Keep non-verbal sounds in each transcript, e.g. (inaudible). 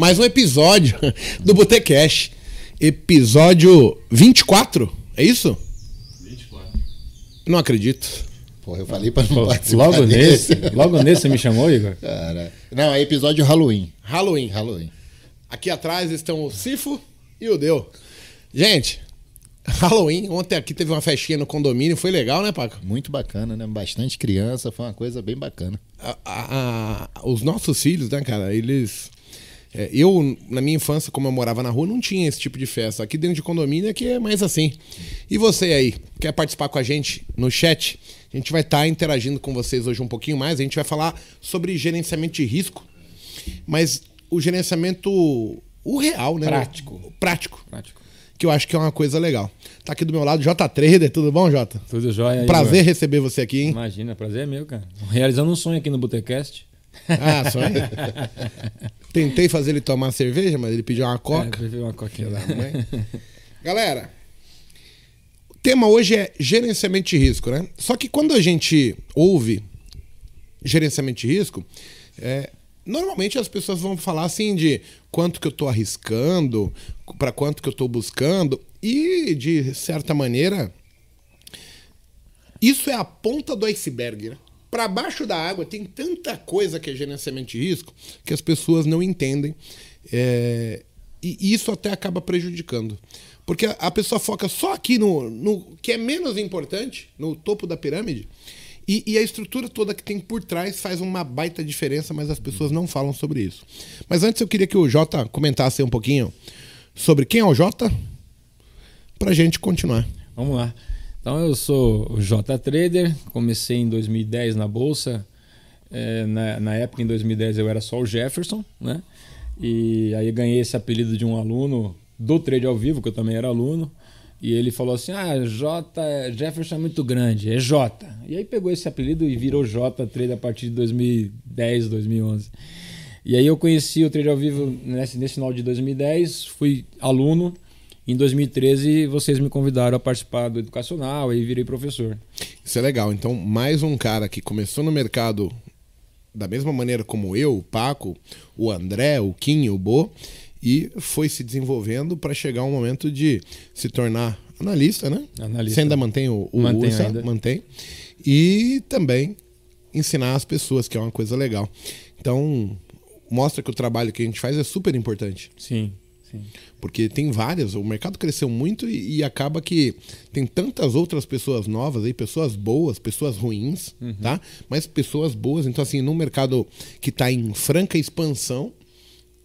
mais um episódio (laughs) do Botecash. Episódio 24, é isso? 24. Não acredito. Porra, eu falei pra não Pô, participar Logo desse. nesse, logo nesse você me chamou, Igor? Cara, não, é episódio Halloween. Halloween. Halloween. Aqui atrás estão o Sifo e o Deu. Gente, Halloween, ontem aqui teve uma festinha no condomínio, foi legal, né, Paco? Muito bacana, né? Bastante criança, foi uma coisa bem bacana. A, a, a, os nossos filhos, né, cara, eles. É, eu, na minha infância, como eu morava na rua, não tinha esse tipo de festa. Aqui dentro de condomínio é que é mais assim. E você aí, quer participar com a gente no chat? A gente vai estar tá interagindo com vocês hoje um pouquinho mais. A gente vai falar sobre gerenciamento de risco. Mas o gerenciamento, o real, né? Prático. Prático. Prático que eu acho que é uma coisa legal. Tá aqui do meu lado, J Trader, tudo bom, Jota? Tudo jóia. Prazer aí, receber você aqui, hein? Imagina, prazer é meu, cara. Realizando um sonho aqui no Botecast. Ah, sonho? (laughs) Tentei fazer ele tomar cerveja, mas ele pediu uma coca. É, uma coquinha da mãe. Galera, o tema hoje é gerenciamento de risco, né? Só que quando a gente ouve gerenciamento de risco, é, Normalmente as pessoas vão falar assim de quanto que eu estou arriscando, para quanto que eu estou buscando, e de certa maneira, isso é a ponta do iceberg. Né? Para baixo da água tem tanta coisa que é gerenciamento de risco que as pessoas não entendem. É, e isso até acaba prejudicando. Porque a pessoa foca só aqui no, no que é menos importante, no topo da pirâmide, e, e, a estrutura toda que tem por trás faz uma baita diferença, mas as pessoas não falam sobre isso. Mas antes eu queria que o Jota comentasse um pouquinho sobre quem é o Jota, para gente continuar. Vamos lá. Então eu sou J Trader, comecei em 2010 na Bolsa. É, na, na época, em 2010, eu era só o Jefferson, né? E aí ganhei esse apelido de um aluno do Trade ao Vivo, que eu também era aluno. E ele falou assim: Ah, J, Jefferson é muito grande, é J. E aí pegou esse apelido e virou J Trade a partir de 2010, 2011. E aí eu conheci o Trade ao Vivo nesse, nesse final de 2010, fui aluno. Em 2013 vocês me convidaram a participar do educacional e virei professor. Isso é legal. Então, mais um cara que começou no mercado da mesma maneira como eu, o Paco, o André, o Kim, o Bo, e foi se desenvolvendo para chegar um momento de se tornar analista, né? Analista. Você ainda mantém o, o Mantém ainda. Mantém. E também ensinar as pessoas, que é uma coisa legal. Então, mostra que o trabalho que a gente faz é super importante. Sim. Sim. Porque tem várias, o mercado cresceu muito e, e, acaba que tem tantas outras pessoas novas aí, pessoas boas, pessoas ruins, uhum. tá? Mas pessoas boas. Então, assim, num mercado que está em franca expansão,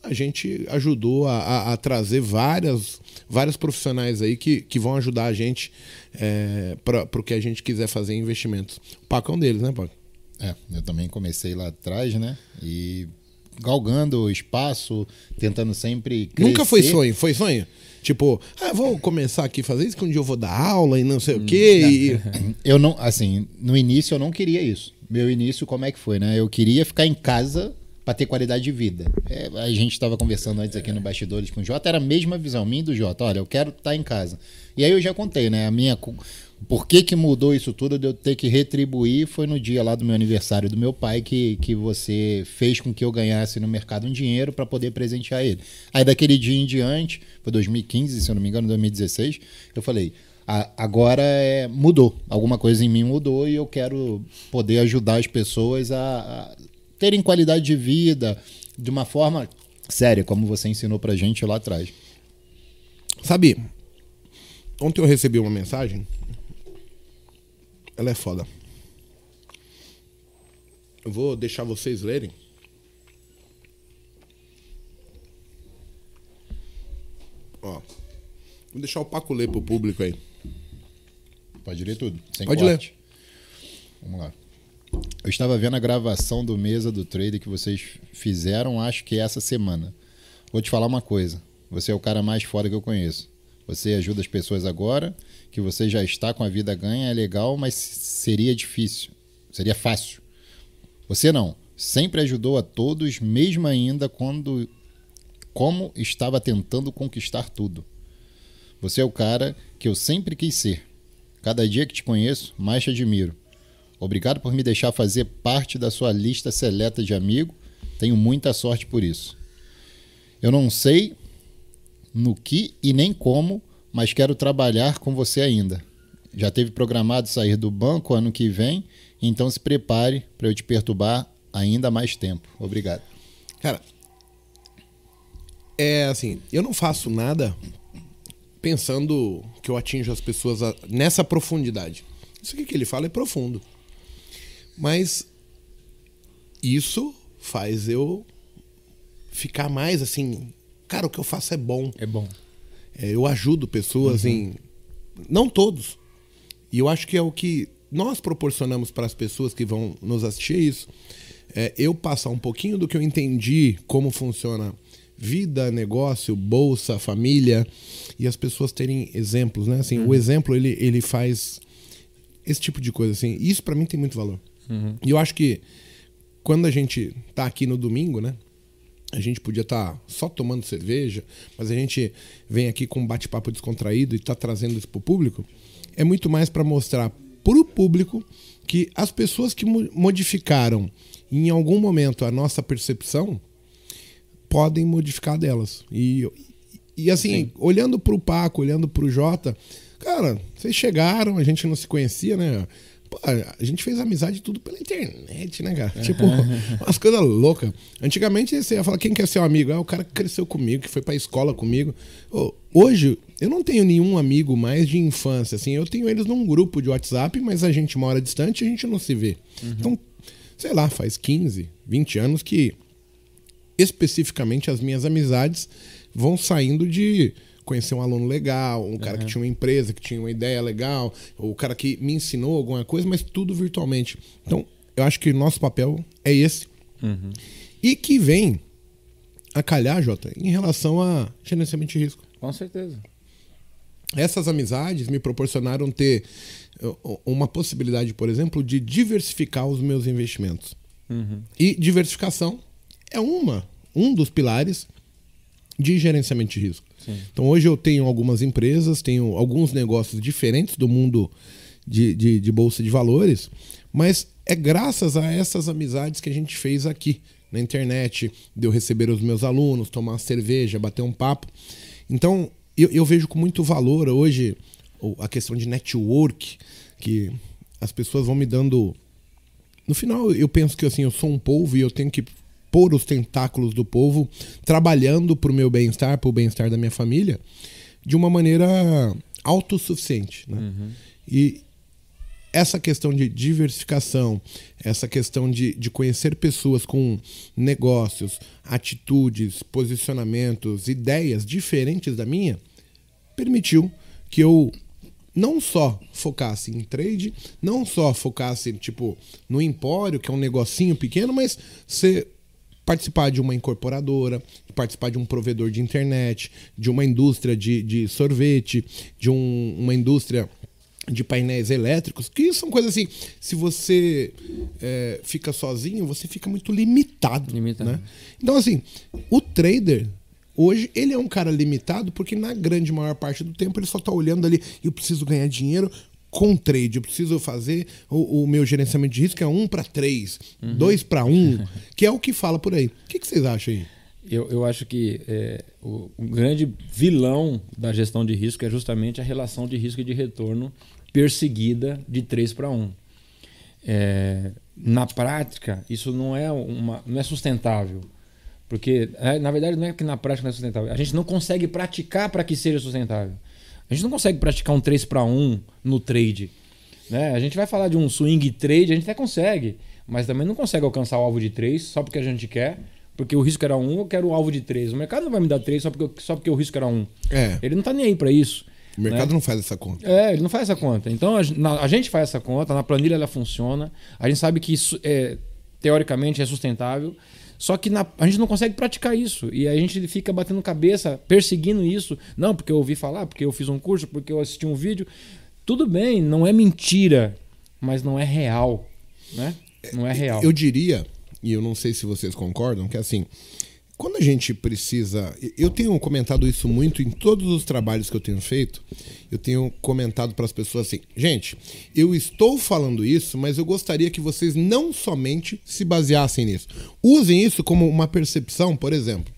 a gente ajudou a, a, a, trazer várias, vários profissionais aí que, que vão ajudar a gente é, para o que a gente quiser fazer em investimentos. O Paco é um deles, né, Paco? É, eu também comecei lá atrás, né? E galgando espaço, tentando sempre crescer. Nunca foi sonho, foi sonho? Tipo, ah, vou começar aqui a fazer isso, que um dia eu vou dar aula e não sei o quê. E... (laughs) Eu não, assim, no início eu não queria isso. Meu início, como é que foi, né? Eu queria ficar em casa para ter qualidade de vida. É, a gente estava conversando antes aqui no bastidores com o Jota, era a mesma visão minha do Jota. Olha, eu quero estar tá em casa. E aí eu já contei, né? A minha por que, que mudou isso tudo de eu ter que retribuir foi no dia lá do meu aniversário do meu pai que, que você fez com que eu ganhasse no mercado um dinheiro para poder presentear ele. Aí daquele dia em diante, foi 2015, se eu não me engano, 2016, eu falei, agora é, mudou, alguma coisa em mim mudou e eu quero poder ajudar as pessoas a, a terem qualidade de vida de uma forma séria, como você ensinou pra gente lá atrás. Sabe, ontem eu recebi uma mensagem. Ela é foda. Eu vou deixar vocês lerem. Ó. Vou deixar o Paco ler pro público aí. Pode ler tudo. Pode corte. ler. Vamos lá. Eu estava vendo a gravação do Mesa do Trader que vocês fizeram, acho que essa semana. Vou te falar uma coisa. Você é o cara mais foda que eu conheço. Você ajuda as pessoas agora, que você já está com a vida ganha, é legal, mas seria difícil. Seria fácil. Você não. Sempre ajudou a todos, mesmo ainda quando como estava tentando conquistar tudo. Você é o cara que eu sempre quis ser. Cada dia que te conheço, mais te admiro. Obrigado por me deixar fazer parte da sua lista seleta de amigo. Tenho muita sorte por isso. Eu não sei no que e nem como, mas quero trabalhar com você ainda. Já teve programado sair do banco ano que vem, então se prepare para eu te perturbar ainda mais tempo. Obrigado. Cara, é assim, eu não faço nada pensando que eu atinjo as pessoas nessa profundidade. Isso que ele fala é profundo. Mas isso faz eu ficar mais assim, cara, o que eu faço é bom. É bom. É, eu ajudo pessoas em. Não todos. E eu acho que é o que nós proporcionamos para as pessoas que vão nos assistir isso. É eu passar um pouquinho do que eu entendi como funciona vida, negócio, bolsa, família. E as pessoas terem exemplos, né? Assim, O exemplo, ele, ele faz esse tipo de coisa. assim. Isso para mim tem muito valor. E eu acho que quando a gente tá aqui no domingo, né? A gente podia estar só tomando cerveja, mas a gente vem aqui com um bate-papo descontraído e está trazendo isso para o público. É muito mais para mostrar para o público que as pessoas que mo- modificaram em algum momento a nossa percepção podem modificar delas. E, e assim, olhando para o Paco, olhando para o Jota, cara, vocês chegaram, a gente não se conhecia, né? Pô, a gente fez amizade tudo pela internet, né, cara? Tipo, (laughs) umas coisas loucas. Antigamente você ia falar quem quer ser um amigo? É o cara que cresceu comigo, que foi pra escola comigo. Hoje, eu não tenho nenhum amigo mais de infância, assim. Eu tenho eles num grupo de WhatsApp, mas a gente mora distante e a gente não se vê. Então, sei lá, faz 15, 20 anos que especificamente as minhas amizades vão saindo de conhecer um aluno legal, um cara que tinha uma empresa, que tinha uma ideia legal, ou o cara que me ensinou alguma coisa, mas tudo virtualmente. Então, eu acho que nosso papel é esse. E que vem a calhar, Jota, em relação a gerenciamento de risco. Com certeza. Essas amizades me proporcionaram ter uh, uma possibilidade, por exemplo, de diversificar os meus investimentos. E diversificação é uma, um dos pilares de gerenciamento de risco. Então hoje eu tenho algumas empresas, tenho alguns negócios diferentes do mundo de, de, de bolsa de valores, mas é graças a essas amizades que a gente fez aqui na internet, de eu receber os meus alunos, tomar uma cerveja, bater um papo. Então eu, eu vejo com muito valor hoje a questão de network, que as pessoas vão me dando no final, eu penso que assim, eu sou um povo e eu tenho que pôr os tentáculos do povo trabalhando pro meu bem-estar, pro bem-estar da minha família, de uma maneira autossuficiente. Né? E essa questão de diversificação, essa questão de, de conhecer pessoas com negócios, atitudes, posicionamentos, ideias diferentes da minha, permitiu que eu não só focasse em trade, não só focasse tipo no empório, que é um negocinho pequeno, mas ser participar de uma incorporadora, participar de um provedor de internet, de uma indústria de, de sorvete, de um- uma indústria de painéis elétricos, que são coisas assim, se você é, fica sozinho, você fica muito limitado. Limitado. Né? Então, assim, o trader, hoje, ele é um cara limitado porque na grande maior parte do tempo ele só tá olhando ali, eu preciso ganhar dinheiro com trade, eu preciso fazer o, o meu gerenciamento de risco é um para três, dois para um, (laughs) que é o que fala por aí. O que, que vocês acham aí? Eu, eu acho que é, o, o grande vilão da gestão de risco é justamente a relação de risco e de retorno perseguida de 3 para 1. É, na prática, isso não é, uma, não é sustentável. Porque, é, na verdade, não é que na prática não é sustentável. A gente não consegue praticar para que seja sustentável. A gente não consegue praticar um 3 para 1 no trade. Né? A gente vai falar de um swing trade, a gente até consegue, mas também não consegue alcançar o alvo de 3 só porque a gente quer, porque o risco era 1, eu quero o alvo de 3. O mercado não vai me dar 3 só porque, só porque o risco era 1. É. Ele não está nem aí para isso. O mercado né? não faz essa conta. É, ele não faz essa conta. Então a, na- a gente faz essa conta, na planilha ela funciona, a gente sabe que isso é, teoricamente é sustentável, só que na- a gente não consegue praticar isso. E a gente fica batendo cabeça, perseguindo isso. Não, porque eu ouvi falar, porque eu fiz um curso, porque eu assisti um vídeo. Tudo bem, não é mentira, mas não é real. Né? Não é real. Eu diria, e eu não sei se vocês concordam, que assim, quando a gente precisa. Eu tenho comentado isso muito em todos os trabalhos que eu tenho feito. Eu tenho comentado para as pessoas assim: gente, eu estou falando isso, mas eu gostaria que vocês não somente se baseassem nisso. Usem isso como uma percepção, por exemplo.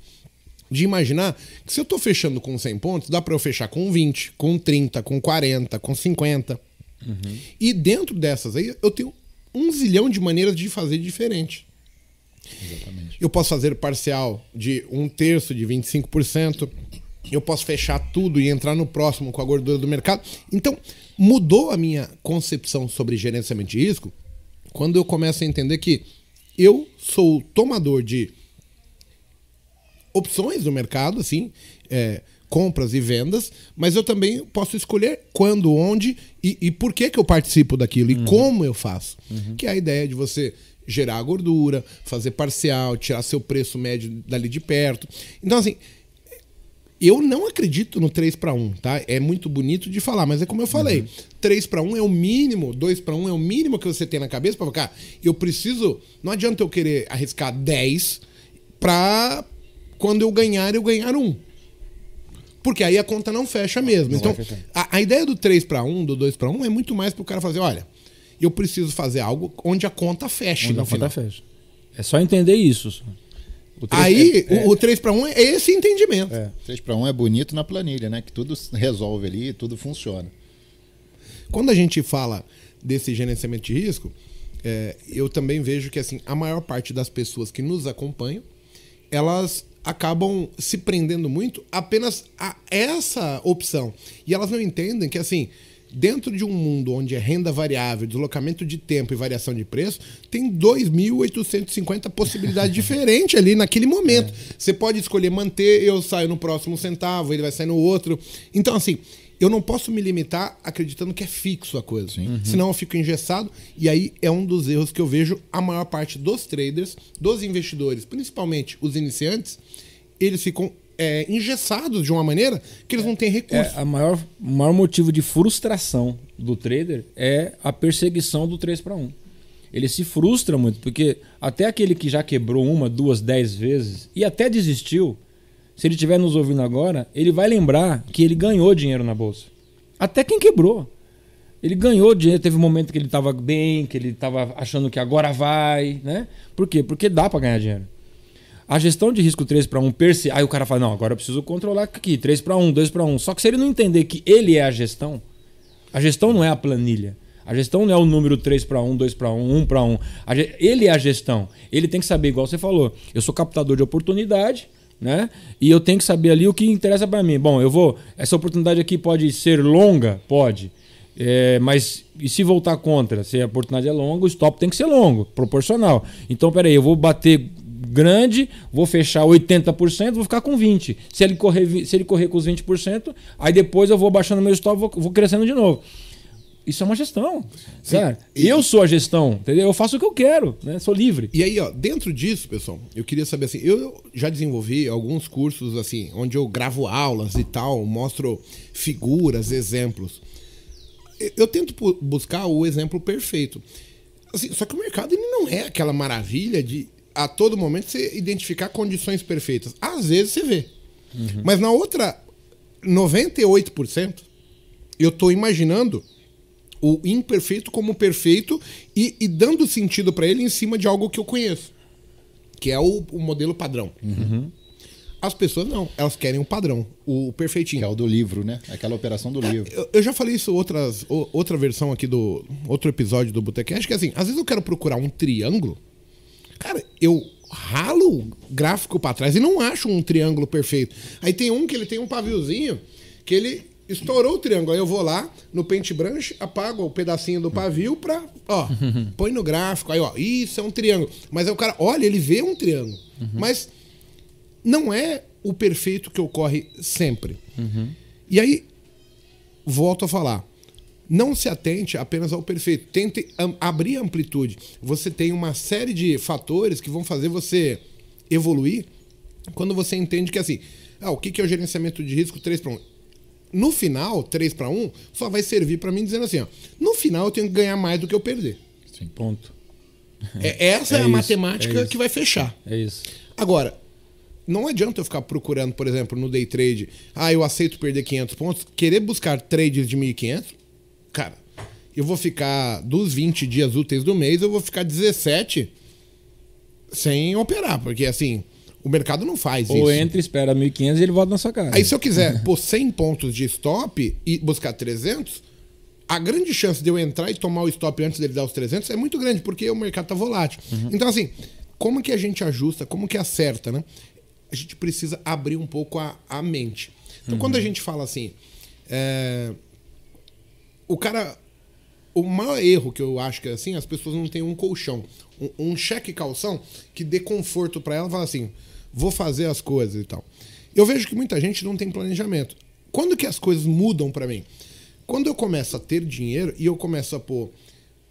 de imaginar que se eu estou fechando com 100 pontos, dá para eu fechar com 20, com 30, com 40, com 50. Uhum. E dentro dessas aí, eu tenho um zilhão de maneiras de fazer diferente. Exatamente. Eu posso fazer parcial de um terço, de 25%. Eu posso fechar tudo e entrar no próximo com a gordura do mercado. Então, mudou a minha concepção sobre gerenciamento de risco quando eu começo a entender que eu sou tomador de opções no mercado, assim, é, compras e vendas, mas eu também posso escolher quando, onde e, e por que, que eu participo daquilo uhum. e como eu faço. Uhum. Que é a ideia de você gerar gordura, fazer parcial, tirar seu preço médio dali de perto. Então, assim, eu não acredito no 3 para 1, tá? É muito bonito de falar, mas é como eu falei. Uhum. 3 para 1 é o mínimo, 2 para 1 é o mínimo que você tem na cabeça para ficar. Eu preciso. Não adianta eu querer arriscar 10 para quando eu ganhar, eu ganhar 1. Porque aí a conta não fecha mesmo. Não então, a, a, ideia do 3 para 1, do 2 para 1 é muito mais para o cara fazer, olha, eu preciso fazer algo onde a conta feche. Onde a final. conta fecha. É só entender isso. Aí, é, o, o 3 para 1 é esse entendimento. É, 3 para 1 é bonito na planilha, né? Que tudo resolve ali, tudo funciona. Quando a gente fala desse gerenciamento de risco, é, eu também vejo que assim a maior parte das pessoas que nos acompanham, elas acabam se prendendo muito apenas a essa opção. E elas não entendem que assim, dentro de um mundo onde é renda variável, deslocamento de tempo e variação de preço, tem 2.850 possibilidades (laughs) diferentes ali naquele momento. É. Você pode escolher manter, eu saio no próximo centavo, ele vai sair no outro. Então, assim, eu não posso me limitar acreditando que é fixo a coisa. Uhum. Senão eu fico engessado. E aí é um dos erros que eu vejo a maior parte dos traders, dos investidores, principalmente os iniciantes, eles ficam é, engessados de uma maneira que eles não têm recurso. É, a maior, maior motivo de frustração do trader é a perseguição do 3 para 1. Ele se frustra muito, porque até aquele que já quebrou uma, duas, dez vezes e até desistiu, se ele estiver nos ouvindo agora, ele vai lembrar que ele ganhou dinheiro na bolsa. Até quem quebrou. Ele ganhou dinheiro, teve um momento que ele estava bem, que ele estava achando que agora vai, né? Por quê? Porque dá para ganhar dinheiro. A gestão de risco 3 para 1 per. Aí o cara fala: não, agora eu preciso controlar aqui, 3 para 1, 2 para 1. Só que se ele não entender que ele é a gestão, a gestão não é a planilha. A gestão não é o número 3 para 1, 2 para 1, 1 para 1. Ele é a gestão. Ele tem que saber, igual você falou, eu sou captador de oportunidade, né? E eu tenho que saber ali o que interessa para mim. Bom, eu vou. Essa oportunidade aqui pode ser longa? Pode. É, mas e se voltar contra? Se a oportunidade é longa, o stop tem que ser longo, proporcional. Então, peraí, eu vou bater grande, vou fechar 80%, vou ficar com 20%. Se ele correr, se ele correr com os 20%, aí depois eu vou baixando meu stop, vou, vou crescendo de novo. Isso é uma gestão. Certo? Eu sou a gestão, entendeu? Eu faço o que eu quero, né? Sou livre. E aí, ó, dentro disso, pessoal, eu queria saber assim, eu já desenvolvi alguns cursos assim, onde eu gravo aulas e tal, mostro figuras, exemplos. Eu tento buscar o exemplo perfeito. Assim, só que o mercado ele não é aquela maravilha de a todo momento você identificar condições perfeitas. Às vezes você vê. Uhum. Mas na outra 98%, eu estou imaginando o imperfeito como perfeito e, e dando sentido para ele em cima de algo que eu conheço, que é o, o modelo padrão. Uhum. As pessoas não, elas querem o padrão, o perfeitinho. Que é o do livro, né? Aquela operação do é, livro. Eu, eu, já falei isso outras, outra versão aqui do outro episódio do Botecast, que é assim, às vezes eu quero procurar um triângulo Cara, eu ralo o gráfico para trás e não acho um triângulo perfeito. Aí tem um que ele tem um paviozinho que ele estourou o triângulo. Aí eu vou lá no Paintbrush, apago o pedacinho do pavio pra, ó, (laughs) põe no gráfico. Aí, ó, isso é um triângulo. Mas aí o cara, olha, ele vê um triângulo. Uhum. Mas não é o perfeito que ocorre sempre. Uhum. E aí, volto a falar. Não se atente apenas ao perfeito. Tente abrir a amplitude. Você tem uma série de fatores que vão fazer você evoluir quando você entende que assim, ah, o que é o gerenciamento de risco 3 para 1? No final, 3 para 1 só vai servir para mim dizendo assim, ó, no final eu tenho que ganhar mais do que eu perder. Sim, ponto. É, essa é, é a isso, matemática é que vai fechar. É isso. Agora, não adianta eu ficar procurando, por exemplo, no day trade, ah, eu aceito perder 500 pontos, querer buscar trades de 1.500, cara, eu vou ficar dos 20 dias úteis do mês, eu vou ficar 17 sem operar, porque assim, O mercado não faz Ou isso. entra, espera 1.500 e ele volta na sua casa. Aí se eu quiser (laughs) pôr 100 pontos de stop e buscar 300, a grande chance de eu entrar e tomar o stop antes dele dar os 300 é muito grande, porque o mercado tá volátil. Então assim, como que a gente ajusta, como que acerta, né? A gente precisa abrir um pouco a, a mente. Então quando a gente fala assim, é, o cara o maior erro que eu acho que é assim, as pessoas não têm um colchão, um, um cheque calção que dê conforto para ela, fala assim, vou fazer as coisas e tal. Eu vejo que muita gente não tem planejamento. Quando que as coisas mudam para mim? Quando eu começo a ter dinheiro e eu começo a pôr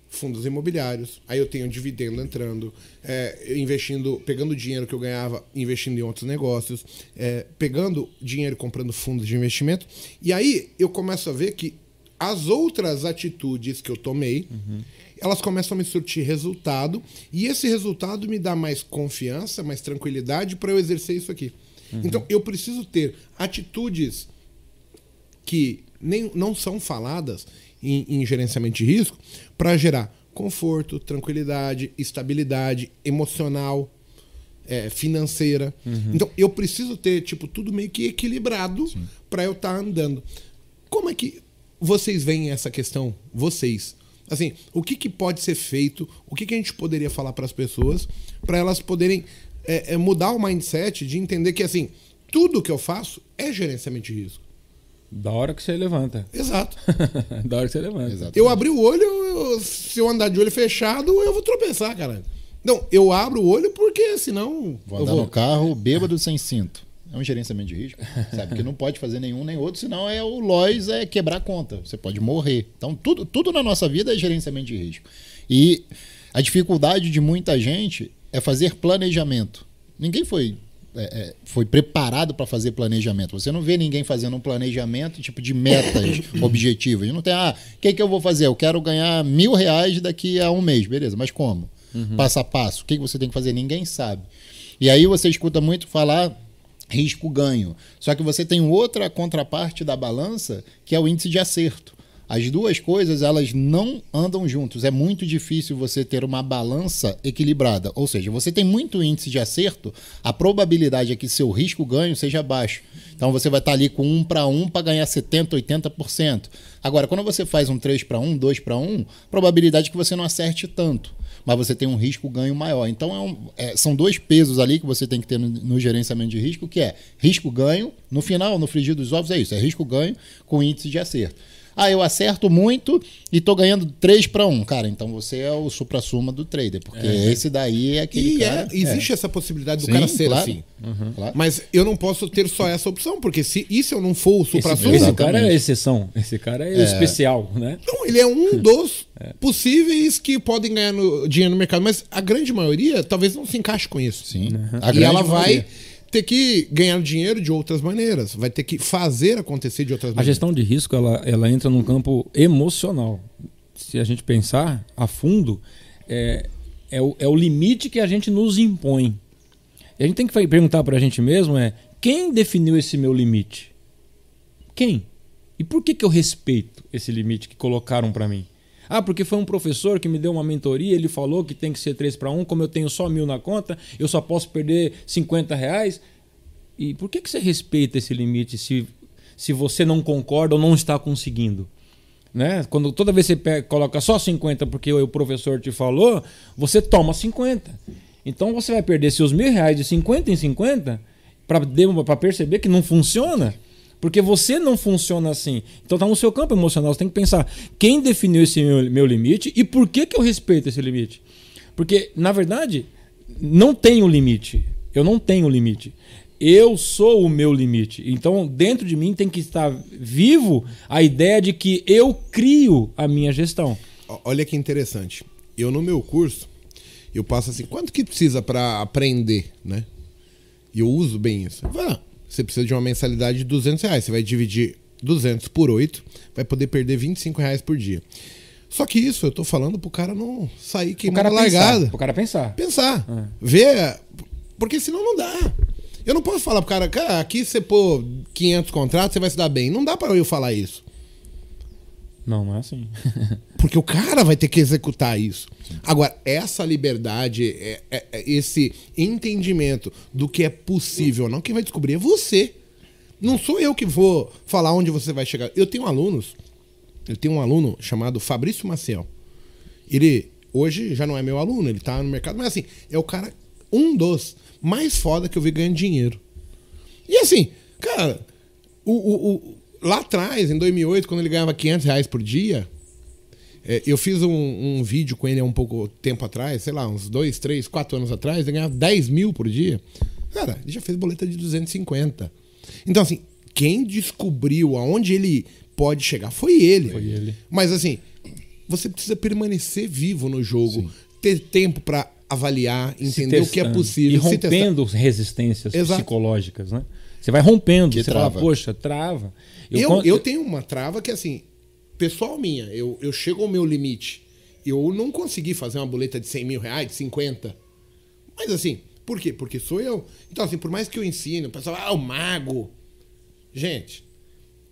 fundos imobiliários, aí eu tenho dividendo entrando, é, investindo, pegando o dinheiro que eu ganhava, investindo em outros negócios, é, pegando dinheiro comprando fundos de investimento, e aí eu começo a ver que as outras atitudes que eu tomei, elas começam a me surtir resultado, e esse resultado me dá mais confiança, mais tranquilidade para eu exercer isso aqui. Então eu preciso ter atitudes que nem, não são faladas em, em gerenciamento de risco para gerar conforto, tranquilidade, estabilidade emocional, é, financeira. Então eu preciso ter tipo tudo meio que equilibrado para eu estar andando. Como é que vocês veem essa questão? Vocês. Assim, o que, que pode ser feito? O que, que a gente poderia falar para as pessoas para elas poderem é, é, mudar o mindset de entender que assim tudo que eu faço é gerenciamento de risco. Da hora que você levanta. Exato. (laughs) da hora que você levanta. Exato. Eu abri o olho, eu- se eu andar de olho fechado, eu vou tropeçar, cara. Não, eu abro o olho porque senão. Vou eu andar vou. no carro bêbado sem cinto. É um gerenciamento de risco. Sabe que não pode fazer nenhum nem outro, senão é o Lois é quebrar a conta. Você pode morrer. Então, tudo, tudo na nossa vida é gerenciamento de risco. E a dificuldade de muita gente é fazer planejamento. Ninguém foi, é, é, foi preparado para fazer planejamento. Você não vê ninguém fazendo um planejamento tipo de metas (coughs) objetivas. Não tem, ah, o que, que eu vou fazer? Eu quero ganhar mil reais daqui a um mês. Beleza, mas como? Passo a passo. O que, que você tem que fazer? Ninguém sabe. E aí você escuta muito falar risco-ganho. Só que você tem outra contraparte da balança, que é o índice de acerto. As duas coisas, elas não andam juntos. É muito difícil você ter uma balança equilibrada. Ou seja, você tem muito índice de acerto, a probabilidade é que seu risco-ganho seja baixo. Então você vai estar ali com 1 para 1 para ganhar 70, 80%. Agora, quando você faz um 3 para 1, 2 para 1, probabilidade é que você não acerte tanto mas você tem um risco ganho maior. Então é um- é, são dois pesos ali que você tem que ter no, no gerenciamento de risco, que é risco ganho. No final, no frigir dos ovos é isso, é risco ganho com índice de acerto. Ah, eu acerto muito e tô ganhando 3 para 1. Cara, então você é o supra-suma do trader, porque esse daí é aquele E é, cara... existe essa possibilidade do Sim, cara ser claro. assim. Claro. Mas eu não posso ter só essa opção, porque se se eu não for o Esse, supra-sumo, esse cara é exceção. Esse cara é, especial, né? não, ele é um (laughs) dos possíveis que podem ganhar no- dinheiro no mercado, mas a grande maioria talvez não se encaixe com isso. Sim. A E ela vai maioria. Ter que ganhar dinheiro de outras maneiras, vai ter que fazer acontecer de outras A maneiras. gestão de risco ela, ela entra num campo emocional. Se a gente pensar a fundo, é, é, o, é o limite que a gente nos impõe. E a gente tem que perguntar para a gente mesmo é quem definiu esse meu limite? Quem? E por que, que eu respeito esse limite que colocaram para mim? Ah, porque foi um professor que me deu uma mentoria, ele falou que tem que ser 3 para 1, como eu tenho só mil na conta, eu só posso perder 50 reais. E por que, que você respeita esse limite se, se você não concorda ou não está conseguindo? Né? Quando toda vez você pega- coloca só 50 porque o professor te falou, você toma 50. Então você vai perder seus mil reais de 50 em 50 para perceber que não funciona. Porque você não funciona assim. Então tá no seu campo emocional. Você tem que pensar quem definiu esse meu, meu limite e por que, que eu respeito esse limite. Porque, na verdade, não tenho limite. Eu não tenho limite. Eu sou o meu limite. Então, dentro de mim tem que estar vivo a ideia de que eu crio a minha gestão. Olha que interessante. Eu no meu curso, eu passo assim, quanto que precisa para aprender, né? E eu uso bem isso. Ah, você precisa de uma mensalidade de 200 reais. Você vai dividir 200 por 8, vai poder perder 25 reais por dia. Só que isso eu tô falando pro cara não sair queimando largada. pensar. O cara pensar. Pensar. Ver. Porque senão não dá. Eu não posso falar pro cara, cara, aqui você pôr 500 contratos, você vai se dar bem. Não dá pra eu falar isso. Não, não é assim. (laughs) Porque o cara vai ter que executar isso. Agora, essa liberdade, é, é- é esse entendimento do que é possível não, quem vai descobrir é você. Não sou eu que vou falar onde você vai chegar. Eu tenho alunos, eu tenho um aluno chamado Fabrício Maciel. Ele hoje já não é meu aluno, ele tá no mercado, mas assim, é o cara, um dos mais foda que eu vi ganhando dinheiro. E assim, cara, o- o- lá atrás, em 2008, quando ele ganhava 500 reais por dia, é, eu fiz um, um vídeo com ele há um pouco tempo atrás, sei lá, uns dois, três, quatro anos atrás, ele ganhava 10 mil por dia. Cara, ele já fez boleta de 250. Então, assim, quem descobriu aonde ele pode chegar foi ele. Foi ele. Mas, assim, você precisa permanecer vivo no jogo, ter tempo pra avaliar, entender o que é possível. E rompendo resistências Exato. psicológicas, né? Você vai rompendo, Que você trava. fala, poxa, trava. Eu, con- eu tenho uma trava que, assim, pessoal minha, eu, eu chego ao meu limite. Eu não consegui fazer uma boleta de 100 mil reais, de 50. Mas, assim, por quê? Porque sou eu. Então, assim, por mais que eu ensine, o pessoal, ah, o mago. Gente,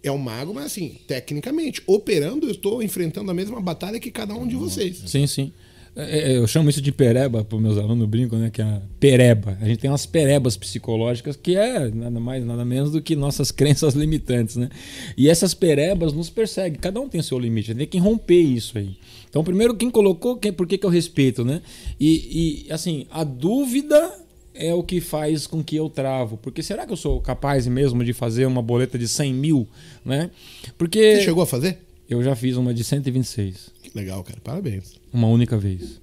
é o mago, mas, assim, tecnicamente, operando, eu estou enfrentando a mesma batalha que cada um de vocês. Sim, sim. É, é, Eu chamo isso de pereba para meus alunos, brincam, né? Que é a pereba. A gente tem umas perebas psicológicas que é nada mais, nada menos do que nossas (laughs) crenças limitantes, né? E essas perebas nos perseguem. Cada um tem o seu limite. A gente tem que romper isso aí. Então, primeiro, quem colocou, quem, por que, que eu respeito, né? E, e, assim, a dúvida é o que faz com que eu travo. Porque será que eu sou capaz mesmo de fazer uma boleta de 100 mil, né? Porque Você chegou a fazer? eu já fiz uma de 126. Legal, cara. Parabéns. Uma única vez.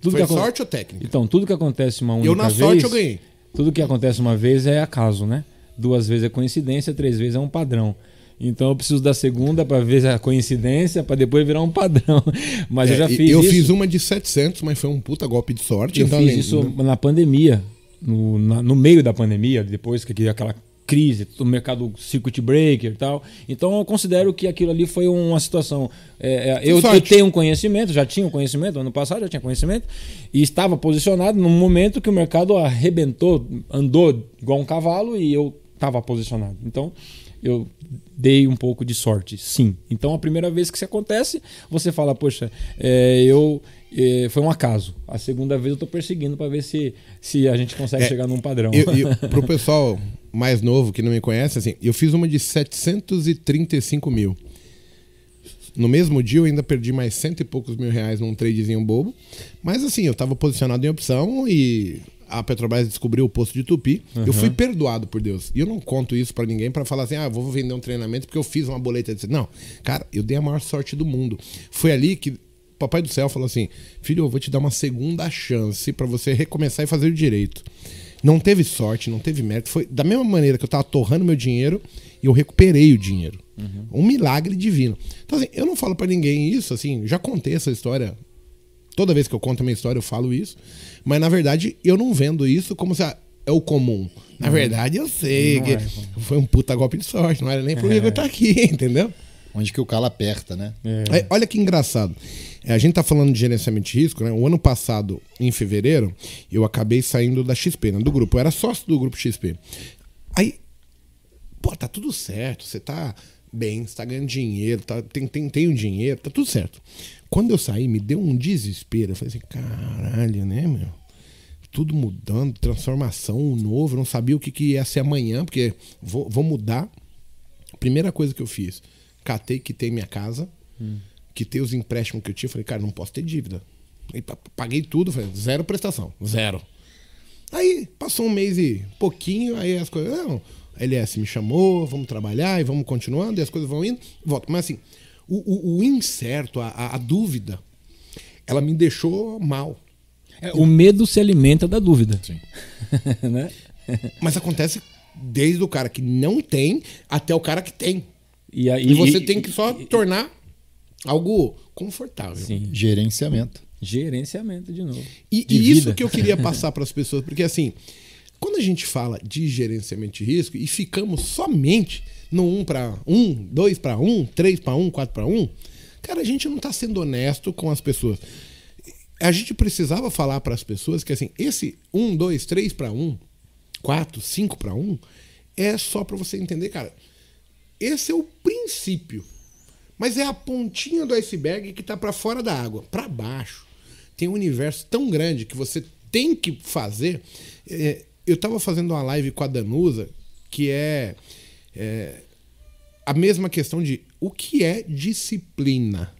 Tudo Foi sorte ou técnica? Então, tudo que acontece uma única Eu, na vez. sorte, eu ganhei. Tudo que acontece uma vez é acaso, né? Duas vezes é coincidência, três vezes é um padrão. Então eu preciso da segunda para ver a coincidência, para depois virar um padrão. (laughs) Mas eu É, já e- fiz eu isso. fiz uma de 700, mas foi um puta golpe de sorte. Eu então, fiz além- isso na pandemia, no, na- no meio da pandemia, depois que aquela crise, o mercado circuit breaker e tal. Então eu considero que aquilo ali foi uma situação. é, é, eu, eu tenho um conhecimento, já tinha um conhecimento, ano passado já tinha conhecimento, e estava posicionado num momento que o mercado arrebentou, andou igual um cavalo e eu estava posicionado. Então eu dei um pouco de sorte, sim. Então a primeira vez que isso acontece, você fala, poxa, é, eu é, foi um acaso. A segunda vez eu estou perseguindo para ver se, se a gente consegue É, chegar num padrão. Eu, pro pessoal (laughs) mais novo que não me conhece, assim, eu fiz uma de 735 mil. No mesmo dia eu ainda perdi mais cento e poucos mil reais num tradezinho bobo. Mas assim, eu tava posicionado em opção e a Petrobras descobriu o posto de Tupi. Eu fui perdoado por Deus. E eu não conto isso pra ninguém pra falar assim, ah, vou vender um treinamento porque eu fiz uma boleta. de... Não, cara, eu dei a maior sorte do mundo. Foi ali que o Papai do Céu falou assim, filho, eu vou te dar uma segunda chance pra você recomeçar e fazer o direito. Não teve sorte, não teve mérito. Foi da mesma maneira que eu tava torrando meu dinheiro e eu recuperei o dinheiro. Um milagre divino. Então, assim, eu não falo pra ninguém isso, assim, já contei essa história. Toda vez que eu conto a minha história, eu falo isso. Mas, na verdade, eu não vendo isso como se ah, é o comum. Na verdade, eu sei Não que é. foi um puta golpe de sorte. Não era nem por Igor estar aqui, (laughs) entendeu? Onde que o calo aperta, né? É. É, olha que engraçado. É, a gente tá falando de gerenciamento de risco, né? O ano passado, em fevereiro, eu acabei saindo da XP, né? do grupo. Eu era sócio do grupo XP. Aí, pô, tá tudo certo. Você tá bem, você tá ganhando dinheiro, tá, tem, tem, tem um dinheiro, tá tudo certo. Quando eu saí, me deu um desespero. Eu falei assim, caralho, né, meu? Tudo mudando, transformação, novo. Eu não sabia o que, que ia ser amanhã, porque vou, vou mudar. Primeira coisa que eu fiz, catei, quitei minha casa, quitei os empréstimos que eu tinha. Falei, cara, não posso ter dívida. Aí pa- paguei tudo, falei, zero prestação, zero. Aí passou um mês e pouquinho, aí as coisas. Não, a LS me chamou, vamos trabalhar e vamos continuando, e as coisas vão indo, volta. Mas assim, o, o- o incerto, a, a- a dúvida, ela me deixou mal. É, o medo se alimenta da dúvida. Sim. (laughs) né? Mas acontece desde o cara que não tem até o cara que tem. E, aí, E você e- tem que só tornar algo confortável. Sim. Gerenciamento. Gerenciamento de novo. E, De e isso que eu queria (laughs) passar para as pessoas, porque assim, quando a gente fala de gerenciamento de risco e ficamos somente no 1 para 1, 2 para 1, 3 para 1, 4 para 1, cara, a gente não está sendo honesto com as pessoas. A gente precisava falar para as pessoas que assim, esse 1, 2, 3 para 1, 4, 5 para 1 é só para você entender, cara. Esse é o princípio. Mas é a pontinha do iceberg que está para fora da água. Para baixo tem um universo tão grande que você tem que fazer. É, eu estava fazendo uma live com a Danusa que é, é a mesma questão de o que é disciplina.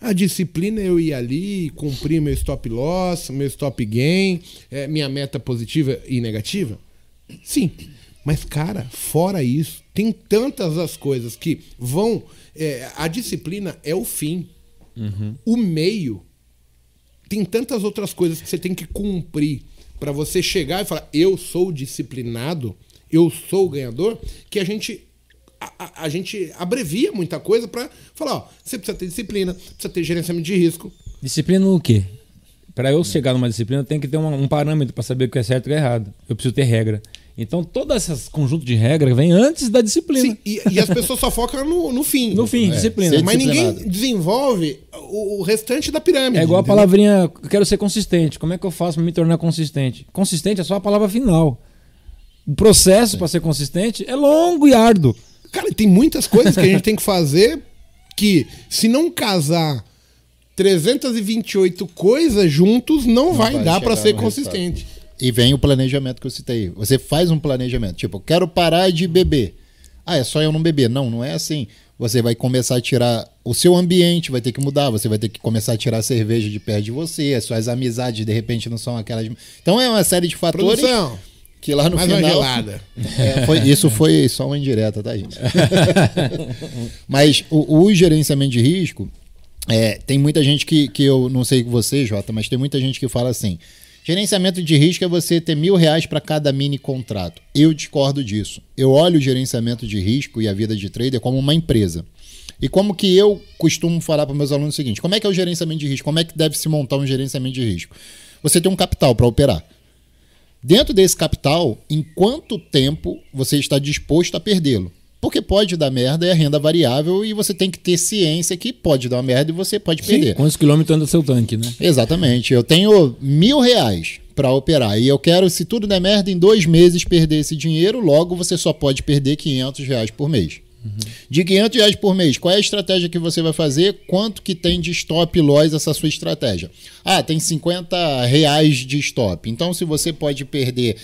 A disciplina é eu ir ali, cumprir meu stop loss, meu stop gain, é, minha meta positiva e negativa? Sim. Mas, cara, fora isso, tem tantas as coisas que vão. É, a disciplina é o fim. Uhum. O meio. Tem tantas outras coisas que você tem que cumprir para você chegar e falar: eu sou disciplinado, eu sou o ganhador, que a gente a, a, gente abrevia muita coisa para falar, ó, você precisa ter disciplina, precisa ter gerenciamento de risco. Disciplina no quê? Para eu chegar numa disciplina, tem que ter um, um parâmetro para saber o que é certo e o que é errado. Eu preciso ter regra. Então, todo esse conjunto de regras vem antes da disciplina. Sim, e, e as pessoas só focam no, no fim. No fim, é, disciplina. Mas ninguém desenvolve o, o, restante da pirâmide. É igual entendeu? a palavrinha, quero ser consistente. Como é que eu faço para me tornar consistente? Consistente é só a palavra final. O processo para ser consistente é longo e árduo. Cara, tem muitas coisas que a gente tem que fazer que, se não casar 328 coisas juntos, não, não vai, vai, dar para ser consistente. Resultado. E vem o planejamento que eu citei. Você faz um planejamento, tipo, quero parar de beber. Ah, é só eu não beber. Não, não é assim. Você vai começar a tirar o seu ambiente, vai ter que mudar, você vai ter que começar a tirar a cerveja de perto de você, as suas amizades de repente não são aquelas. Então é uma série de fatores. Produção que lá no Mais final. Uma gelada. (laughs) É, foi, isso foi só uma indireta, tá, gente? (laughs) mas o, o, gerenciamento de risco, é, tem muita gente que, que eu não sei você, Jota, mas tem muita gente que fala assim: gerenciamento de risco é você ter mil reais para cada mini contrato. Eu discordo disso. Eu olho o gerenciamento de risco e a vida de trader como uma empresa. E como que eu costumo falar para meus alunos o seguinte: como é que é o gerenciamento de risco? Como é que deve se montar um gerenciamento de risco? Você tem um capital para operar. Dentro desse capital, em quanto tempo você está disposto a perdê-lo? Porque pode dar merda, é renda variável e você tem que ter ciência que pode dar merda e você pode Sim, perder. Quantos quilômetros anda seu tanque, né? Exatamente. Eu tenho mil reais para operar e eu quero, se tudo der merda, em dois meses perder esse dinheiro, logo você só pode perder 500 reais por mês. Uhum. De 500 reais por mês, qual é a estratégia que você vai fazer? Quanto que tem de stop loss essa sua estratégia? Ah, tem 50 reais de stop. Então, se você pode perder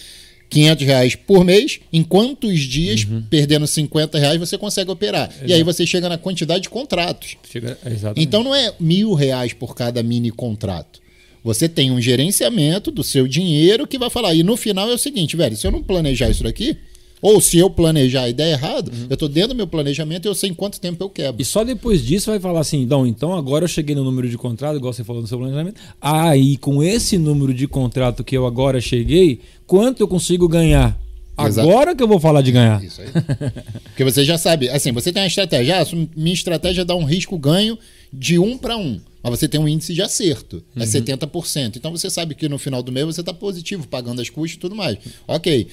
500 reais por mês, em quantos dias, uhum. perdendo 50 reais, você consegue operar? Exato. E aí você chega na quantidade de contratos. Chega, então não é mil reais por cada mini contrato. Você tem um gerenciamento do seu dinheiro que vai falar. E no final é o seguinte, velho, se eu não planejar isso daqui, ou se eu planejar e der errado, uhum. eu estou dentro do meu planejamento e eu sei em quanto tempo eu quebro. E só depois disso vai falar assim, então, então agora eu cheguei no número de contrato, igual você falou no seu planejamento. Aí, ah, com esse número de contrato que eu agora cheguei, quanto eu consigo ganhar? Exato. Agora que eu vou falar de ganhar. Isso aí. Porque você já sabe, assim, você tem uma estratégia. Ah, minha estratégia dá um risco ganho de um para um. Mas você tem um índice de acerto, é uhum. 70%. Então você sabe que no final do mês você está positivo, pagando as custas e tudo mais. Ok.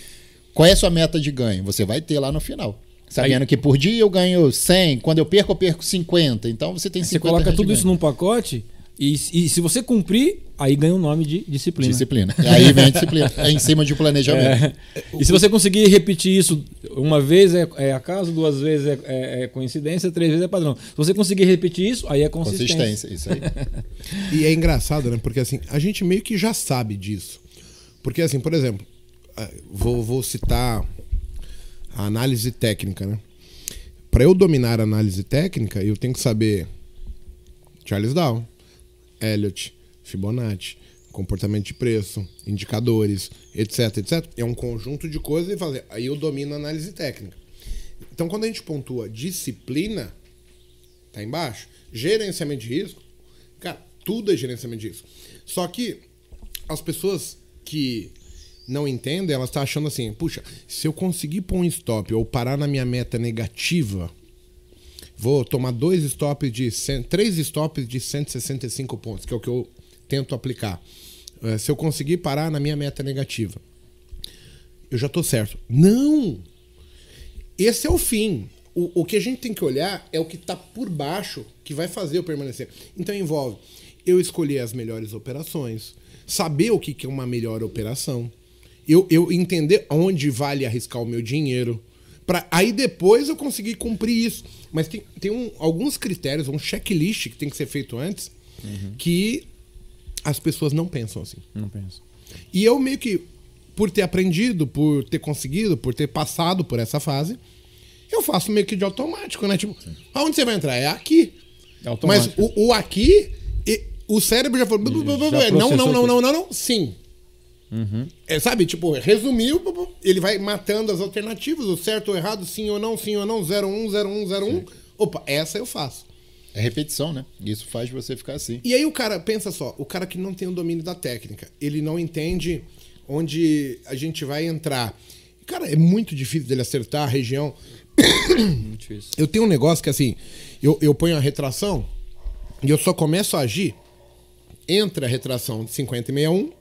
Qual é a sua meta de ganho? Você vai ter lá no final. Sabendo aí, que por dia eu ganho 100, quando eu perco, eu perco 50. Então você tem 50 Você coloca tudo isso num pacote e, e, se você cumprir, aí ganha o nome de disciplina. Disciplina. E aí vem a disciplina. É em cima de um planejamento. É. E se você conseguir repetir isso uma vez é, é acaso, duas vezes é, é, é, coincidência, três vezes é padrão. Se você conseguir repetir isso, aí é consistência. Consistência, isso aí. e é engraçado, né? Porque assim, a gente meio que já sabe disso. Porque assim, por exemplo, ah, vou, vou citar a análise técnica, né? Para eu dominar a análise técnica, eu tenho que saber Charles Dow, Elliott, Fibonacci, comportamento de preço, indicadores, etc, etc. É um conjunto de coisas e fazer. Aí eu domino a análise técnica. Então, quando a gente pontua disciplina, tá embaixo. Gerenciamento de risco, cara, tudo é gerenciamento de risco. Só que as pessoas que não entendem, elas estão tá achando assim, puxa, se eu conseguir pôr um stop ou parar na minha meta negativa, vou tomar dois stops de três stops de 165 pontos, que é o que eu tento aplicar. Eh, se eu conseguir parar na minha meta negativa, eu já estou certo. Não! Esse é o fim. O, o que a gente tem que olhar é o que está por baixo que vai fazer eu permanecer. Então envolve eu escolher as melhores operações, saber o que, que é uma melhor operação eu, eu entender onde vale arriscar o meu dinheiro. Pra, aí depois eu conseguir cumprir isso. Mas tem, tem um- alguns critérios, um checklist que tem que ser feito antes, que as pessoas não pensam assim. Não penso. E eu meio que, por ter aprendido, por ter conseguido, por ter passado por essa fase, eu faço meio que de automático, né? Tipo, aonde você vai entrar? É aqui. É Mas automático. o, o aqui, e- o cérebro já falou. "Bu, bu, bu, bu, Já bu", não, não, não, não, não, não, sim. É, sabe, tipo, resumiu, ele vai matando as alternativas, o certo ou errado, sim ou não, sim ou não, 01, 01, 01. Opa, essa eu faço. É repetição, né? Isso faz você ficar assim. E aí o cara, pensa só, o cara que não tem o domínio da técnica, ele não entende onde a gente vai entrar. Cara, é muito difícil dele acertar a região. (coughs) Eu tenho um negócio que assim, eu, eu ponho a retração e eu só começo a agir entre a retração de 50 e 61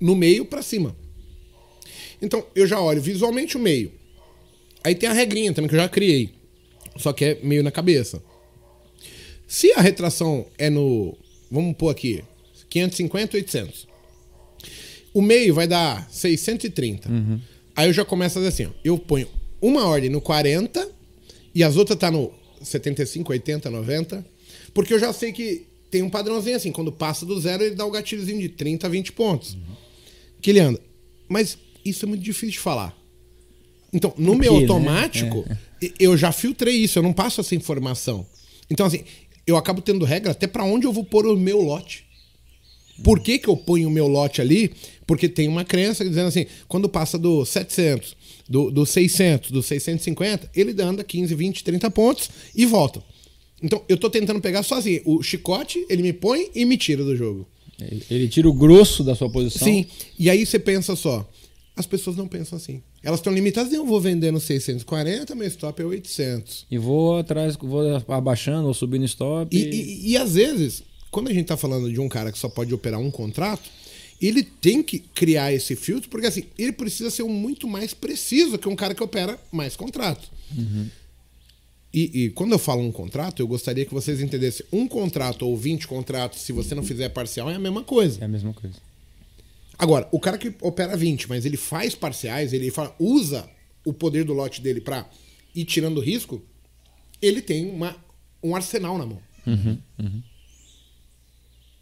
no meio pra cima. Então, eu já olho visualmente o meio. Aí tem a regrinha também que eu já criei. Só que é meio na cabeça. Se a retração é no. Vamos pôr aqui. 550, 800. O meio vai dar 630. Aí eu já começo a fazer assim: ó, eu ponho uma ordem no 40 e as outras tá no 75, 80, 90. Porque eu já sei que tem um padrãozinho assim: quando passa do zero, ele dá o gatilhozinho de 30 a 20 pontos. Que ele anda. Mas isso é muito difícil de falar. Então, no meu quê, né? automático, e- eu já filtrei isso, eu não passo essa informação. Então, assim, eu acabo tendo regra até pra onde eu vou pôr o meu lote. Por que, que eu ponho o meu lote ali? Porque tem uma crença dizendo assim, quando passa do 700, do, do 600, do 650, ele anda 15, 20, 30 pontos e volta. Então, eu tô tentando pegar sozinho. O chicote, ele me põe e me tira do jogo. Ele- tira o grosso da sua posição. Sim. E aí você pensa só, as pessoas não pensam assim. Elas estão limitadas, eu vou vender no 640, meu stop é 800. E vou atrás, vou abaixando ou subindo stop. E, e- e às vezes, quando a gente tá falando de um cara que só pode operar um contrato, ele tem que criar esse filtro, porque assim, ele precisa ser um muito mais preciso que um cara que opera mais contrato. E, e quando eu falo um contrato, eu gostaria que vocês entendessem: um contrato ou 20 contratos, se você não fizer parcial, é a mesma coisa. É a mesma coisa. Agora, o cara que opera 20, mas ele faz parciais, ele fa- usa o poder do lote dele pra ir tirando risco, ele tem uma, um arsenal na mão.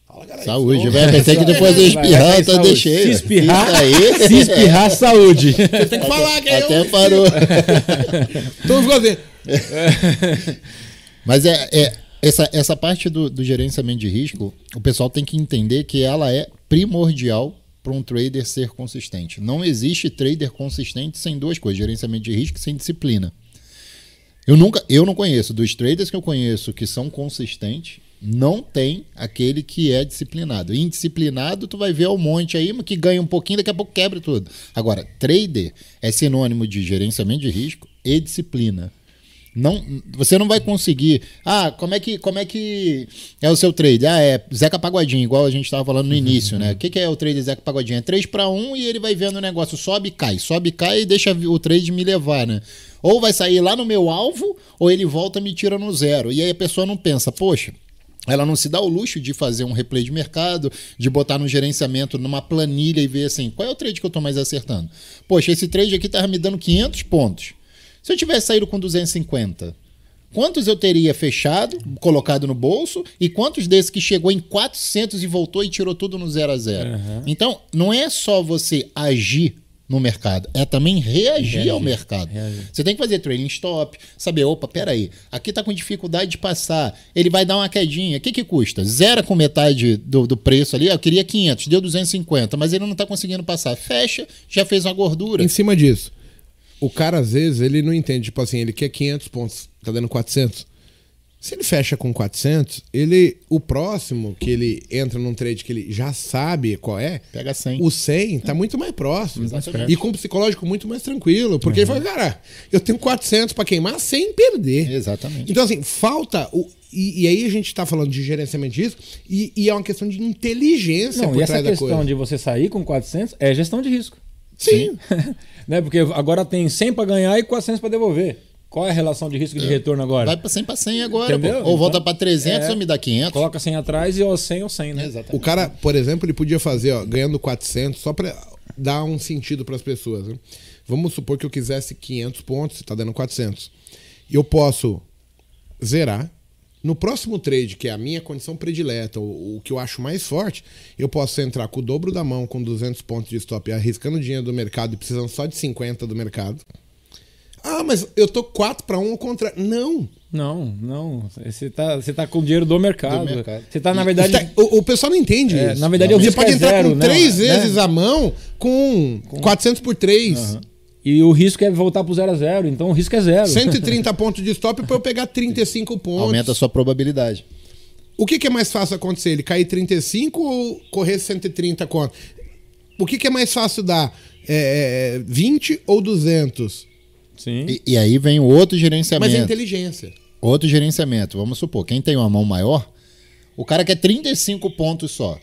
Fala, galera. Saúde, senão- vai. Pensei que depois de Vai, espirrar, saúde. deixei. Se espirrar, aí. (laughs) se espirrar, saúde. Você tem que falar que Até eu... parou. (laughs) Então, vamos fazer. (laughs) Mas é, é- essa, essa parte do, do gerenciamento de risco, o pessoal tem que entender que ela é primordial para um trader ser consistente. Não existe trader consistente sem duas coisas: gerenciamento de risco e sem disciplina. Eu nunca, eu não conheço dos traders que eu conheço que são consistentes, não tem aquele que é disciplinado. Indisciplinado, tu vai ver um monte aí que ganha um pouquinho, daqui a pouco quebra tudo. Agora, trader é sinônimo de gerenciamento de risco e disciplina. Não, você não vai conseguir. Ah, como é que como é que é o seu trade? Ah, é Zeca Pagodinho, igual a gente estava falando no início, né? O que, que é o trade Zeca Pagodinho? É 3 para 1 e ele vai vendo o negócio sobe e cai, sobe e cai e deixa o trade me levar, né? Ou vai sair lá no meu alvo, ou ele volta e me tira no zero. E aí a pessoa não pensa, poxa, ela não se dá o luxo de fazer um replay de mercado, de botar no gerenciamento numa planilha e ver assim, qual é o trade que eu estou mais acertando? Poxa, esse trade aqui estava me dando 500 pontos. Se eu tivesse saído com 250, quantos eu teria fechado, colocado no bolso, e quantos desses que chegou em 400 e voltou e tirou tudo no zero a zero? Então, não é só você agir no mercado, é também reagir, Reagir, ao mercado. reagir. Você tem que fazer trailing stop, saber, opa, peraí, aqui tá com dificuldade de passar, ele vai dar uma quedinha, o que que custa? Zera com metade do, do preço ali, eu queria 500, deu 250, mas ele não tá conseguindo passar. Fecha, já fez uma gordura. Em cima disso, o cara às vezes ele não entende, tipo assim, ele quer 500 pontos, tá dando 400. Se ele fecha com 400, ele o próximo que ele entra num trade que ele já sabe qual é, Pega 100. o 100 tá muito mais próximo. Exatamente. E com o psicológico muito mais tranquilo, porque ele fala, cara, eu tenho 400 pra queimar sem perder. Exatamente. Então, assim, falta. O, e, e aí a gente tá falando de gerenciamento disso, e, e é uma questão de inteligência Não, por e essa trás da questão de você sair com 400 é gestão de risco. Sim. (laughs) né? Porque agora tem 100 para ganhar e 400 para devolver. Qual é a relação de risco de retorno agora? Vai pra 100 para 100 agora. Ou Então, volta pra 300 é. ou me dá 500. Coloca 100 atrás e ou 100 ou 100, né? Exatamente. O cara, por exemplo, ele podia fazer, ó, ganhando 400, só pra dar um sentido pras pessoas. Né? Vamos supor que eu quisesse 500 pontos, está dando 400. Eu posso zerar. No próximo trade, que é a minha condição predileta, o, o que eu acho mais forte, eu posso entrar com o dobro da mão, com 200 pontos de stop, arriscando dinheiro do mercado e precisando só de 50 do mercado. Ah, mas eu tô 4 para 1 contra. Não. Não, não. Você tá, você tá com o dinheiro do mercado. Do mercado. Você tá, na verdade. Tá- o, o pessoal não entende É, isso. na verdade, o Você pode é entrar zero, com né? três Né? vezes a mão com 400 por 3. E o risco é voltar pro zero a zero. Então o risco é zero. 130 (laughs) pontos de stop para eu pegar 35 pontos. Aumenta a sua probabilidade. O que, que é mais fácil acontecer? Ele cair 35 ou correr 130 contra? O que, que é mais fácil dar? É, é, 20 ou 200? Sim. E, e aí vem o outro gerenciamento. Mas é inteligência. Outro gerenciamento. Vamos supor, quem tem uma mão maior, o cara quer 35 pontos só.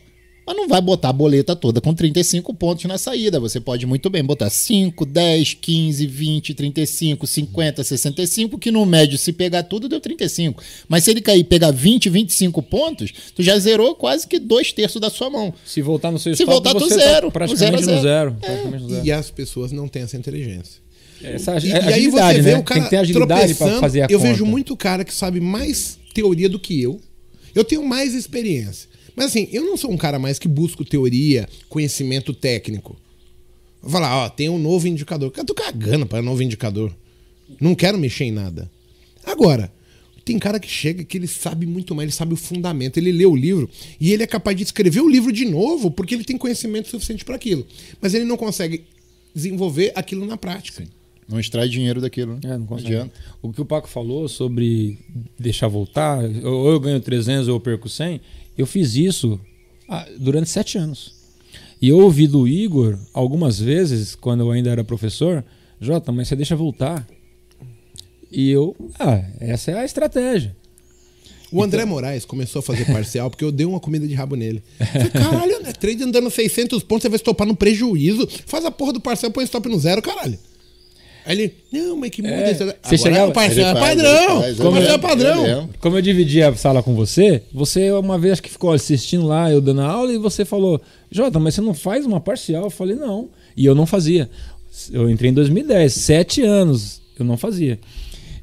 Mas não vai botar a boleta toda com 35 pontos na saída. Você pode muito bem botar 5, 10, 15, 20, 35, 50, 65, que no médio, se pegar tudo, deu 35. Mas se ele cair e pegar 20, 25 pontos, tu já zerou quase que dois terços da sua mão. Se voltar no seu Se stop, voltar do você zero, tá praticamente zero a no zero. zero. Praticamente no zero. E as pessoas não têm essa inteligência. Essa E, é e aí você agilidade, vê né? o cara Tem que ter agilidade para tropeçando. fazer a Eu conta. vejo muito cara que sabe mais teoria do que eu. Eu tenho mais experiência. Mas assim, eu não sou um cara mais que busco teoria, conhecimento técnico. Vou falar, ó, tem um novo indicador. Eu tô cagando para novo indicador. Não quero mexer em nada. Agora, tem cara que chega que ele sabe muito mais, ele sabe o fundamento, ele lê o livro e ele é capaz de escrever o livro de novo porque ele tem conhecimento suficiente para aquilo. Mas ele não consegue desenvolver aquilo na prática. Não extrai dinheiro daquilo. Né? É, não consegue. adianta. O que o Paco falou sobre deixar voltar, ou eu ganho 300 ou eu perco 100, eu fiz isso ah, durante sete anos. E eu ouvi do Igor algumas vezes, quando eu ainda era professor, Jota, mas você deixa voltar. E eu, ah, essa é a estratégia. O André Moraes começou a fazer (laughs) parcial porque eu dei uma comida de rabo nele. Falei, caralho, André, trade andando 600 pontos, você vai estopar no prejuízo. Faz a porra do parcial, põe stop no zero, caralho. Aí ele, não, mas que muda É, isso. você Agora chegava- o parcial Ele é faz, padrão. faz, o parcial é eu padrão. lembro. Como eu dividi a sala com você, você uma vez acho que ficou assistindo lá, eu dando aula, e você falou, Jota, mas você não faz uma parcial? Eu falei, não. E eu não fazia. Eu entrei em 2010, sete anos, eu não fazia.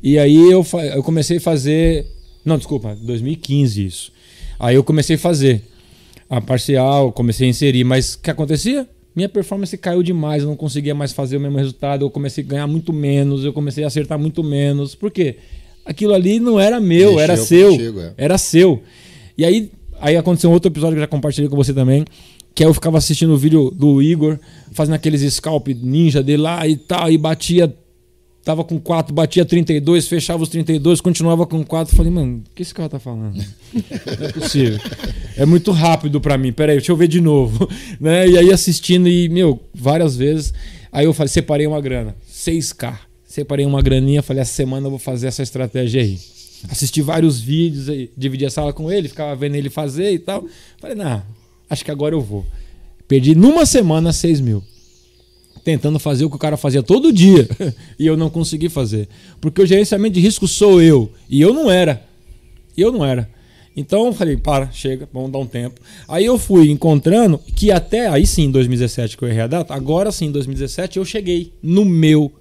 E aí eu, eu comecei a fazer. Não, desculpa, 2015 isso. Aí eu comecei a fazer a parcial, comecei a inserir, mas o que acontecia? Minha performance caiu demais, eu não conseguia mais fazer o mesmo resultado, eu comecei a ganhar muito menos, eu comecei a acertar muito menos. Por quê? Aquilo ali não era meu, Mexeu era seu. contigo, é. Era seu. E aí, aí aconteceu um outro episódio que eu já compartilhei com você também. Que aí eu ficava assistindo o vídeo do Igor, fazendo aqueles scalp ninja dele lá e tal, e batia. Tava com 4, batia 32, fechava os 32, continuava com 4. Falei, mano, o que esse cara tá falando? (laughs) Não é possível. É muito rápido pra mim. Peraí, deixa eu ver de novo. (laughs) Né? E aí assistindo, e, meu, várias vezes. Aí eu falei, separei uma grana. 6K. Separei uma graninha, falei, essa semana eu vou fazer essa estratégia aí. Assisti vários vídeos aí, dividi a sala com ele, ficava vendo ele fazer e tal. Falei, não, acho que agora eu vou. Perdi numa semana 6 mil. Tentando fazer o que o cara fazia todo dia. (laughs) e eu não consegui fazer. Porque o gerenciamento de risco sou eu. E eu não era. E eu não era. Então eu falei, para, chega, vamos dar um tempo. Aí eu fui encontrando que até aí sim, em 2017 que eu errei a data, agora sim, em 2017 eu cheguei no meu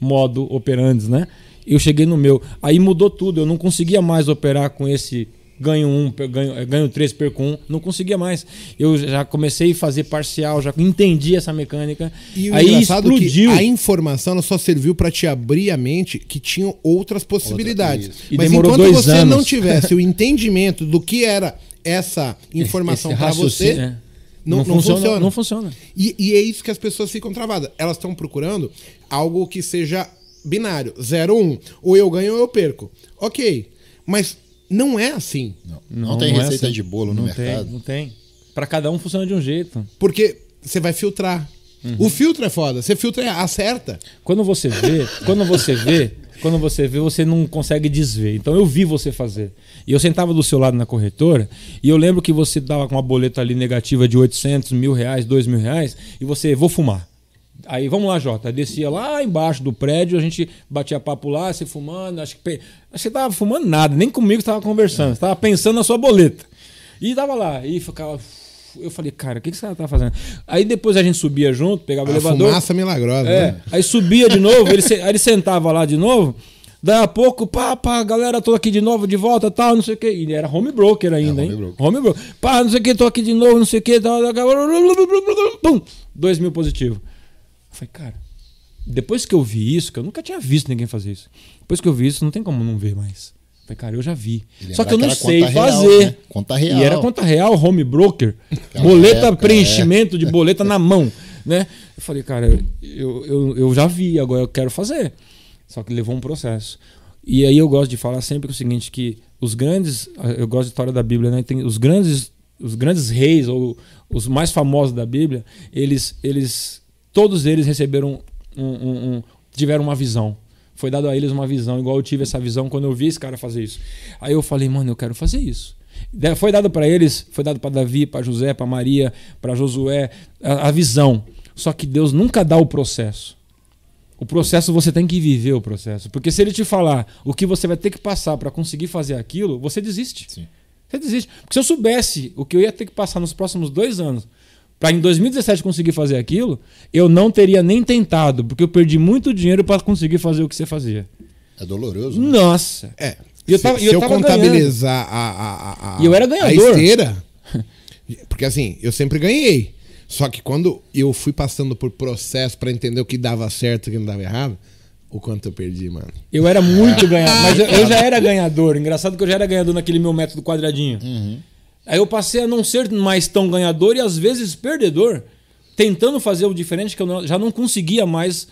modo operandes, né? Eu cheguei no meu. Aí mudou tudo, eu não conseguia mais operar com esse ganho um, ganho, eh, ganho três, perco um, não conseguia mais. Eu já comecei a fazer parcial, já entendi essa mecânica. E o aí é explodiu. que a informação ela só serviu para te abrir a mente que tinham outras possibilidades. Outra. E Mas demorou enquanto dois você anos. não tivesse o (laughs) entendimento do que era essa informação para você, raciocínio, é. não, não funciona. Não funciona. E, e é isso que as pessoas ficam travadas. Elas estão procurando algo que seja binário, 0 1. Um. Ou eu ganho ou eu perco. Ok, mas não é assim. Não, não tem é receita assim. de bolo no não mercado. Tem, não tem. Para cada um funciona de um jeito. Porque você vai filtrar. Uhum. O filtro é foda. Você filtra e acerta. Quando você vê, quando você vê, quando você vê, você não consegue desver. Então eu vi você fazer. E eu sentava do seu lado na corretora e eu lembro que você dava com uma boleta ali negativa de 800 mil reais, 2 mil reais e você, vou fumar. Aí vamos lá, Jota. Descia lá embaixo do prédio, a gente batia papo lá, você fumando. Acho que, acho que você tava fumando nada, nem comigo você tava conversando. Você tava pensando na sua boleta. E tava lá, e ficava. Eu falei, cara, o que, que esse cara tá fazendo? Aí depois a gente subia junto, pegava o A elevador. fumaça milagrosa, É, né? aí subia de novo, ele, se- aí ele sentava lá de novo. Daí a pouco, pá, pá, galera, tô aqui de novo, de volta, tal, não sei o quê. E era home broker ainda, É, home hein? broker. Home broker. Pá, não sei o que, tô aqui de novo, não sei o que, tal, tal, tal, pum, dois mil positivo. Falei, cara, depois que eu vi isso, que eu nunca tinha visto ninguém fazer isso. Depois que eu vi isso, não tem como não ver mais. Falei, cara, eu já vi. Só que eu não sei conta real, fazer. né? Conta real. E era conta real, home broker, (laughs) Aquela boleta, época, preenchimento de boleta na mão, (laughs) né? Eu falei, cara, eu, eu, eu já vi, agora eu quero fazer. Só que levou um processo. E aí eu gosto de falar sempre o seguinte, que os grandes, eu gosto de história da Bíblia, né? Tem os grandes, os grandes reis ou os mais famosos da Bíblia, eles, eles, todos eles receberam um, um- um- tiveram uma visão. Foi dado a eles uma visão, igual eu tive essa visão quando eu vi esse cara fazer isso. Aí eu falei, mano, eu quero fazer isso. Foi dado para eles, foi dado para Davi, para José, para Maria, para Josué, a, a visão. Só que Deus nunca dá o processo. O processo você tem que viver o processo. Porque se ele te falar o que você vai ter que passar para conseguir fazer aquilo, você desiste. Sim. Você desiste. Porque se eu soubesse o que eu ia ter que passar nos próximos dois anos para em 2017 conseguir fazer aquilo, eu não teria nem tentado, porque eu perdi muito dinheiro para conseguir fazer o que você fazia. É doloroso. né? Nossa. É. E eu se tava- se eu eu, contabilizar a, a, a, E eu era ganhador. a esteira. (laughs) Porque assim, eu sempre ganhei. Só que quando eu fui passando por processo pra entender o que dava certo e o que não dava errado, o quanto eu perdi, mano. Eu era muito (laughs) ganhador. Mas eu, eu já era ganhador. Engraçado que eu já era ganhador naquele meu método quadradinho. Aí eu passei a não ser mais tão ganhador e às vezes perdedor, tentando fazer o diferente que eu não- já não conseguia mais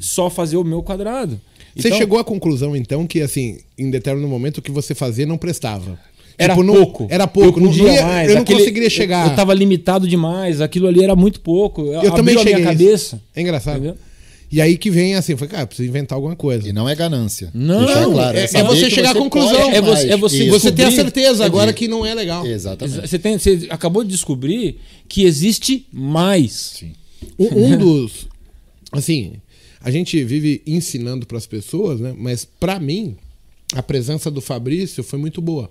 só fazer o meu quadrado. Você Então, chegou à conclusão, então, que assim, em determinado momento o que você fazia não prestava. Era Tipo, não- pouco. Era pouco. Eu não podia ia- mais. eu não Aquele- conseguiria chegar. Eu, eu tava limitado demais. Aquilo ali era muito pouco. Eu também Abriu a cheguei. minha a isso. cabeça. É engraçado. Entendeu? E aí que vem assim, foi, cara, preciso inventar alguma coisa. E não é ganância. Não, Deixar claro, é- é você chegar à conclusão. É você- é você- Isso. Você tem a certeza agora Entendi. que não é legal. Exatamente. Você, tem, você acabou de descobrir que existe mais. Sim. Um, um dos. Assim, a gente vive ensinando para as pessoas, né? Mas para mim, a presença do Fabrício foi muito boa.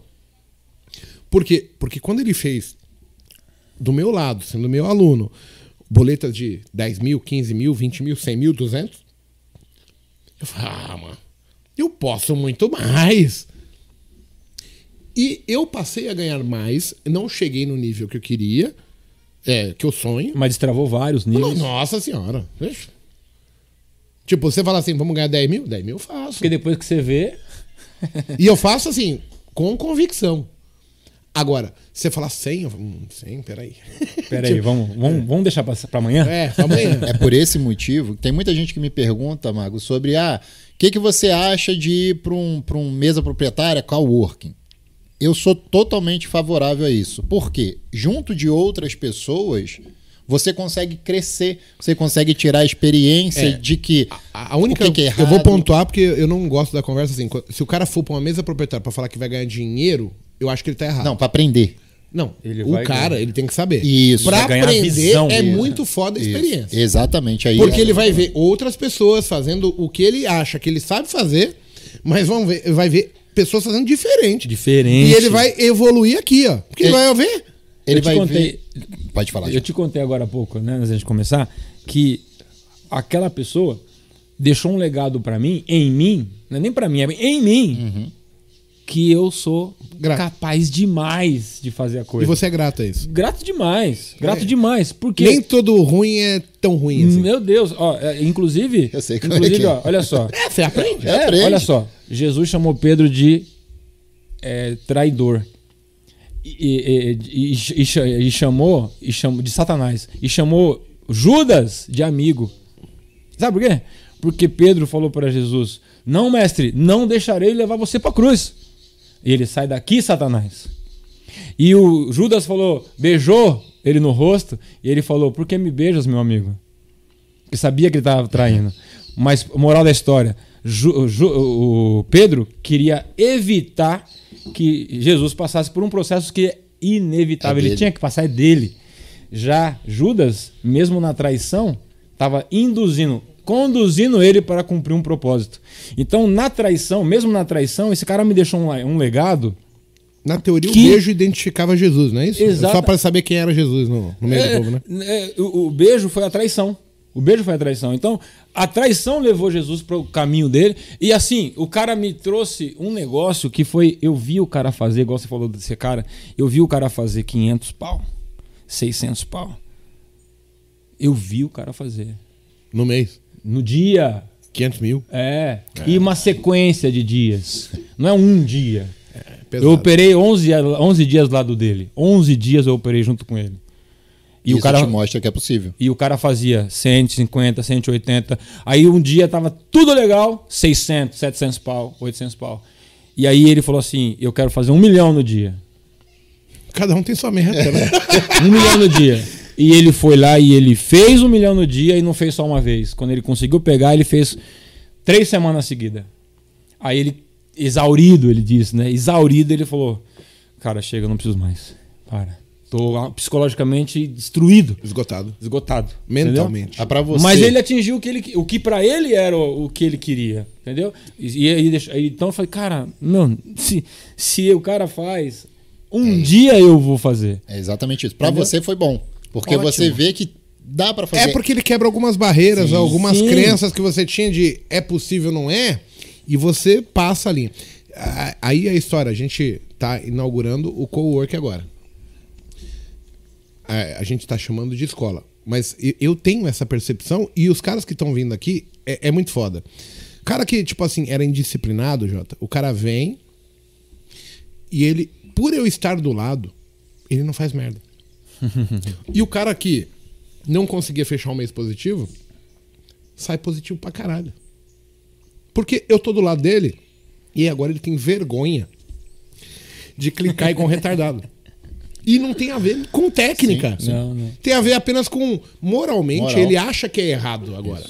Por quê? Porque quando ele fez do meu lado, sendo meu aluno, boletas de 10 mil, 15 mil, 20 mil, 100 mil, 200, eu falei, ah, mano, eu posso muito mais. E eu passei a ganhar mais, não cheguei no nível que eu queria, é, que eu sonho. Mas destravou vários níveis. Nossa senhora. Ixi. Tipo, você fala assim, vamos ganhar 10 mil? 10 mil eu faço. Porque depois que você vê. E eu faço assim, com convicção. Agora, você falar 100, eu falo, hum, 100, peraí. (laughs) Pera aí, vamos, vamos, vamos deixar pra, pra amanhã? É, amanhã. (laughs) É por esse motivo que tem muita gente que me pergunta, Mago, sobre ah, o que, que você acha de ir para um, pra um mesa proprietária coworking? Eu sou totalmente favorável a isso. Por quê? Junto de outras pessoas, você consegue crescer, você consegue tirar a experiência É. de que A, a única. o que, que é eu vou errado. pontuar porque eu não gosto da conversa assim. Se o cara for pra uma mesa proprietária pra falar que vai ganhar dinheiro, eu acho que ele tá errado. Não, para aprender. Não, Ele o vai cara, ganhar. ele tem que saber. Isso. Pra Vai ganhar a aprender visão é dele. muito foda a Isso. experiência. Exatamente. Aí Porque ele vai ver outras pessoas fazendo o que ele acha que ele sabe fazer, mas vão ver, vai ver pessoas fazendo diferente. Diferente. E ele vai evoluir aqui, ó. Porque ele Ele- vai ver. Ele eu te vai contei, ver. Pode falar. Eu te contei agora há pouco, né, antes de começar, que aquela pessoa deixou um legado pra mim, em mim, não é nem pra mim, é em mim, Uhum. Que eu sou Grato. capaz demais de fazer a E coisa. você é grato a isso. Grato demais, grato É. demais, porque Nem todo ruim é tão ruim assim. meu Deus, ó, é, inclusive, Eu sei como é inclusive, que é. ó, olha só, (laughs) É, você aprende. É, aprende. olha só, Jesus chamou Pedro de é, traidor. E, e- e- e cha- e chamou, e chamou de Satanás. E chamou Judas de amigo. Sabe por quê? Porque Pedro falou para Jesus: Não, mestre, não deixarei levar você para cruz. E ele sai daqui, Satanás. E o Judas falou, beijou ele no rosto, e ele falou: Por que me beijas, meu amigo? que sabia que ele estava traindo. Mas, moral da história, Ju- Ju- o Pedro queria evitar que Jesus passasse por um processo que é inevitável. É ele tinha que passar é dele. Já Judas, mesmo na traição, estava induzindo, conduzindo ele para cumprir um propósito. Então, na traição, mesmo na traição, esse cara me deixou um, um legado Na teoria, Que- o beijo identificava Jesus, não é isso? Exata- Só para saber quem era Jesus no, no meio do povo, né? é, o, o beijo foi a traição. O beijo foi a traição. Então, a traição levou Jesus para o caminho dele. E assim, o cara me trouxe um negócio que foi. Eu vi o cara fazer, igual você falou desse cara, eu vi o cara fazer 500 pau, 600 pau. Eu vi o cara fazer. No mês. No dia. 500 mil. É. E uma sequência de dias. Não é um dia. Pesado. Eu operei 11, a- 11 dias do lado dele. 11 dias eu operei junto com ele. E Isso o cara te mostra que é possível. e o cara fazia 150, 180. Aí um dia tava tudo legal, 600, 700 pau, 800 pau. E aí ele falou assim: Eu quero fazer um milhão no dia. Cada um tem sua meta, né? (laughs) Um milhão no dia. E ele foi lá e ele fez um milhão no dia e não fez só uma vez. Quando ele conseguiu pegar, ele fez três semanas seguidas. Aí ele, exaurido, ele disse, né? Exaurido, ele falou: Cara, chega, não preciso mais. Para. Tô ah, psicologicamente destruído, Esgotado. esgotado. Mentalmente. Pra você. Mas ele atingiu o que, ele, o que para ele era o, o que ele queria, entendeu? E, e aí, então eu falei, cara, não, se, se o cara faz, um dia eu vou fazer. É exatamente isso. Pra Entendeu? você foi bom. Porque Ótimo. você vê que dá pra fazer. É porque ele quebra algumas barreiras, Sim, algumas sim. crenças que você tinha de é possível, não é, e você passa ali. Aí a história, a gente tá inaugurando o co-work agora. A gente tá chamando de escola. Mas eu tenho essa percepção e os caras que estão vindo aqui é, é muito foda. Cara que, tipo assim, era indisciplinado, Jota, o cara vem e ele, por eu estar do lado, ele não faz merda. (laughs) E o cara que não conseguia fechar um mês positivo, sai positivo pra caralho. Porque eu tô do lado dele e agora ele tem vergonha de clicar igual um (laughs) retardado. E não tem a ver com técnica. Sim, sim. Não, não. Tem a ver apenas com moralmente, Moral. ele acha que é errado agora.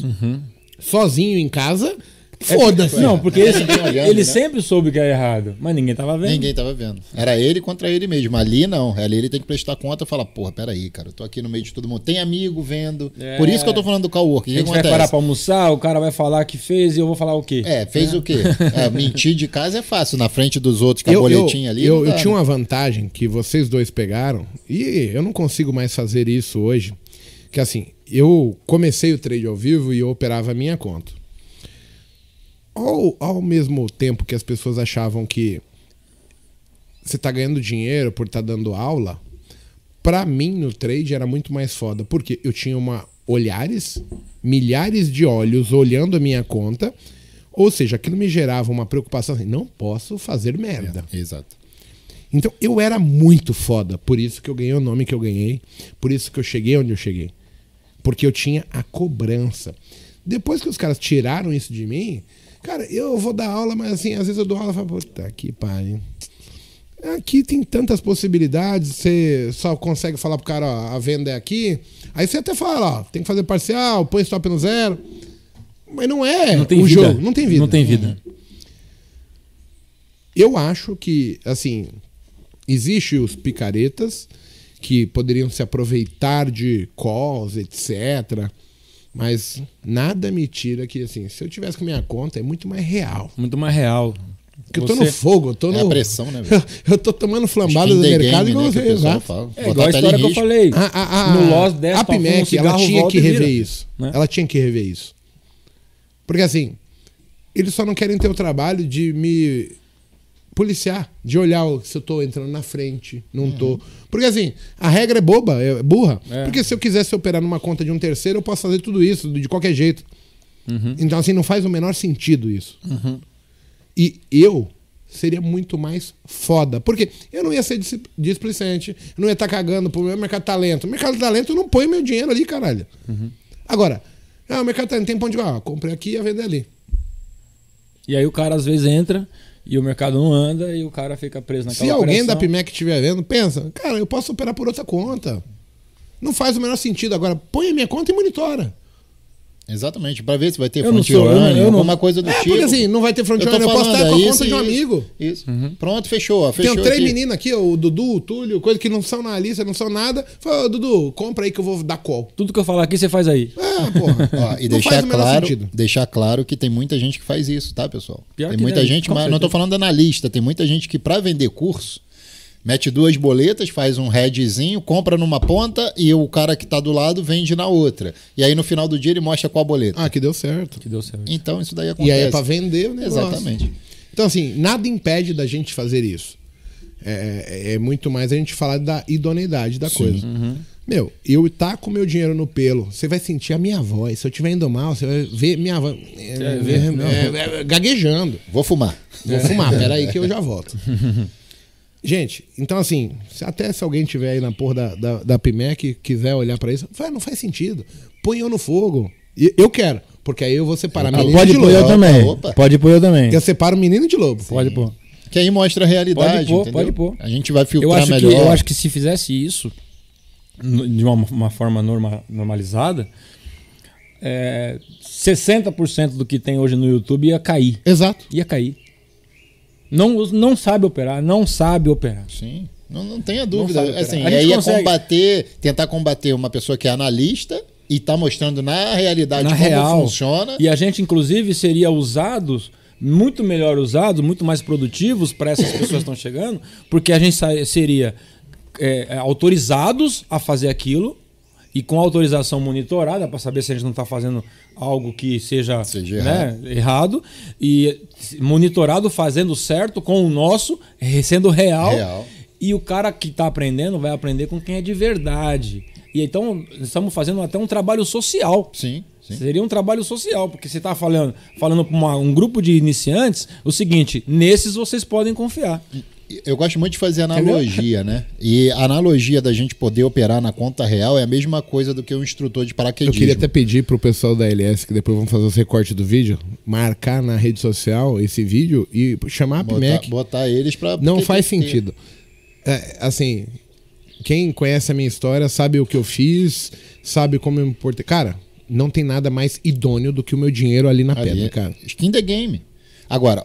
Sozinho em casa, foda-se. Não, porque ele, olhando, ele né? sempre soube que era errado, mas ninguém tava vendo. Ninguém tava vendo. Era ele contra ele mesmo. Ali não. Ali ele tem que prestar conta e falar, porra, peraí, cara, eu tô aqui no meio de todo mundo. Tem amigo vendo. É. Por isso que eu tô falando do cowork. A gente vai parar pra almoçar, o cara vai falar que fez e eu vou falar o quê? É, fez o quê? É, mentir de casa é fácil. Na frente dos outros, com a eu, eu, boletinha ali. eu, não eu dá, tinha né? uma vantagem que vocês dois pegaram, e eu não consigo mais fazer isso hoje. Que assim, eu comecei o trade ao vivo e eu operava a minha conta. Ao, ao mesmo tempo que as pessoas achavam que você tá ganhando dinheiro por estar dando aula, pra mim no trade era muito mais foda, porque eu tinha uma olhares, milhares de olhos olhando a minha conta, ou seja, aquilo me gerava uma preocupação assim, não posso fazer merda. Exato. Então eu era muito foda, por isso que eu ganhei o nome que eu ganhei, por isso que eu cheguei onde eu cheguei. Porque eu tinha a cobrança. Depois que os caras tiraram isso de mim, cara, eu vou dar aula, mas assim, às vezes eu dou aula e falo, puta que pariu. Aqui tem tantas possibilidades, você só consegue falar pro cara, ó, a venda é aqui. Aí você até fala, ó, tem que fazer parcial, põe stop no zero. Mas não é Não tem o vida. jogo, não tem vida. Não tem vida. Eu acho que, assim, existe os picaretas que poderiam se aproveitar de calls, etc. Mas nada me tira que, assim, se eu tivesse com minha conta, é muito mais real. Muito mais real. Porque eu tô no fogo, eu tô É no. a pressão, né, (laughs) velho? eu tô tomando flambada do mercado game, igual né, que você, exato. fala. É Botar igual a história que eu falei. A, a, a, no Lost desce a pra fumar um PMEC, ela tinha que rever vira. isso. Né? Ela tinha que rever isso. Porque assim, eles só não querem ter o trabalho de me policiar, de olhar o- se eu tô entrando na frente, não tô. Porque assim, a regra é boba, é burra. É. Porque se eu quisesse operar numa conta de um terceiro, eu posso fazer tudo isso de qualquer jeito. Então assim, não faz o menor sentido isso. E eu seria muito mais foda. Porque eu não ia ser dis- displicente, não ia estar cagando pro meu mercado talento. Mercado de talento eu não ponho meu dinheiro ali, caralho. Agora, ah, o mercado talento tem ponto de ah, comprei aqui e a vender ali. E aí o cara às vezes entra e o mercado não anda e o cara fica preso naquela Se alguém da operação. PMEC estiver vendo, pensa, cara, eu posso operar por outra conta. Não faz o menor sentido. Agora, põe a minha conta e monitora. Exatamente, pra ver se vai ter Eu sou- não- alguma coisa do É, tipo. porque assim, não vai ter front Eu eu posso falando, estar com a é conta isso, de um isso, amigo. Isso. Pronto, fechou. ó, Fechou Tem três aqui. meninos aqui, o Dudu, o Túlio, coisa que não são na lista, não são nada. Fala, Dudu, compra aí que eu vou dar call. Tudo que eu falar aqui você faz aí. É, porra. (laughs) Ó, e Não deixar faz o menor claro, sentido. deixar claro que tem muita gente que faz isso, tá, pessoal? Pior tem que muita gente, mas não tô certeza. falando analista, tem muita gente que para vender curso Mete duas boletas, faz um headzinho, compra numa ponta e o cara que tá do lado vende na outra. E aí no final do dia ele mostra qual boleta. Ah, que deu certo. Que deu certo. Então isso daí acontece. E aí é pra vender o negócio. Exatamente. Então, assim, nada impede da gente fazer isso. É, é- é muito mais a gente falar da idoneidade da coisa. Meu, eu tá com meu dinheiro no pelo, você vai sentir a minha voz. Se eu estiver indo mal, você vai ver minha voz é, ver, é, é, é, gaguejando. Vou fumar. Vou fumar, peraí que eu já volto. (laughs) Gente, então assim, se até se alguém tiver aí na porra da, da, da Pimec e quiser olhar pra isso, não faz sentido. Põe eu no fogo. E Eu quero, porque aí eu vou separar menino Pode de pôr eu também. Opa. Pode pôr eu também. Eu separo menino de lobo. Pode pôr. Que aí mostra a realidade. Pode pôr, entendeu? pode pôr. A gente vai Eu filtrar acho, que, melhor. eu acho que se fizesse isso de uma, uma forma norma- normalizada, é, 60% do que tem hoje no YouTube ia cair. Exato. Ia cair. Não, não sabe operar, não sabe operar. Sim. Não, não tenha dúvida. operar. assim, aí é consegue. combater, tentar combater uma pessoa que é analista e tá mostrando na realidade Na como real. funciona. E a gente, inclusive, seria usados, muito melhor usados, muito mais produtivos para essas pessoas que estão chegando, porque a gente seria é, autorizados a fazer aquilo e com autorização monitorada para saber se a gente não está fazendo algo que seja, Seja né, errado e monitorado fazendo certo com o nosso sendo real, Real. e o cara que está aprendendo vai aprender com quem é de verdade e então estamos fazendo até um trabalho social Sim, sim. Seria um trabalho social, porque você está falando, falando para um grupo de iniciantes o seguinte: nesses vocês podem confiar. Eu gosto muito de fazer analogia, né? (laughs) E a analogia da gente poder operar na conta real é a mesma coisa do que um instrutor de Eu paraquedismo. queria até pedir pro pessoal da LS, que depois vão fazer os recortes do vídeo, marcar na rede social esse vídeo e chamar a botar, PMEC. botar eles para Não faz sentido. É, assim, quem conhece a minha história sabe o que eu fiz, sabe como eu me portei. Cara, não tem nada mais idôneo do que o meu dinheiro ali na pedra, cara. Skin the game. Agora,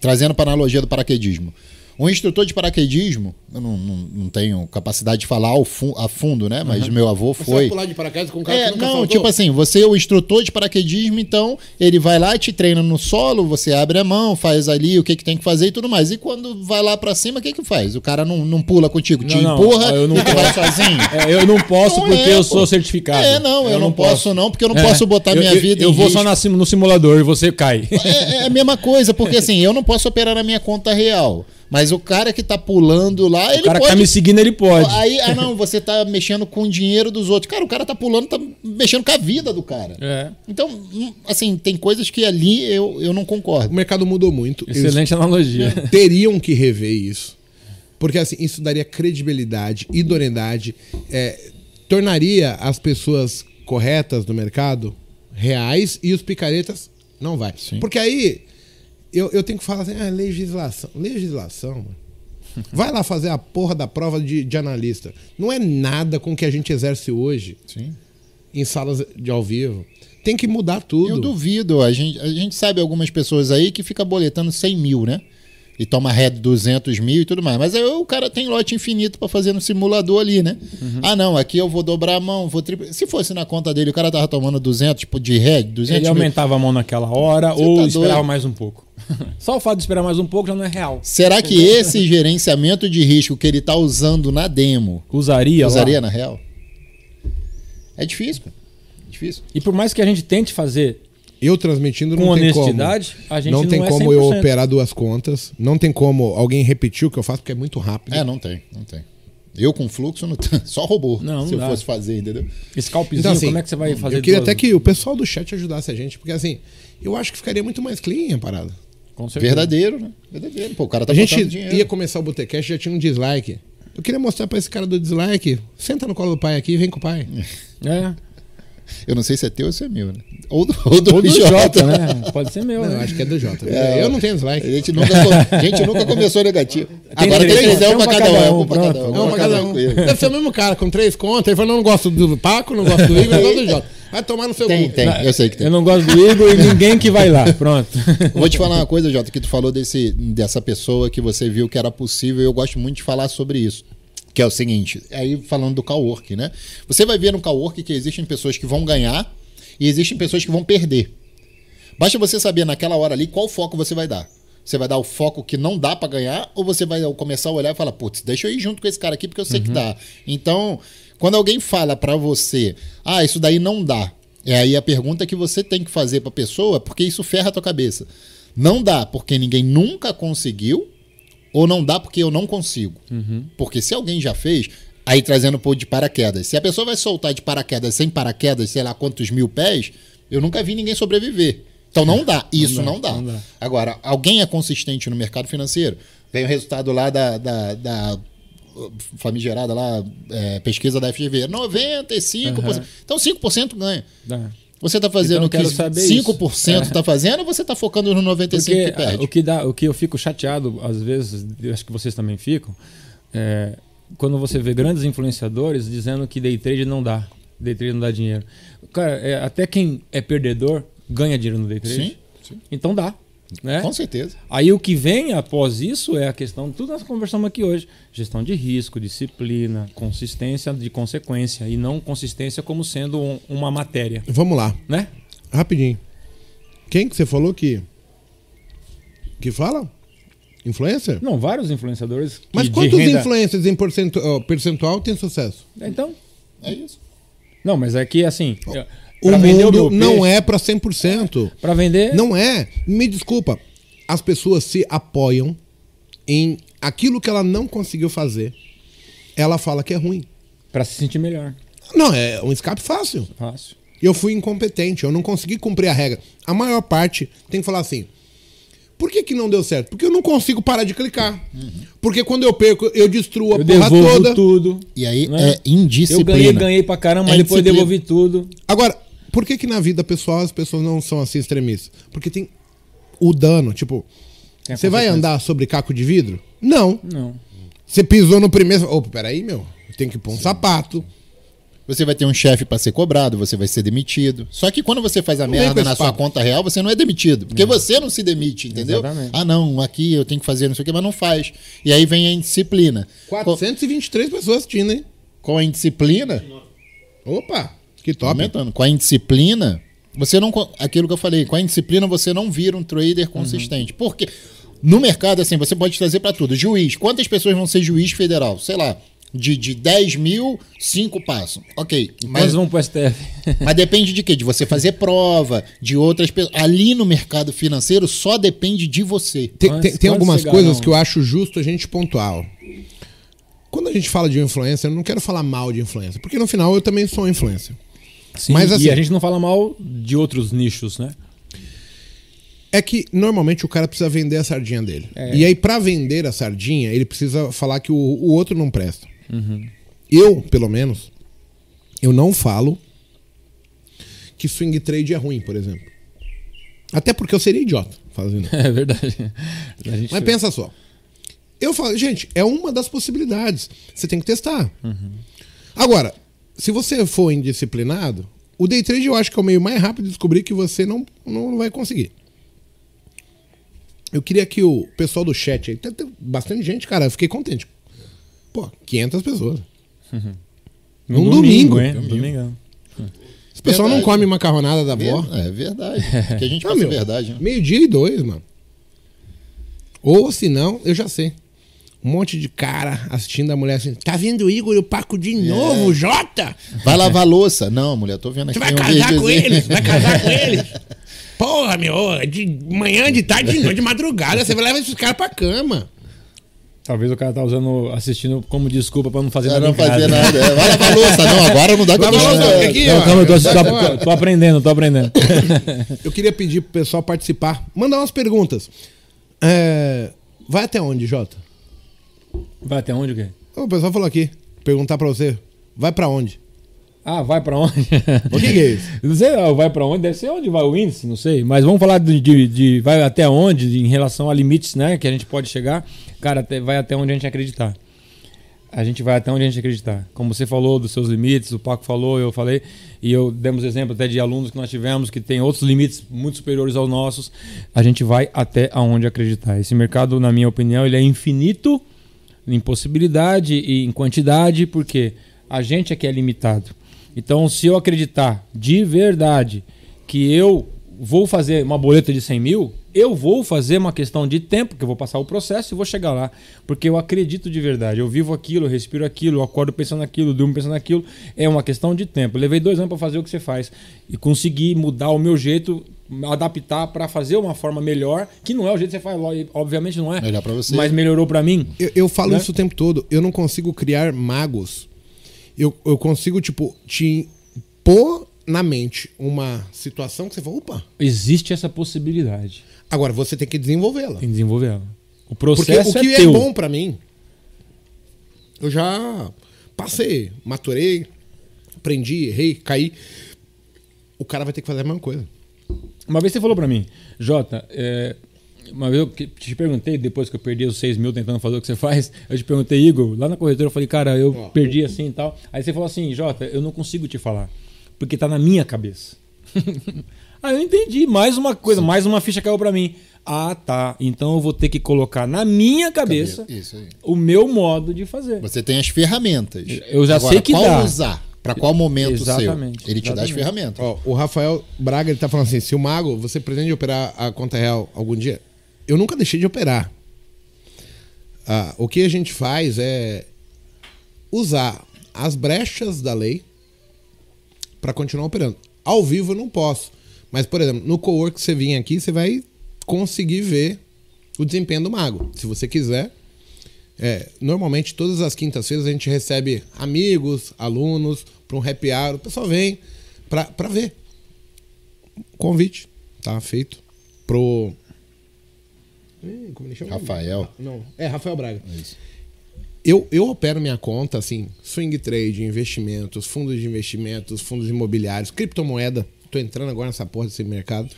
trazendo para a analogia do paraquedismo. Um instrutor de paraquedismo, eu não, não, não tenho capacidade de falar ao fu- a fundo, né? Mas meu avô Você vai foi. pular de paraquedas com um É, não, tipo assim, você é o instrutor de paraquedismo, então ele vai lá e te treina no solo, você abre a mão, faz ali o que, que tem que fazer e tudo mais. E quando vai lá pra cima, o que que faz? O cara não, não pula contigo, te Não, não, empurra eu não e posso. sozinho. (laughs) É, eu não posso Não porque é, eu pô. sou certificado. É, não, eu, não, posso, não, porque eu não É, posso botar eu- minha eu- vida Eu em vou risco. só na sim- no simulador e você cai. É, é a mesma coisa, porque assim, eu não posso operar na minha conta real. Mas o cara que tá pulando lá, ele o cara que pode. tá me seguindo, ele pode. Aí, ah, não, você tá mexendo com o dinheiro dos outros. Cara, o cara tá pulando, tá mexendo com a vida do cara. É. Então, hum, assim, tem coisas que ali eu, eu não O concordo. mercado mudou muito. Excelente analogia. (laughs) Teriam que rever isso. Porque assim, isso daria credibilidade, idoneidade, é, tornaria as pessoas corretas do mercado reais e os picaretas não vai. Porque aí eu, eu tenho que falar assim, ah, legislação. Legislação, mano. (laughs) Vai lá fazer a porra da prova de, de analista. Não é nada com o que a gente exerce hoje Sim. em salas de ao vivo. Tem que mudar tudo. Eu duvido. A gente, a gente sabe algumas pessoas aí que fica boletando 100 mil, né? E toma ré de 200 mil e tudo mais. Mas aí o cara tem lote infinito pra fazer no simulador ali, né? Uhum. Ah, não, aqui eu vou dobrar a mão, vou triplo... Se fosse na conta dele, o cara tava tomando 200 tipo, de ré, 200 Ele mil. aumentava a mão naquela hora Você ou tá esperava doido. mais um pouco. (laughs) Só o fato de esperar mais um pouco já não é real. Será que esse gerenciamento de risco que ele tá usando na demo Usaria, lá. usaria na real? É difícil, cara. É difícil. E por mais que a gente tente fazer Eu transmitindo com não tem honestidade, como. a gente não não, tem é como eu 100%. operar duas contas. Não tem como alguém repetir o que eu faço, porque é muito rápido. É, não tem, não tem. Eu com fluxo não tenho. (laughs) Só robô. Não, não se eu dá. fosse fazer, entendeu? Scalpzinho, Então, assim, como é que você vai fazer eu queria duas- até que o pessoal do chat ajudasse a gente, porque assim, eu acho que ficaria muito mais clean a parada. Verdadeiro, né? Verdadeiro. Pô, o cara tá a gente dinheiro. ia começar o Botecast já tinha um dislike. Eu queria mostrar pra esse cara do dislike. Senta no colo do pai aqui e vem com o pai. (laughs) É. Eu não sei se é teu ou se é meu, né? Ou do, ou do, Ou do Jota. Jota, né? (laughs) Pode ser meu. Não, né? eu acho que é do Jota. É, eu não tenho A dislike. gente nunca, a gente nunca começou negativo. Agora tem três, três, é tem um pra cada um. É um pra cada um. É uma pra cada um. Deve ser o mesmo cara, com três contas. Ele falou, não, não gosto do Paco, não gosto do Igor, não gosto do Jota. Vai tomar no seu Tem, cu. tem. Eu sei que tem. Eu não gosto do Igor e (laughs) ninguém que vai lá. Pronto. (laughs) Vou te falar uma coisa, Jota, que tu falou desse, dessa pessoa que você viu que era possível, e eu gosto muito de falar sobre isso. Que é o seguinte, aí falando do cowork, né? Você vai ver no cowork que existem pessoas que vão ganhar e existem pessoas que vão perder. Basta você saber naquela hora ali qual foco você vai dar. Você vai dar o foco que não dá para ganhar, ou você vai começar a olhar e falar, putz, deixa eu ir junto com esse cara aqui porque eu sei que dá. Então, quando alguém fala para você, ah, isso daí não dá, é aí a pergunta que você tem que fazer para a pessoa, porque isso ferra a tua cabeça. Não dá porque ninguém nunca conseguiu, ou não dá porque eu não consigo. Porque se alguém já fez, aí trazendo pô de paraquedas. Se a pessoa vai soltar de paraquedas sem paraquedas, sei lá quantos mil pés, eu nunca vi ninguém sobreviver. Então não dá. Isso não dá. não dá. Agora, alguém é consistente no mercado financeiro? Vem o resultado lá da, da, da famigerada lá, é, pesquisa da FGV. 95%. Então 5% ganha. Dá. Você está fazendo Então, o que quero saber isso. 5% está fazendo ou você está focando no 95% Porque que perde? o que, dá, o que eu fico chateado, às vezes, acho que vocês também ficam, é quando você vê grandes influenciadores dizendo que day trade não dá. Day trade não dá dinheiro. Cara, é, até quem é perdedor ganha dinheiro no day trade. Sim, sim. Então dá. Né? Com certeza. Aí o que vem após isso é a questão, tudo nós conversamos aqui hoje: gestão de risco, disciplina, consistência de consequência e não consistência como sendo um- uma matéria, Vamos lá, né? rapidinho. Quem que você falou que. Que fala? Influencer? Não, vários influenciadores. Mas de quantos renda- influencers em ó, percentual têm sucesso? Então, É isso. não, mas é que assim, O pra vender mundo meu não peixe, é para 100%. Para vender, Não é. Me desculpa. As pessoas se apoiam em aquilo que ela não conseguiu fazer. Ela fala que é ruim. para se sentir melhor. Não, é um escape fácil. Fácil. Eu fui incompetente, eu não consegui cumprir a regra. A maior parte tem que falar assim: por que, que não deu certo? Porque eu não consigo parar de clicar. Porque quando eu perco, eu destruo a Eu porra devolvo toda. tudo. E aí né? é indisciplina. Eu ganhei, ganhei pra caramba, mas É depois indisciplina. devolvi tudo. Agora, por que que na vida pessoal as pessoas não são assim extremistas? Porque tem o dano, tipo, Tem você vai andar sobre caco de vidro? Não. Não. Você pisou no primeiro. Opa, peraí, meu. Tem que pôr um sapato. Você vai ter um chefe para ser cobrado, você vai ser demitido. Só que quando você faz a Não merda com na sua papo. conta real, você não é demitido. Porque você não se demite, entendeu? Exatamente. Ah, não, aqui eu tenho que fazer não sei o que, mas não faz. E aí vem a indisciplina. Com, 423 pessoas assistindo, hein? com a indisciplina, Opa, que top. aumentando. Com a indisciplina, você não. Aquilo que eu falei, com a indisciplina você não vira um trader consistente. Uhum. Porque no mercado, assim, você pode trazer para tudo. Juiz, quantas pessoas vão ser juiz federal? Sei lá. De, de 10 mil, 5 passam. Ok. Mas Mas, vamos pro STF. (laughs) mas depende de quê? De você fazer prova, de outras pessoas. Ali no mercado financeiro só depende de você. Tem, Mas tem- algumas coisas que eu acho justo a gente pontuar. Quando a gente fala de influencer, eu não quero falar mal de influencer, porque no final eu também sou um influencer. Sim, Mas, assim- e a gente não fala mal de outros nichos, né? É que normalmente o cara precisa vender a sardinha dele. É. E aí, pra vender a sardinha, ele precisa falar que o, o outro não presta. Eu, pelo menos, eu não falo que swing trade é ruim, por exemplo. Até porque eu seria idiota fazendo. (laughs) É verdade. Mas pensa só. Eu falo, gente, é uma das possibilidades. Você tem que testar. Agora, se você for indisciplinado, o day trade eu acho que é o meio mais rápido de descobrir que você não, não vai conseguir. Eu queria que o pessoal do chat aí, tem, tem bastante gente, cara, eu fiquei contente. Pô, 500 pessoas. No um domingo. hein? No domingão. Esse pessoal não come macarronada da avó. É verdade. (laughs) Que a gente meu, verdade. Né? Meio-dia e dois, mano. Ou se não, eu já sei. Um monte de cara assistindo a mulher assim. Tá vendo o Igor e o Paco de novo, Jota? Vai lavar louça. Não, mulher, tô vendo aqui Você vai um casar com eles? Vai casar com eles? (laughs) Porra, meu, de manhã, de tarde, de noite, de madrugada. Você vai levar esses caras pra cama. Talvez o cara tá usando, assistindo como desculpa pra não fazer nada não fazia nada. É, Vai lavar louça. Não, agora não dá que eu tô Lava louça, aqui, Não, calma, eu tô, tô- tô aprendendo, tô aprendendo. (laughs) Eu queria pedir pro pessoal participar. Mandar umas perguntas. É, Vai até onde, Jota? Vai até onde o quê? O pessoal falou aqui. Perguntar pra você. Vai pra onde? Ah, vai pra onde? (laughs) O que, que é isso? Não sei, vai pra onde? Deve ser onde vai o índice, não sei. Mas vamos falar de, de- de vai até onde, de- em relação a limites, né? Que a gente pode chegar. Cara, até- vai até onde a gente acreditar. A gente vai até onde a gente acreditar. Como você falou dos seus limites, o Paco falou, eu falei, e eu demos exemplo até de alunos que nós tivemos que tem outros limites muito superiores aos nossos. A gente vai até aonde acreditar. Esse mercado, na minha opinião, ele é infinito em possibilidade e em quantidade, porque a gente é que é limitado. Então, se eu acreditar de verdade que eu vou fazer uma boleta de 100 mil, Eu vou fazer uma questão de tempo, que eu vou passar o processo e vou chegar lá. Porque eu acredito de verdade. Eu vivo aquilo, eu respiro aquilo, eu acordo pensando naquilo, durmo pensando naquilo. É uma questão de tempo. Eu levei dois anos para fazer o que você faz. E consegui mudar o meu jeito, adaptar para fazer uma forma melhor, que não é o jeito que você faz, obviamente não é. Melhor para você. Mas melhorou para mim. Eu, eu falo Né? isso o tempo todo. Eu não consigo criar magos. Eu, eu consigo, tipo, te pôr na mente uma situação que você fala, opa, Existe essa possibilidade. agora você tem que desenvolvê-la. Tem que desenvolver ela. O Porque processo o que é é, teu. bom pra mim, eu já passei, maturei, aprendi, errei, caí. O cara vai ter que fazer a mesma coisa. Uma vez você falou pra mim, Jota, é, uma vez eu te perguntei, depois que eu perdi os 6 mil tentando fazer o que você (laughs) faz, eu te perguntei, Igor, lá na corretora, eu falei, cara, eu Ó. perdi assim e tal. Aí você falou assim, Jota, eu não consigo te falar, porque tá na minha cabeça. Aí (laughs) eu entendi, mais uma coisa, mais uma ficha caiu pra mim. Ah, tá. Então eu vou ter que colocar na minha cabeça Isso aí. o meu modo de fazer. Você tem as ferramentas. Eu já Agora, sei que qual dá. usar? Para qual momento Exatamente, seu? Ele te dá as exatamente. ferramentas. Ó, o Rafael Braga ele tá falando assim: se o mago, você pretende operar a conta real algum dia? Eu nunca deixei de operar. Ah, o que a gente faz é usar as brechas da lei para continuar operando. Ao vivo eu não posso. Mas, por exemplo, no cowork você vir aqui, você vai conseguir ver o desempenho do mago. Se você quiser. É, normalmente, todas as quintas-feiras a gente recebe amigos, alunos, para um happy hour. O pessoal vem para ver. Convite. Tá feito. Pro. Como ele chama? Rafael. Não, é Rafael Braga. Isso. Eu, eu opero minha conta, assim, swing trade, investimentos, fundos de investimentos, fundos imobiliários, criptomoeda. Tô entrando agora nessa porra desse mercado.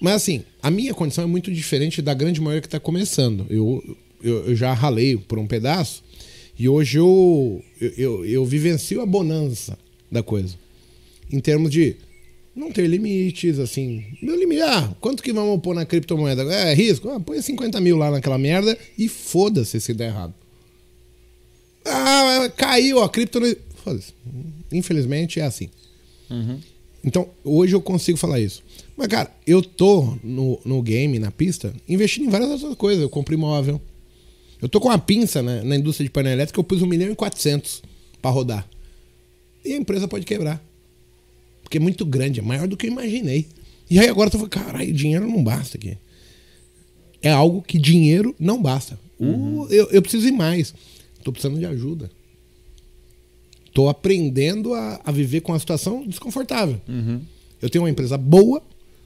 Mas assim, a minha condição é muito diferente da grande maioria que está começando. Eu, eu, eu já ralei por um pedaço e hoje eu, eu, eu, vivencio a bonança da coisa. Em termos de não ter limites, assim. Meu limite, ah, quanto que vamos pôr na criptomoeda? É risco? Ah, põe 50 mil lá naquela merda e foda-se se der errado. Ah, caiu a cripto. Foda-se. Infelizmente é assim. Então, hoje eu consigo falar isso. Mas, cara, eu tô no, no game, na pista, investindo em várias outras coisas. Eu compro imóvel. Eu tô com uma pinça né, na indústria de painel elétrico, eu pus 1 milhão e 400 pra rodar. E a empresa pode quebrar. Porque é muito grande, é maior do que eu imaginei. E aí agora eu tô falando, caralho, dinheiro não basta aqui. É algo que dinheiro não basta. Uh, eu, eu preciso ir mais. Tô precisando de ajuda. Tô aprendendo a, a viver com uma situação desconfortável. Eu tenho uma empresa boa,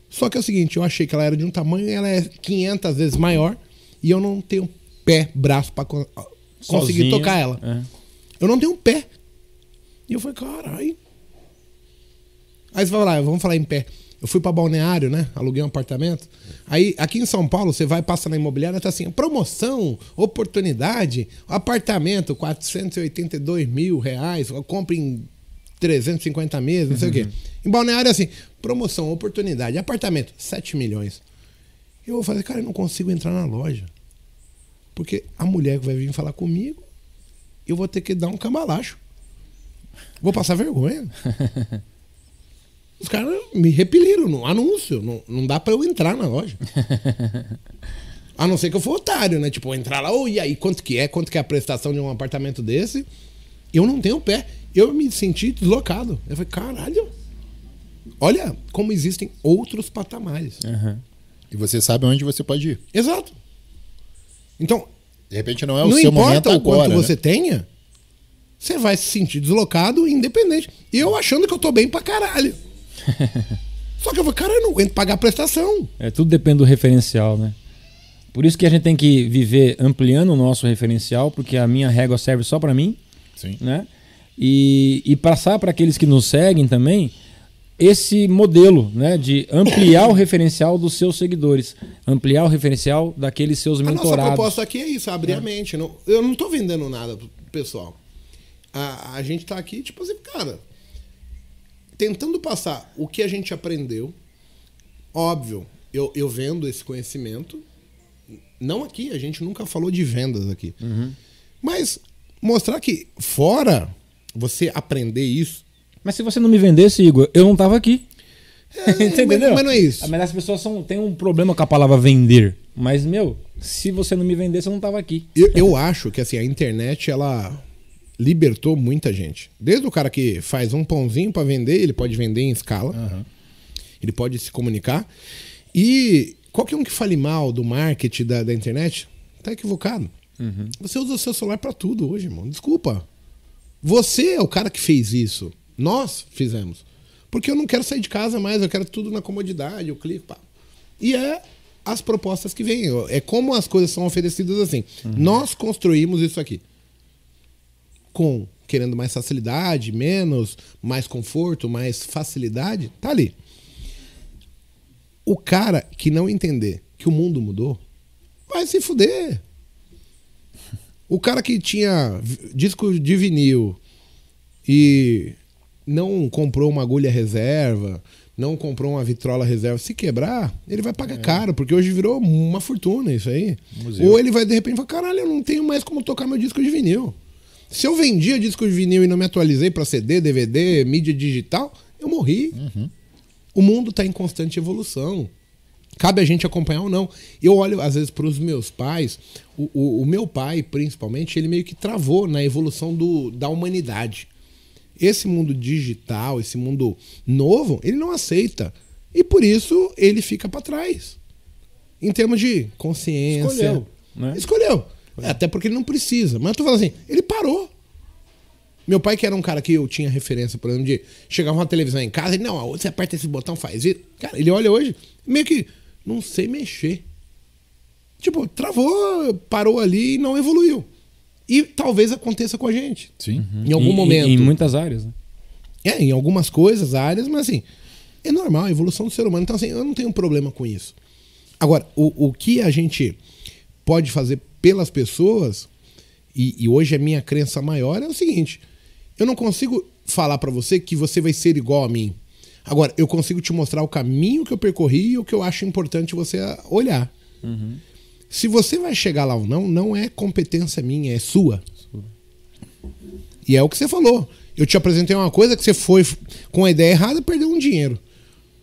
só que é o seguinte, eu achei que ela era de um tamanho, ela é 500 vezes maior e eu não tenho pé, braço pra con- conseguir Sozinho, tocar ela. é. Eu não tenho pé. E eu falei, caralho. Aí você vai lá, vamos falar em pé. Eu fui pra Balneário, né? Aluguei um apartamento. Aí, aqui em São Paulo, você vai, passa na imobiliária, tá assim, promoção, oportunidade, apartamento, 482 mil reais, compra em 350 meses, não sei o quê. Em Balneário, assim, promoção, oportunidade, apartamento, 7 milhões. Eu vou fazer, cara, eu não consigo entrar na loja. Porque a mulher que vai vir falar comigo, eu vou ter que dar um cambalacho. Vou passar vergonha. (laughs) Os caras me repeliram no anúncio. Não, não dá pra eu entrar na loja. (laughs) A não ser que eu for otário, né? Tipo, entrar lá, oh, e aí, quanto que é? Quanto que é a prestação de um apartamento desse? Eu não tenho pé. Eu me senti deslocado. Eu falei, caralho. Olha como existem outros patamares. Aham. E você sabe onde você pode ir. Exato. Então, De repente não é o não seu momento importa o quanto agora. né? você tenha, você vai se sentir deslocado e independente. E eu achando que eu tô bem pra caralho. (laughs) Só que eu falei, cara, eu não aguento pagar a prestação. É, tudo depende do referencial, né? Por isso que a gente tem que viver ampliando o nosso referencial, porque a minha régua serve só para mim, Sim. né? E, e passar para aqueles que nos seguem também esse modelo, né, de ampliar o referencial dos seus seguidores, ampliar o referencial daqueles seus A nossa mentorados. proposta aqui é isso, abrir a mente. Não- eu não tô vendendo nada pro pessoal. A, a gente tá aqui, tipo assim, cara, tentando passar o que a gente aprendeu. Óbvio, eu, eu vendo esse conhecimento. Não aqui, a gente nunca falou de vendas aqui. Mas mostrar que fora você aprender isso, Mas se você não me vendesse, Igor, eu não tava aqui. (laughs) Entendeu? mas não é isso. Mas as pessoas são, têm um problema com a palavra vender. Mas, meu, se você não me vender, você não tava aqui. Eu, eu acho que assim, a internet, ela libertou muita gente. Desde o cara que faz um pãozinho para vender, ele pode vender em escala. Ele pode se comunicar. E qualquer um que fale mal do marketing da, da internet, tá equivocado. Você usa o seu celular para tudo hoje, irmão. Desculpa. Você é o cara que fez isso. Nós fizemos. Porque eu não quero sair de casa mais, eu quero tudo na comodidade, eu clico, pá. E é as propostas que vêm. É como as coisas são oferecidas assim. Nós construímos isso aqui. Com querendo mais facilidade, menos, mais conforto, mais facilidade, tá ali. O cara que não entender que o mundo mudou, vai se fuder. O cara que tinha disco de vinil e não comprou uma agulha reserva, não comprou uma vitrola reserva, se quebrar, ele vai pagar caro, porque hoje virou uma fortuna isso aí. Museu. Ou ele vai de repente falar: caralho, eu não tenho mais como tocar meu disco de vinil. Se eu vendia disco de vinil e não me atualizei para CD, DVD, mídia digital, eu morri. O mundo está em constante evolução. Cabe a gente acompanhar ou não. Eu olho, às vezes, para os meus pais. O, o- o meu pai, principalmente, ele meio que travou na evolução do, da humanidade. Esse mundo digital, esse mundo novo, ele não aceita. E por isso ele fica para trás. Em termos de consciência. Escolheu, né? Escolheu. É, até porque ele não precisa. Mas eu tô falando assim, ele parou. Meu pai, que era um cara que eu tinha referência, por exemplo, de chegava uma televisão em casa, ele, não, você aperta esse botão, faz isso. Cara, ele olha hoje, meio que não sei mexer. Tipo, travou, parou ali e não evoluiu. E talvez aconteça com a gente. Sim. Em algum Em- momento. Em, em muitas áreas, né? É, em algumas coisas, áreas, mas assim, é normal, a evolução do ser humano. Então, assim, eu não tenho problema com isso. Agora, o, o que a gente pode fazer pelas pessoas, e, e hoje a minha crença maior, é o seguinte: eu não consigo falar pra você que você vai ser igual a mim. Agora, eu consigo te mostrar o caminho que eu percorri e o que eu acho importante você olhar. Se você vai chegar lá ou não, não é competência minha, é sua. E é o que você falou. Eu te apresentei uma coisa que você foi com a ideia errada e perdeu um dinheiro.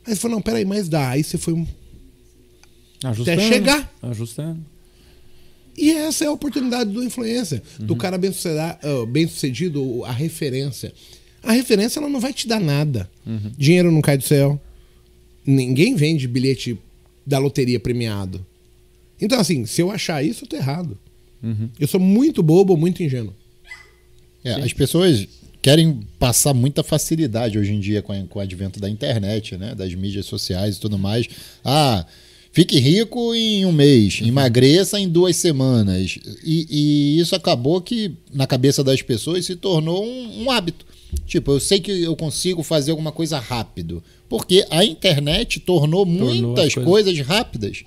Aí você falou, não, peraí, mas dá. Aí você foi. um- Ajustando. chegar. Ajustando. E essa é a oportunidade do influencer, do cara bem, suceda- ah, bem sucedido, a referência. A referência ela não vai te dar nada. Dinheiro não cai do céu. Ninguém vende bilhete da loteria premiado. Então, assim, se eu achar isso, eu tô errado. Eu sou muito bobo, muito ingênuo. É, as pessoas querem passar muita facilidade hoje em dia com, a- com o advento da internet, né? Das mídias sociais e tudo mais. Ah, fique rico em um mês, emagreça em duas semanas. E, e isso acabou que, na cabeça das pessoas, se tornou um, um hábito. Tipo, eu sei que eu consigo fazer alguma coisa rápido. Porque a internet tornou, muitas as coisas- coisas rápidas.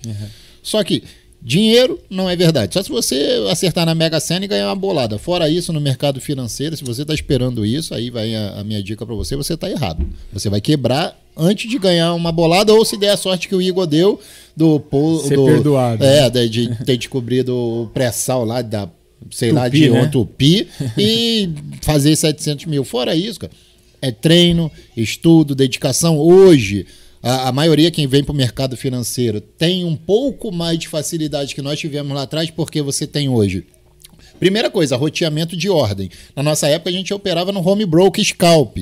Só que dinheiro não é verdade. Só se você acertar na Mega Sena e ganhar uma bolada. Fora isso, no mercado financeiro, se você está esperando isso, aí vai a, a minha dica para você, você está errado. Você vai quebrar antes de ganhar uma bolada ou se der a sorte que o Igor deu do... Ser do perdoado. É, de, de ter descobrido o pré-sal lá da... Sei lá, Tupi, de né? Tupi e fazer 700 mil. Fora isso, cara, é treino, estudo, dedicação. Hoje, a, a maioria quem vem para o mercado financeiro tem um pouco mais de facilidade que nós tivemos lá atrás, porque você tem hoje. Primeira coisa, roteamento de ordem. Na nossa época, a gente operava no home broker scalp.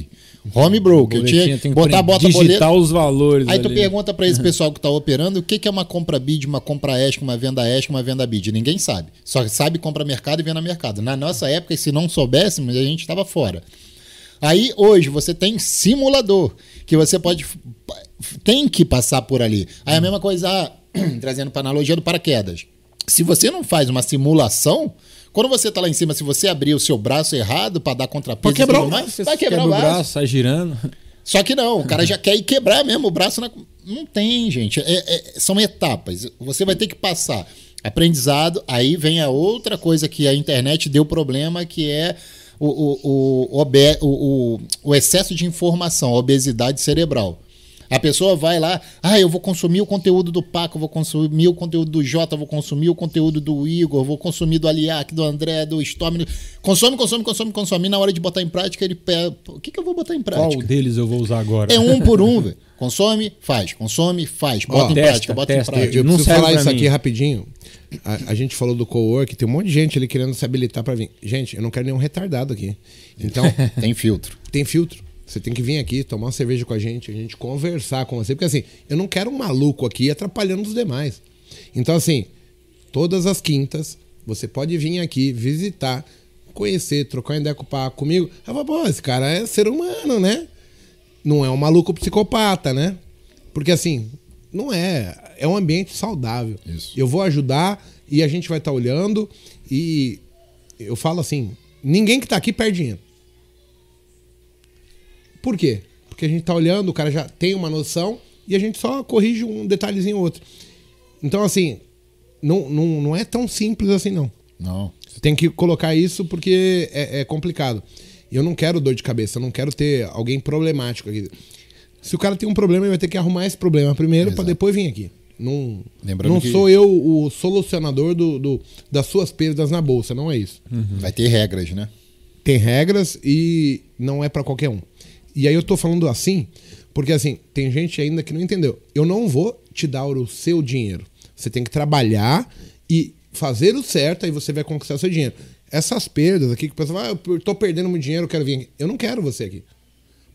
Home broker. Tinha que botar, bota digitar boleto. os valores. Aí tu ali. pergunta para esse (laughs) pessoal que está operando o que, que é uma compra bid, uma compra ESC, uma venda ESC, uma venda bid. Ninguém sabe. Só sabe compra mercado e venda mercado. Na nossa época, se não soubéssemos, a gente estava fora. Aí hoje você tem simulador que você pode tem que passar por ali. Aí a mesma coisa, ah, (clears throat) trazendo para analogia do paraquedas. Se você não faz uma simulação, quando você tá lá em cima, se você abrir o seu braço errado para dar contrapeso, Pode quebrar o Você vai quebrar quebra o braço. sai girando. Só que não, o cara já (laughs) quer ir quebrar mesmo o braço. Na... Não tem, gente. É- é- são etapas. Você vai ter que passar aprendizado. Aí vem a outra coisa que a internet deu problema, que é o, o, o, o- o excesso de informação, a obesidade cerebral. A pessoa vai lá, ah, eu vou consumir o conteúdo do Paco, eu vou consumir o conteúdo do Jota, eu vou consumir o conteúdo do Igor, eu vou consumir do Aliac, do André, do Storm. Consome, consome, consome, consome. E na hora de botar em prática, ele pega. O que, que eu vou botar em prática? Qual deles eu vou usar agora? É um por um, (laughs) velho. Consome, faz. Consome, faz. Bota Ó, em testa, prática, bota testa. em prática. Eu Não preciso falar isso mim. aqui rapidinho. A, a gente falou do co-work, tem um monte de gente ali querendo se habilitar para vir. Gente, eu não quero nenhum retardado aqui. Então, (laughs) Tem filtro. tem filtro. Você tem que vir aqui, tomar uma cerveja com a gente, a gente conversar com você. Porque assim, eu não quero um maluco aqui atrapalhando os demais. Então, assim, todas as quintas, você pode vir aqui, visitar, conhecer, trocar ideia com o Paco comigo. Eu falo, pô, esse cara é ser humano, né? Não é um maluco psicopata, né? Porque assim, não é. É um ambiente saudável. Isso. Eu vou ajudar e a gente vai estar olhando. E eu falo assim: ninguém que tá aqui perde dinheiro. Por quê? Porque a gente tá olhando, o cara já tem uma noção e a gente só corrige um detalhezinho ou outro. Então, assim, não, não, não é tão simples assim, não. Não. Você tem que colocar isso porque é, é complicado. Eu não quero dor de cabeça, eu não quero ter alguém problemático aqui. Se o cara tem um problema, ele vai ter que arrumar esse problema primeiro para depois vir aqui. Não, Lembrando não que- sou eu o solucionador do, do- das suas perdas na bolsa, não é isso. Vai ter regras, né? Tem regras e não é para qualquer um. E aí eu tô falando assim, porque assim, tem gente ainda que não entendeu. Eu não vou te dar o seu dinheiro. Você tem que trabalhar e fazer o certo, aí você vai conquistar o seu dinheiro. Essas perdas aqui que o pessoal fala, ah, eu tô perdendo muito dinheiro, eu quero vir aqui. Eu não quero você aqui.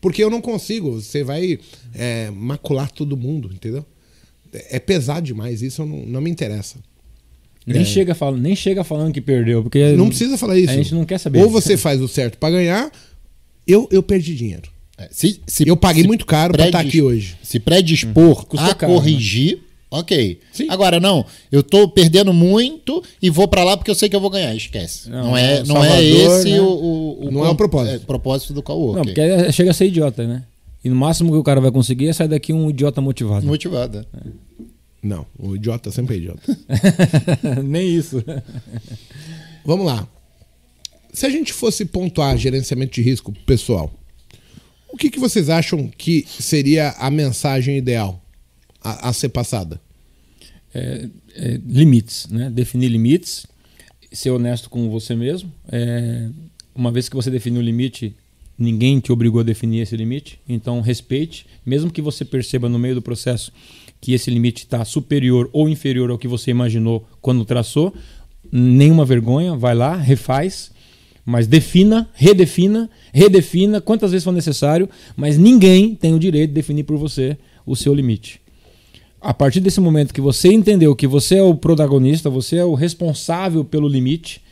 Porque eu não consigo. Você vai é, macular todo mundo, entendeu? É é pesado demais, isso não, não me interessa. Nem, chega falando, nem chega falando que perdeu, porque Não precisa falar isso. A gente não quer saber. Ou você faz o certo para ganhar, eu, eu perdi dinheiro. É, se- se- Eu paguei se muito caro pra estar predis- aqui hoje. Se predispor Custou a caro, né? corrigir, ok. Sim. Agora, não, eu tô perdendo muito e vou pra lá porque eu sei que eu vou ganhar. Esquece. Não, Não, é, é não é Salvador, esse né? o, o- Não é o propósito. propósito do coworking. Não, porque é- chega a ser idiota, né? E no máximo que o cara vai conseguir é sair daqui um idiota motivado. Motivada. Não, o idiota sempre é idiota. (laughs) Nem isso. Vamos lá. Se a gente fosse pontuar gerenciamento de risco pro pessoal, o que, que vocês acham que seria a mensagem ideal a, a ser passada? É, é, limites, né? Definir limites, ser honesto com você mesmo. É, uma vez que você definiu o limite, ninguém te obrigou a definir esse limite, então respeite, mesmo que você perceba no meio do processo que esse limite está superior ou inferior ao que você imaginou quando traçou, nenhuma vergonha, vai lá, refaz, mas defina, redefina, redefina quantas vezes for necessário, mas ninguém tem o direito de definir por você o seu limite. A partir desse momento que você entendeu que você é o protagonista, você é o responsável pelo limite,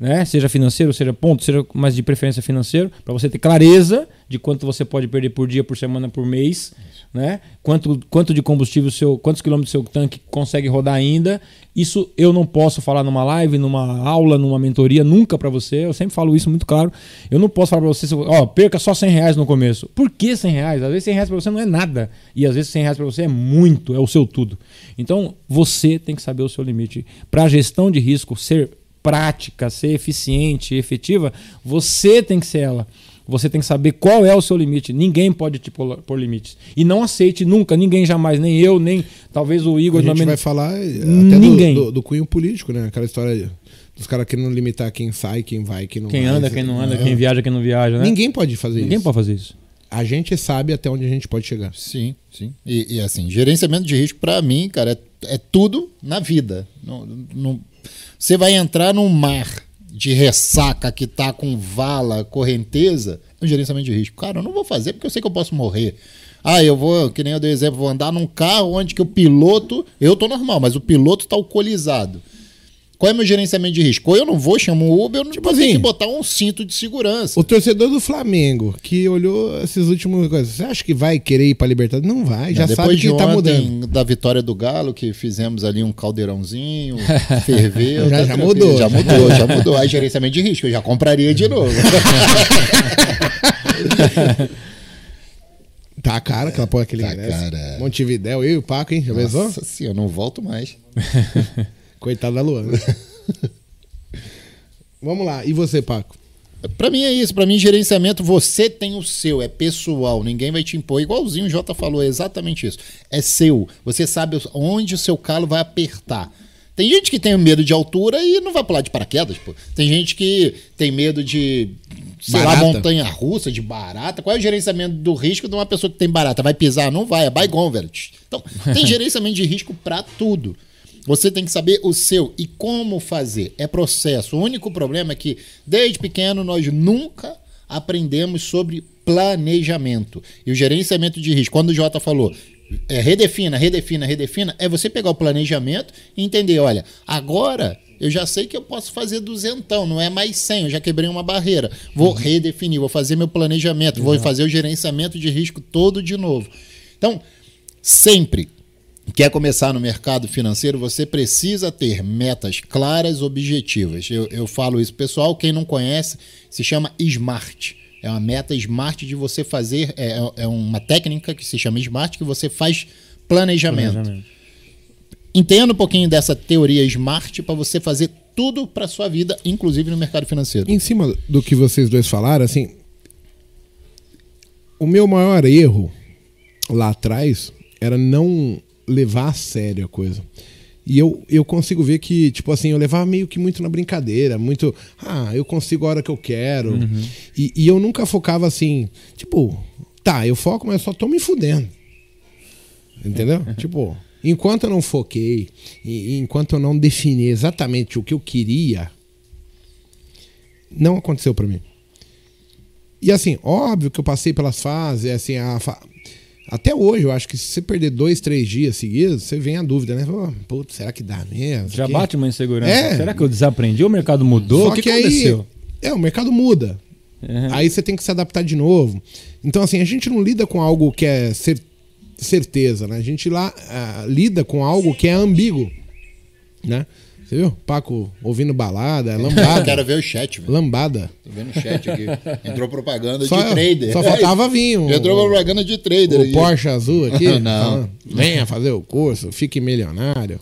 né? Seja financeiro, seja ponto, seja mais de preferência financeiro, para você ter clareza de quanto você pode perder por dia, por semana, por mês, né? Quanto, quanto de combustível seu, quantos quilômetros seu tanque consegue rodar ainda. Isso eu não posso falar numa live, numa aula, numa mentoria, nunca para você. Eu sempre falo isso muito claro. Eu não posso falar para você, ó, perca só 100 reais no começo. Por que 100 reais? Às vezes 100 reais para você não é nada. E às vezes 100 reais para você é muito, é o seu tudo. Então você tem que saber o seu limite. Para a gestão de risco ser prática, ser eficiente, efetiva, você tem que ser ela. Você tem que saber qual é o seu limite. Ninguém pode te pôr pôr limites. E não aceite nunca, ninguém jamais, nem eu, nem talvez o Igor A gente vai falar eh, até Ninguém. do, do, do cunho político, né? Aquela história dos caras querendo limitar quem sai, quem vai, quem não Quem vai. anda, quem não anda, quem viaja, quem não viaja, né? Ninguém pode fazer Ninguém isso. pode fazer isso. A gente sabe até onde a gente pode chegar. Sim, sim. E, e, assim, gerenciamento de risco, para mim, cara, é, é tudo na vida. Não, não- você vai entrar num mar de ressaca que tá com vala, correnteza, é um gerenciamento de risco. Cara, eu não vou fazer porque eu sei que eu posso morrer. Ah, eu vou, que nem eu dei exemplo, vou andar num carro onde que o piloto, eu tô normal, mas o piloto tá alcoolizado. Qual é meu gerenciamento de risco? Ou eu não vou, chamo um Uber, eu não Tipo assim, que botar um cinto de segurança. O torcedor do Flamengo, que olhou esses últimos coisas, você acha que vai querer ir pra Libertadores? Não vai, já Não, sabe que de tá ontem, mudando. da vitória do Galo, que fizemos ali um caldeirãozinho, (laughs) ferveu. Já- tá já mudou. Já mudou, já mudou. Aí gerenciamento de risco, eu já compraria de novo. (laughs) Tá caro aquela porra aquele Tá ingresso. cara. Montevidéu, eu e o Paco, hein? Já pensou? Nossa eu não volto mais. (laughs) Coitado da Luana. (laughs) Vamos lá, e você, Paco? Para mim é isso, para mim gerenciamento você tem o seu, é pessoal, ninguém vai te impor, igualzinho o Jota falou, é exatamente isso. É seu, você sabe onde o seu calo vai apertar. Tem gente que tem medo de altura e não vai pular de paraquedas, pô. Tem gente que tem medo de, sei Barata. lá, montanha russa, de barata. Qual é o gerenciamento do risco de uma pessoa que tem barata? Vai pisar? Não vai, é bygone, velho. Então, tem (laughs) gerenciamento de risco para tudo. Você tem que saber o seu e como fazer. É processo. O único problema é que, desde pequeno, nós nunca aprendemos sobre planejamento. E o gerenciamento de risco, quando o Jota falou, é, redefina, redefina, redefina, é você pegar o planejamento e entender, olha, agora eu já sei que eu posso fazer duzentão, não é mais 100, eu já quebrei uma barreira. Vou redefinir, vou fazer meu planejamento, vou fazer o gerenciamento de risco todo de novo. Então, sempre quer começar no mercado financeiro, você precisa ter metas claras, objetivas. Eu, eu falo isso, pessoal, quem não conhece, se chama SMART. É uma meta SMART de você fazer, é, é uma técnica que se chama SMART, que você faz planejamento. Planejamento. Entenda um pouquinho dessa teoria SMART para você fazer tudo para sua vida, inclusive no mercado financeiro. Em cima do que vocês dois falaram, assim, o meu maior erro lá atrás era não levar a sério a coisa. E eu, eu consigo ver que, tipo assim, eu levava meio que muito na brincadeira, muito, ah, eu consigo a hora que eu quero. E, e eu nunca focava assim, tipo, tá, eu foco, mas eu só tô me fudendo. Entendeu? (laughs) tipo, enquanto eu não foquei, e, e enquanto eu não defini exatamente o que eu queria, não aconteceu pra mim. E assim, óbvio que eu passei pelas fases, assim, a fa- até hoje eu acho que se você perder dois, três dias seguidos, você vem a dúvida, né? Putz, será que dá mesmo? Já bate uma insegurança. É. Será que eu desaprendi? O mercado mudou? Só o que, que aconteceu? aí, é, o mercado muda. Uhum. Aí você tem que se adaptar de novo. Então, assim, a gente não lida com algo que é cer- certeza, né? A gente lá ah, lida com algo que é ambíguo, né? Você viu? Paco ouvindo balada, Eu lambada. (laughs) quero ver o chat, velho. lambada. Tô vendo o chat aqui. Entrou propaganda Só, de trader. só faltava (laughs) um, Entrou propaganda de trader. o aqui. Porsche azul aqui. (laughs) Não. Venha fazer o curso, fique milionário.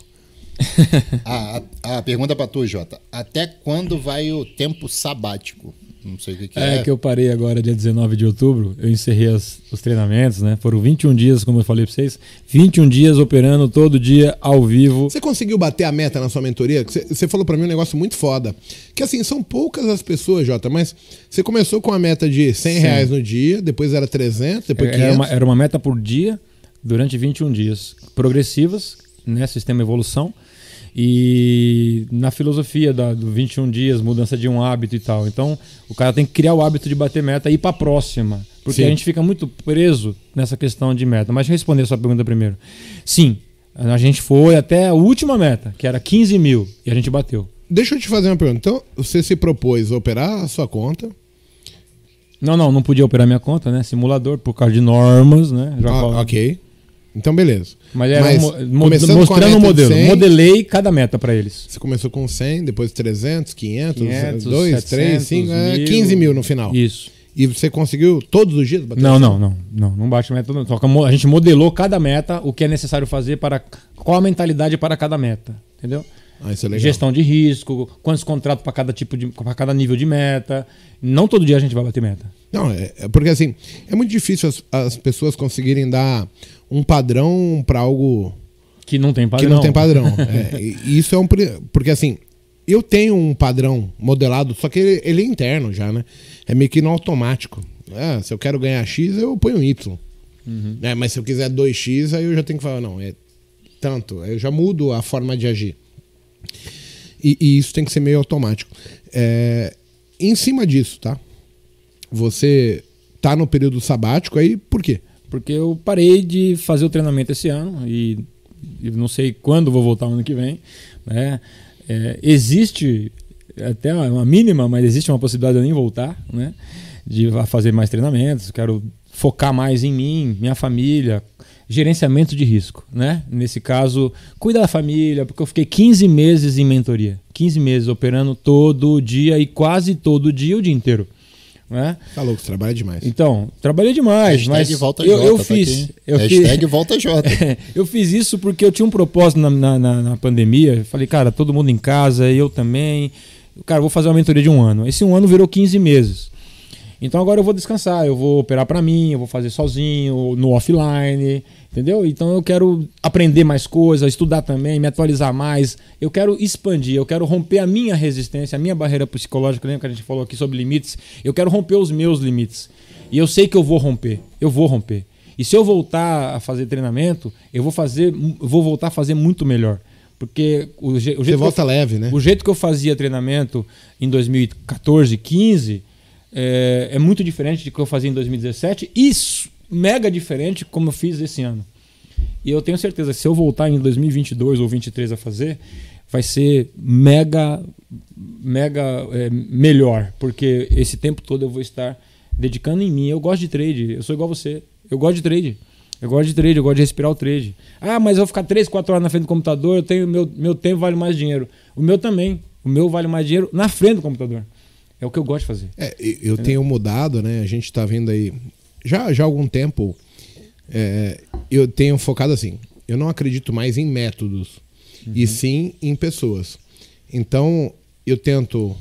Ah, a, a pergunta pra tu, Jota. Até quando vai o tempo sabático? Não sei o que, que É, é. que eu parei agora, dia 19 de outubro. Eu encerrei as- os treinamentos, né? Foram 21 dias, como eu falei pra vocês. 21 dias operando todo dia ao vivo. Você conseguiu bater a meta na sua mentoria? Você você falou pra mim um negócio muito foda. Que assim, são poucas as pessoas, Jota, mas você começou com a meta de 100 reais no dia, depois era 300, depois 500. Era uma, era uma meta por dia durante 21 dias. Progressivas, né? Sistema evolução. E na filosofia da, do 21 dias, mudança de um hábito e tal. Então, o cara tem que criar o hábito de bater meta e ir pra próxima. Porque Sim. a gente fica muito preso nessa questão de meta. Mas deixa eu responder a sua pergunta primeiro. Sim, a gente foi até a última meta, que era 15 mil, e a gente bateu. Deixa eu te fazer uma pergunta. Então, você se propôs a operar a sua conta. Não, não, não podia operar minha conta, né? Simulador, por causa de normas, né? Já Ah, ok. Então, beleza. Mas era um mo- mo- começando mostrando o de modelo. 100, Modelei cada meta para eles. Você começou com 100, depois 300, 500, 500, 2, 3, 5, 700, 15 mil no final. Isso. E você conseguiu todos os dias bater Não, não, não, não, não bate meta. Não. A gente modelou cada meta, o que é necessário fazer para qual a mentalidade para cada meta, entendeu? Ah, isso é legal. Gestão de risco, quantos contratos para cada tipo de, para cada nível de meta. Não todo dia a gente vai bater meta. Não, é, é porque assim, é muito difícil as, as pessoas conseguirem dar um padrão pra algo Que não tem padrão. que não tem padrão. (laughs) É, isso é um. Porque assim, eu tenho um padrão modelado, só que ele, ele é interno já, né? É meio que no automático. Ah, se eu quero ganhar X, eu ponho Y. É, mas se eu quiser 2X, aí eu já tenho que falar, não, é tanto. Aí eu já mudo a forma de agir. E, e isso tem que ser meio automático. É, em cima disso, tá? Você tá no período sabático aí, por quê? Porque eu parei de fazer o treinamento esse ano e, e não sei quando vou voltar ano que vem. Né? É, existe até uma mínima, mas existe uma possibilidade de eu nem voltar, né? De fazer mais treinamentos. Quero focar mais em mim, minha família, gerenciamento de risco, né? Nesse caso, cuida da família, porque eu fiquei 15 meses em mentoria, 15 meses operando todo dia e quase todo dia o dia inteiro, né? Tá louco, você trabalha demais. Então, trabalhei demais, Hashtag mas volta eu, Jota, eu tá fiz. aqui. eu Hashtag fiz, volta Jota. (laughs) eu fiz isso porque eu tinha um propósito na, na, na- na pandemia. Falei, cara, todo mundo em casa, eu também. cara, vou fazer uma mentoria de um ano. Esse um ano virou 15 meses. Então agora eu vou descansar, eu vou operar para mim, eu vou fazer sozinho, no offline, entendeu? Então eu quero aprender mais coisas, estudar também, me atualizar mais. Eu quero expandir, eu quero romper a minha resistência, a minha barreira psicológica, lembra que a gente falou aqui sobre limites? Eu quero romper os meus limites. E eu sei que eu vou romper, eu vou romper. E se eu voltar a fazer treinamento, eu vou fazer, vou voltar a fazer muito melhor. Porque o, je, o Você volta eu, leve, né? O jeito que eu fazia treinamento em 2014, 15 é, é muito diferente do que eu fazia em 2017 e mega diferente como eu fiz esse ano. E eu tenho certeza que se eu voltar em 2022 ou 2023 a fazer, vai ser mega, mega é, melhor, porque esse tempo todo eu vou estar dedicando em mim. Eu gosto de trade, eu sou igual você. Eu gosto de trade. Eu gosto de trade, eu gosto de respirar o trade. Ah, mas eu vou ficar 3, 4 horas na frente do computador, eu tenho meu, meu tempo vale mais dinheiro. O meu também. O meu vale mais dinheiro na frente do computador. É o que eu gosto de fazer. É, eu tenho mudado, né? A gente está vendo aí já, já há algum tempo. É, eu tenho focado assim. Eu não acredito mais em métodos, uhum. e sim em pessoas. Então, eu tento,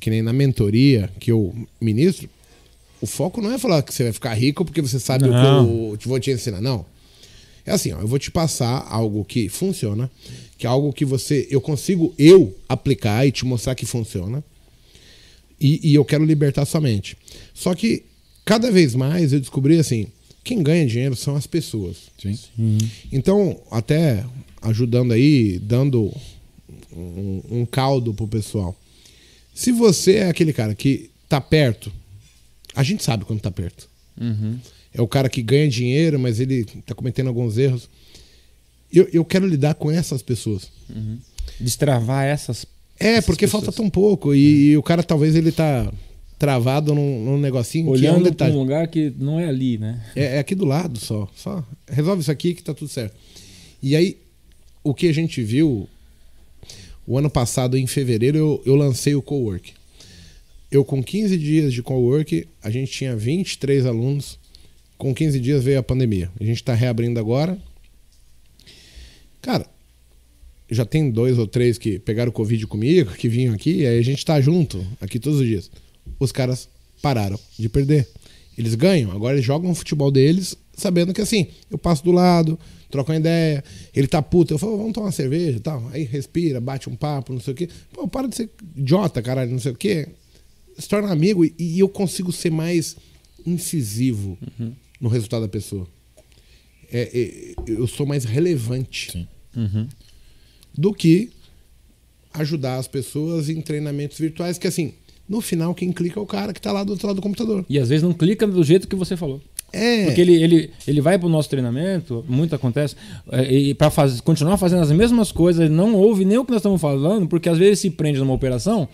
que nem na mentoria que eu ministro, o foco não é falar que você vai ficar rico porque você sabe não. o que eu vou te ensinar. Não. É assim, ó, eu vou te passar algo que funciona, que é algo que você eu consigo eu aplicar e te mostrar que funciona. E, e eu quero libertar sua mente. Só que cada vez mais eu descobri assim, quem ganha dinheiro são as pessoas. Sim. Uhum. Então, até ajudando aí, dando um, um caldo pro pessoal. Se você é aquele cara que tá perto, a gente sabe quando tá perto. Uhum. É o cara que ganha dinheiro, mas ele tá cometendo alguns erros. Eu, eu quero lidar com essas pessoas. Uhum. Destravar essas é, porque pessoas. falta tão pouco. E, e, o cara talvez ele tá travado num, num negocinho Olhando que é tá... um lugar que não é ali, né? É, é, aqui do lado só. Só resolve isso aqui que tá tudo certo. E aí, o que a gente viu, o ano passado, em fevereiro, eu, eu lancei o Cowork. Eu, com 15 dias de Cowork, a gente tinha 23 alunos. Com 15 dias veio a pandemia. A gente está reabrindo agora. Cara, já tem dois ou três que pegaram Covid comigo, que vinham aqui, e aí a gente tá junto aqui todos os dias. Os caras pararam de perder. Eles ganham, agora eles jogam o futebol deles, sabendo que assim, eu passo do lado, troco uma ideia, ele tá puto, eu falo, vamos tomar uma cerveja e tal. Aí respira, bate um papo, não sei o quê. Pô, para de ser idiota, caralho, não sei o quê. Se torna amigo e, e eu consigo ser mais incisivo uhum. no resultado da pessoa. É, é, eu sou mais relevante. Sim. Uhum do que ajudar as pessoas em treinamentos virtuais, que assim, no final quem clica é o cara que está lá do outro lado do computador. E às vezes não clica do jeito que você falou. É. Porque ele, ele, ele vai para o nosso treinamento, muito acontece, é, e para faz, continuar fazendo as mesmas coisas, não ouve nem o que nós estamos falando, porque às vezes se prende numa operação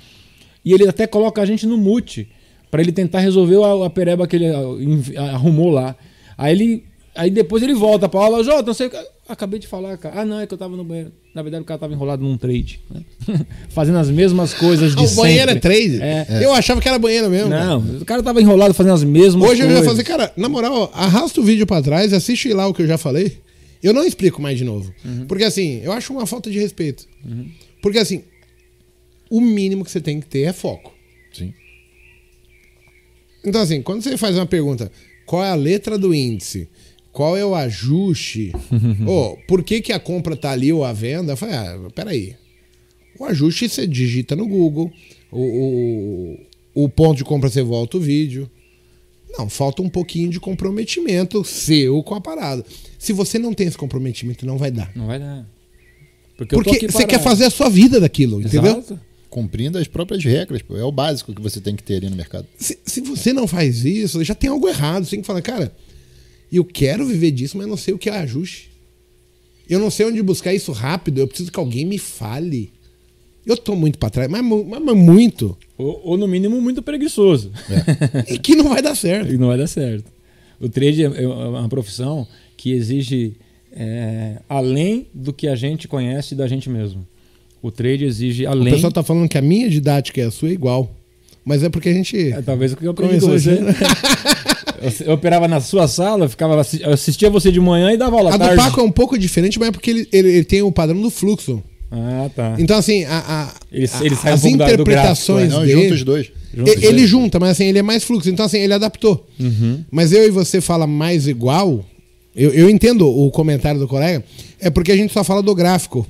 e ele até coloca a gente no mute para ele tentar resolver a, a pereba que ele arrumou lá. Aí ele Aí depois ele volta pra aula, Jota, não sei. Acabei de falar, cara. Ah, não, é que eu tava no banheiro. Na verdade, o cara tava enrolado num trade. Né? (laughs) fazendo as mesmas coisas de o (laughs) sempre. O banheiro é trade? É. é. Eu achava que era banheiro mesmo. Não, cara. o cara tava enrolado fazendo as mesmas Hoje coisas. Hoje eu ia fazer, cara, na moral, arrasta o vídeo pra trás, assiste lá o que eu já falei. Eu não explico mais de novo. Uhum. Porque assim, eu acho uma falta de respeito. Uhum. Porque assim, o mínimo que você tem que ter é foco. Sim. Então assim, quando você faz uma pergunta, qual é a letra do índice? Qual é o ajuste? (laughs) oh, por que, que a compra tá ali ou a venda? Eu falei, ah, peraí. O ajuste você digita no Google, o, o, o ponto de compra você volta o vídeo. Não, falta um pouquinho de comprometimento seu com a parada. Se você não tem esse comprometimento, não vai dar. Não vai dar. Porque, Porque você quer fazer a sua vida daquilo, Exato. entendeu? Cumprindo as próprias regras, pô. é o básico que você tem que ter ali no mercado. Se, se você não faz isso, já tem algo errado. Você tem que falar, cara, e eu quero viver disso, mas não sei o que é ajuste. Eu não sei onde buscar isso rápido. Eu preciso que alguém me fale. Eu tô muito para trás, mas, mas, mas muito. Ou, ou, no mínimo, muito preguiçoso. É. (laughs) e que não vai dar certo. E não vai dar certo. O trade é, é uma profissão que exige é, além do que a gente conhece da gente mesmo. O trade exige além. O pessoal tá falando que a minha didática e a sua é igual. Mas é porque a gente. É, talvez o que eu aprendi com você. (laughs) Eu, operava na sua sala, ficava, eu assistia você de manhã e dava aula A do Paco é um pouco diferente, mas é porque ele, ele, ele tem o padrão do fluxo. Ah, tá. Então, assim, a, a- Ele- a- ele sai um as pouco da- do interpretações Não, dele... junta os dois. Ele dois. junta, mas assim, ele é mais fluxo. Então, assim, ele adaptou. Uhum. Mas eu e você fala mais igual. Eu, eu entendo o comentário do colega, é porque a gente só fala do gráfico.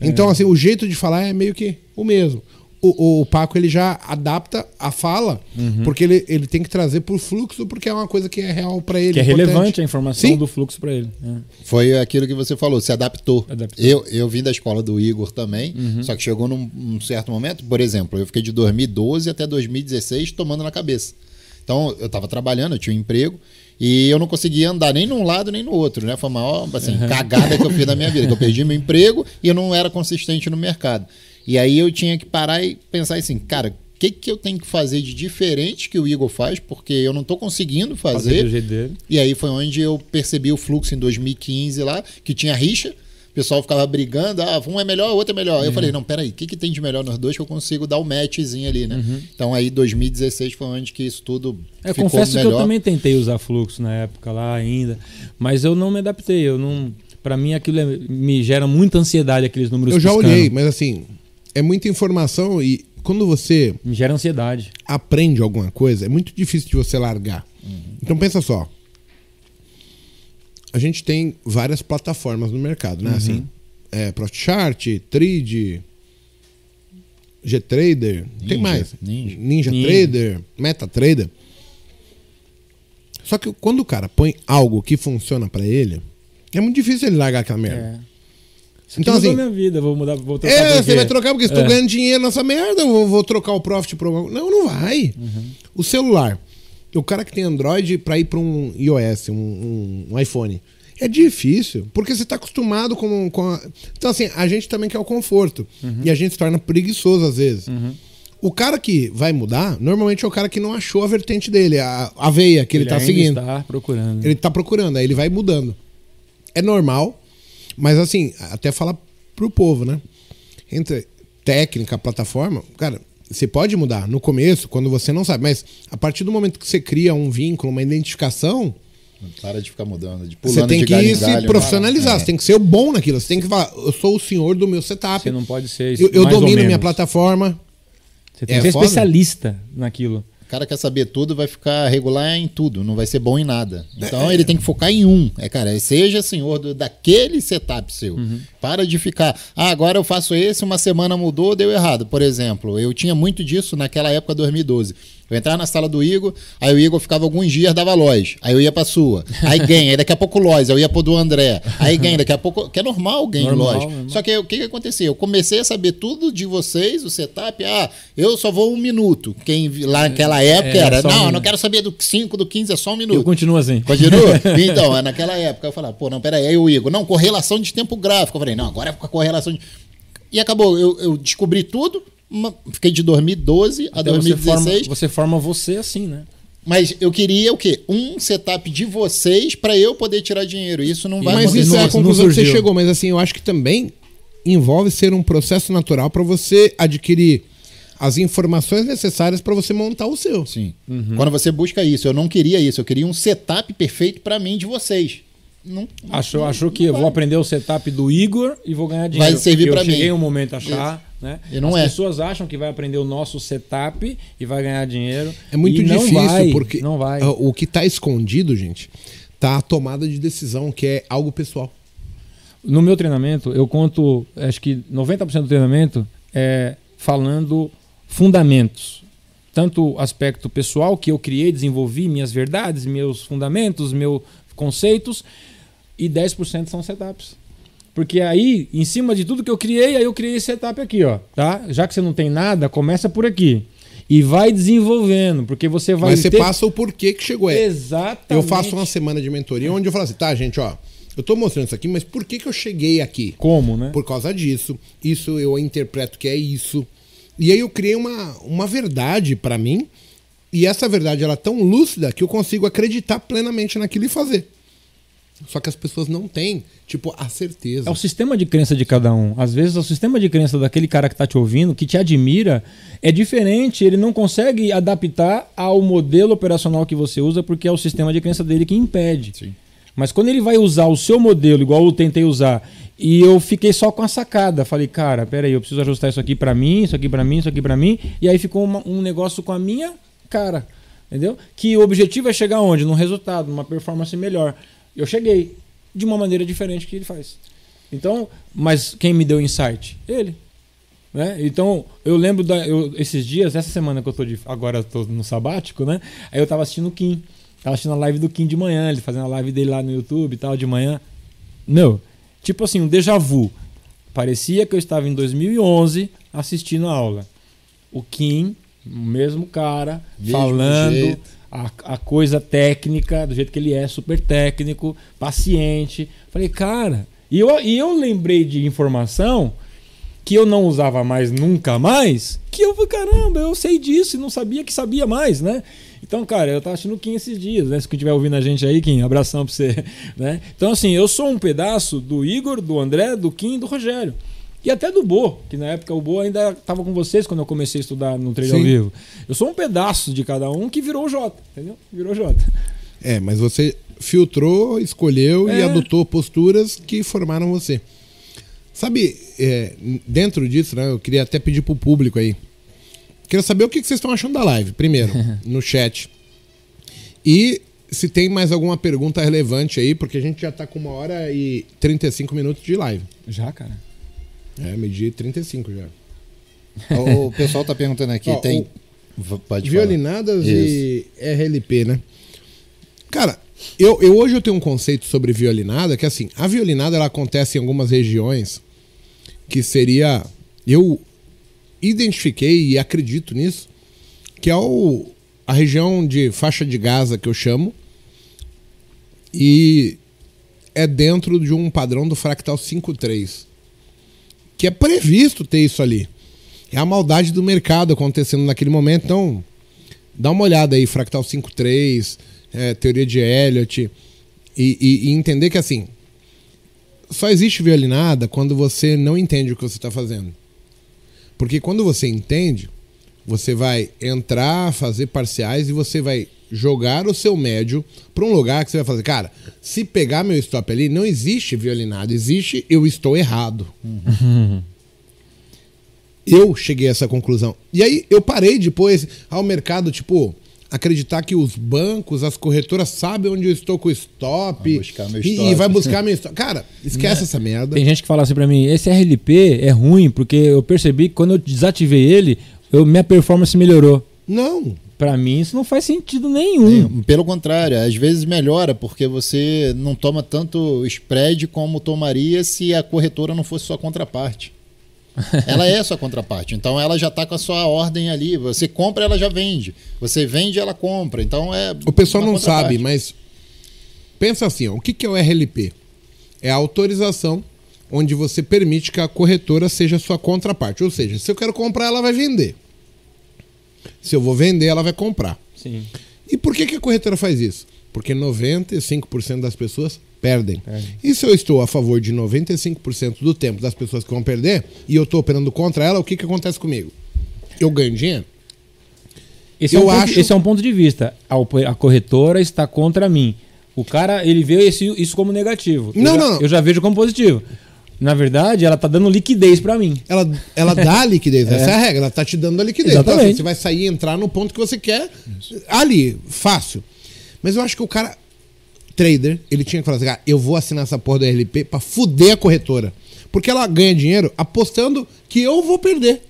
Então, É. assim, o jeito de falar é meio que o mesmo. O, o Paco ele já adapta a fala, Uhum. porque ele, ele tem que trazer pro fluxo, porque é uma coisa que é real para ele. Que é importante. relevante a informação Sim. do fluxo para ele. É. Foi aquilo que você falou, se adaptou. Adaptou. Eu, eu vim da escola do Igor também, Uhum. só que chegou num, num certo momento, por exemplo, eu fiquei de 2012 até 2016 tomando na cabeça. Então, eu estava trabalhando, eu tinha um emprego, e eu não conseguia andar nem num lado nem no outro, né? Foi a maior assim, cagada que eu fiz na minha vida, que eu perdi meu emprego e eu não era consistente no mercado. E aí eu tinha que parar e pensar assim, cara, o que, que eu tenho que fazer de diferente que o Igor faz, porque eu não estou conseguindo Fazer fazer. do jeito dele. E aí foi onde eu percebi o fluxo em 2015 lá, que tinha rixa. O pessoal ficava brigando, ah, um é melhor, o outro é melhor. Eu falei, não, peraí, o que, que tem de melhor nos dois que eu consigo dar o matchzinho ali, né? Então aí 2016 foi onde que isso tudo É, Eu ficou confesso melhor. que eu também tentei usar fluxo na época lá ainda, mas eu não me adaptei. Eu não, para mim aquilo é- me gera muita ansiedade aqueles números. Eu já piscando. olhei, mas assim, é muita informação e quando você Me gera ansiedade. aprende alguma coisa, é muito difícil de você largar. Então pensa só. A gente tem várias plataformas no mercado, né? Assim, é, ProChart, Trade, Gtrader, tem Ninja, mais. Ninja. Ninja Ninja. Trader, MetaTrader. Só que quando o cara põe algo que funciona pra ele, é muito difícil ele largar aquela merda. É. Isso Então, assim- minha vida, vou mudar, vou trocar É, você vai trocar porque estou É. ganhando dinheiro nessa merda, eu vou, vou trocar o profit por alguma Não, não vai. Uhum. O celular. O cara que tem Android para ir para um iOS, um, um- iPhone. É difícil, porque você está acostumado com, com a... Então, assim, a gente também quer o conforto. Uhum. E a gente se torna preguiçoso às vezes. O cara que vai mudar, normalmente é o cara que não achou a vertente dele, a, a veia que ele, está ainda seguindo. está procurando. Ele tá procurando, aí ele vai mudando. É normal, mas assim, até falar pro povo, né? Entre técnica, plataforma, cara, você pode mudar no começo, quando você não sabe, mas a partir do momento que você cria um vínculo, uma identificação, Para de ficar mudando, de você pulando tem de que galho se galho, profissionalizar, né? você tem que ser o bom naquilo, você tem que falar, eu sou o senhor do meu setup. Você não pode ser eu eu mais ou domino minha plataforma. Você tem É que ser foda. especialista naquilo. O cara quer saber tudo, vai ficar regular em tudo, não vai ser bom em nada. Então ele tem que focar em um. É, cara, seja senhor do- daquele setup seu. Para de ficar, ah, agora eu faço esse, uma semana mudou, deu errado. Por exemplo, eu tinha muito disso naquela época 2012. Eu entrava na sala do Igor, aí o Igor ficava alguns dias, dava loja. Aí eu ia pra sua. Aí ganha, aí daqui a pouco loja, eu ia pro do André. Aí ganha, daqui a pouco. Que é normal ganhar normal. Só que o que, que acontecia? Eu comecei a saber tudo de vocês, o setup. Ah, eu só vou um minuto. Quem lá naquela época É, era, não, um- eu não quero saber do 5, do 15, é só um Eu minuto. continuo assim. Continua? (laughs) Então, é naquela época eu falava, pô, não, peraí, aí o Igor, não, correlação de tempo gráfico. Eu falei, não, agora é com a correlação de. E acabou, eu, eu descobri tudo, uma- fiquei de 2012 a Até você 2016. forma, você forma você assim, né? Mas eu queria o quê? Um setup de vocês para eu poder tirar dinheiro. Isso não vai Mas você isso não- é a conclusão que você chegou. Mas assim, eu acho que também envolve ser um processo natural para você adquirir as informações necessárias para você montar o seu. Sim. Uhum. Quando você busca isso, eu não queria isso, eu queria um setup perfeito para mim de vocês. Não, não- Achou, não- achou que não eu vou vai. aprender o setup do Igor e vou ganhar dinheiro. servir eu pra mim. cheguei um momento a achar, né? E não As é. pessoas acham que vai aprender o nosso setup e vai ganhar dinheiro. É muito difícil, vai, porque não vai. o que está escondido, gente, tá a tomada de decisão, que é algo pessoal. No meu treinamento, eu conto, acho que 90% do treinamento é falando fundamentos. Tanto o aspecto pessoal que eu criei, desenvolvi, minhas verdades, meus fundamentos, meus conceitos, e 10% são setups. Porque aí, em cima de tudo que eu criei, aí eu criei esse setup aqui, ó, tá? Já que você não tem nada, começa por aqui. E vai desenvolvendo, porque você vai Mas você ter... passa o porquê que chegou aí. Exatamente. Eu faço uma semana de mentoria onde eu falo assim, tá, gente, ó, eu tô mostrando isso aqui, mas por que, que eu cheguei aqui? Como, né? Por causa disso. Isso eu interpreto que é isso. E aí eu criei uma, uma verdade pra mim, e essa verdade ela é tão lúcida que eu consigo acreditar plenamente naquilo e fazer. Só que as pessoas não têm, tipo, a certeza. É o sistema de crença de cada um. Às vezes o sistema de crença daquele cara que está te ouvindo, que te admira, é diferente, ele não consegue adaptar ao modelo operacional que você usa, porque é o sistema de crença dele que impede. Sim. Mas quando ele vai usar o seu modelo, igual eu tentei usar, E eu fiquei só com a sacada. Falei, cara, peraí, eu preciso ajustar isso aqui pra mim, isso aqui pra mim, isso aqui pra mim. E aí ficou uma- um negócio com a minha cara. Entendeu? Que o objetivo é chegar onde? Num resultado, numa performance melhor. Eu cheguei de uma maneira diferente que ele faz. Então, mas quem me deu insight? Ele. Né? Então, eu lembro da, eu- esses dias, essa semana que eu tô de, agora eu tô no sabático, né? Aí eu tava assistindo o Kim. Tava assistindo a live do Kim de manhã, ele fazendo a live dele lá no YouTube e tal, de manhã. Meu, tipo assim, um déjà vu. Parecia que eu estava em 2011 assistindo a aula. O Kim, o mesmo cara, Mesmo falando jeito. A, a coisa técnica, do jeito que ele é, super técnico, paciente. Falei, cara. E eu, e eu lembrei de informação que eu não usava mais nunca mais, que eu falei, caramba, eu sei disso e não sabia que sabia mais, né? Então, cara, eu tava assistindo o Kim esses dias, né? Se quem estiver ouvindo a gente aí, Kim, abração pra você, (laughs) né? Então, assim, eu sou um pedaço do Igor, do André, do Kim e do Rogério. E até do Bo, que na época o Bo ainda estava com vocês quando eu comecei a estudar no treino ao vivo. Eu sou um pedaço de cada um que virou o Jota, entendeu? Virou o Jota. É, mas você filtrou, escolheu e É. adotou posturas que formaram você. Sabe, é, dentro disso, né, eu queria até pedir pro público aí. Queria saber o que que vocês estão achando da live, primeiro, (laughs) no chat. E se tem mais alguma pergunta relevante aí, porque a gente já tá com uma hora e 35 minutos de live. Já, cara. É, meio-dia e 35 já. O, (laughs) o pessoal tá perguntando aqui, Ó, tem. o- Pode falar. Violinadas e RLP, né? Cara, eu, eu hoje eu tenho um conceito sobre violinada que assim, a violinada ela acontece em algumas regiões que seria eu identifiquei e acredito nisso, que é o, a região de faixa de Gaza que eu chamo e é dentro de um padrão do fractal 5.3 que é previsto ter isso ali. É a maldade do mercado acontecendo naquele momento. Então, dá uma olhada aí, Fractal 5.3, é, teoria de Elliot, e, e- e entender que assim, só existe violinada quando você não entende o que você está fazendo. Porque quando você entende, você vai entrar, fazer parciais e você vai jogar o seu médio para um lugar que você vai fazer, cara, se pegar meu stop ali, não existe violinada, existe eu estou errado. Eu cheguei a essa conclusão. E aí eu parei depois ao mercado, tipo, acreditar que os bancos, as corretoras sabem onde eu estou com o stop. Vai buscar meu e, stop. e vai (laughs) buscar meu stop. Cara, esquece essa merda. Tem gente que fala assim pra mim, esse RLP é ruim, porque eu percebi que quando eu desativei ele, eu, minha performance melhorou. Não. Pra mim isso não faz sentido nenhum. Pelo contrário, às vezes melhora, porque você não toma tanto spread como tomaria se a corretora não fosse sua contraparte. (laughs) Ela é sua contraparte, então ela já está com a sua ordem ali. Você compra, ela já vende. Você vende, ela compra. Então é. O pessoal não sabe, mas pensa assim, ó, o que que é o RLP? É a autorização onde você permite que a corretora seja sua contraparte. Ou seja, se eu quero comprar, ela vai vender. Se eu vou vender, ela vai comprar. Sim. E por que, que a corretora faz isso? Porque 95% das pessoas perdem. Perdem. E se eu estou a favor de 95% do tempo das pessoas que vão perder e eu estou operando contra ela, o que, que acontece comigo? Eu ganho dinheiro? Esse, Eu é um ponto, acho- esse é um ponto de vista. A, a corretora está contra mim. O cara, ele vê esse- isso como negativo. Eu Não, já- não, não. Eu já vejo como positivo. Na verdade, ela tá dando liquidez pra mim. Ela, ela dá a (laughs) liquidez, essa é a regra, ela tá te dando a liquidez. Então, Exatamente. você vai sair e entrar no ponto que você quer ali, fácil. Mas eu acho que o cara, trader, ele tinha que falar assim, cara, eu vou assinar essa porra do RLP pra fuder a corretora. Porque ela ganha dinheiro apostando que eu vou perder.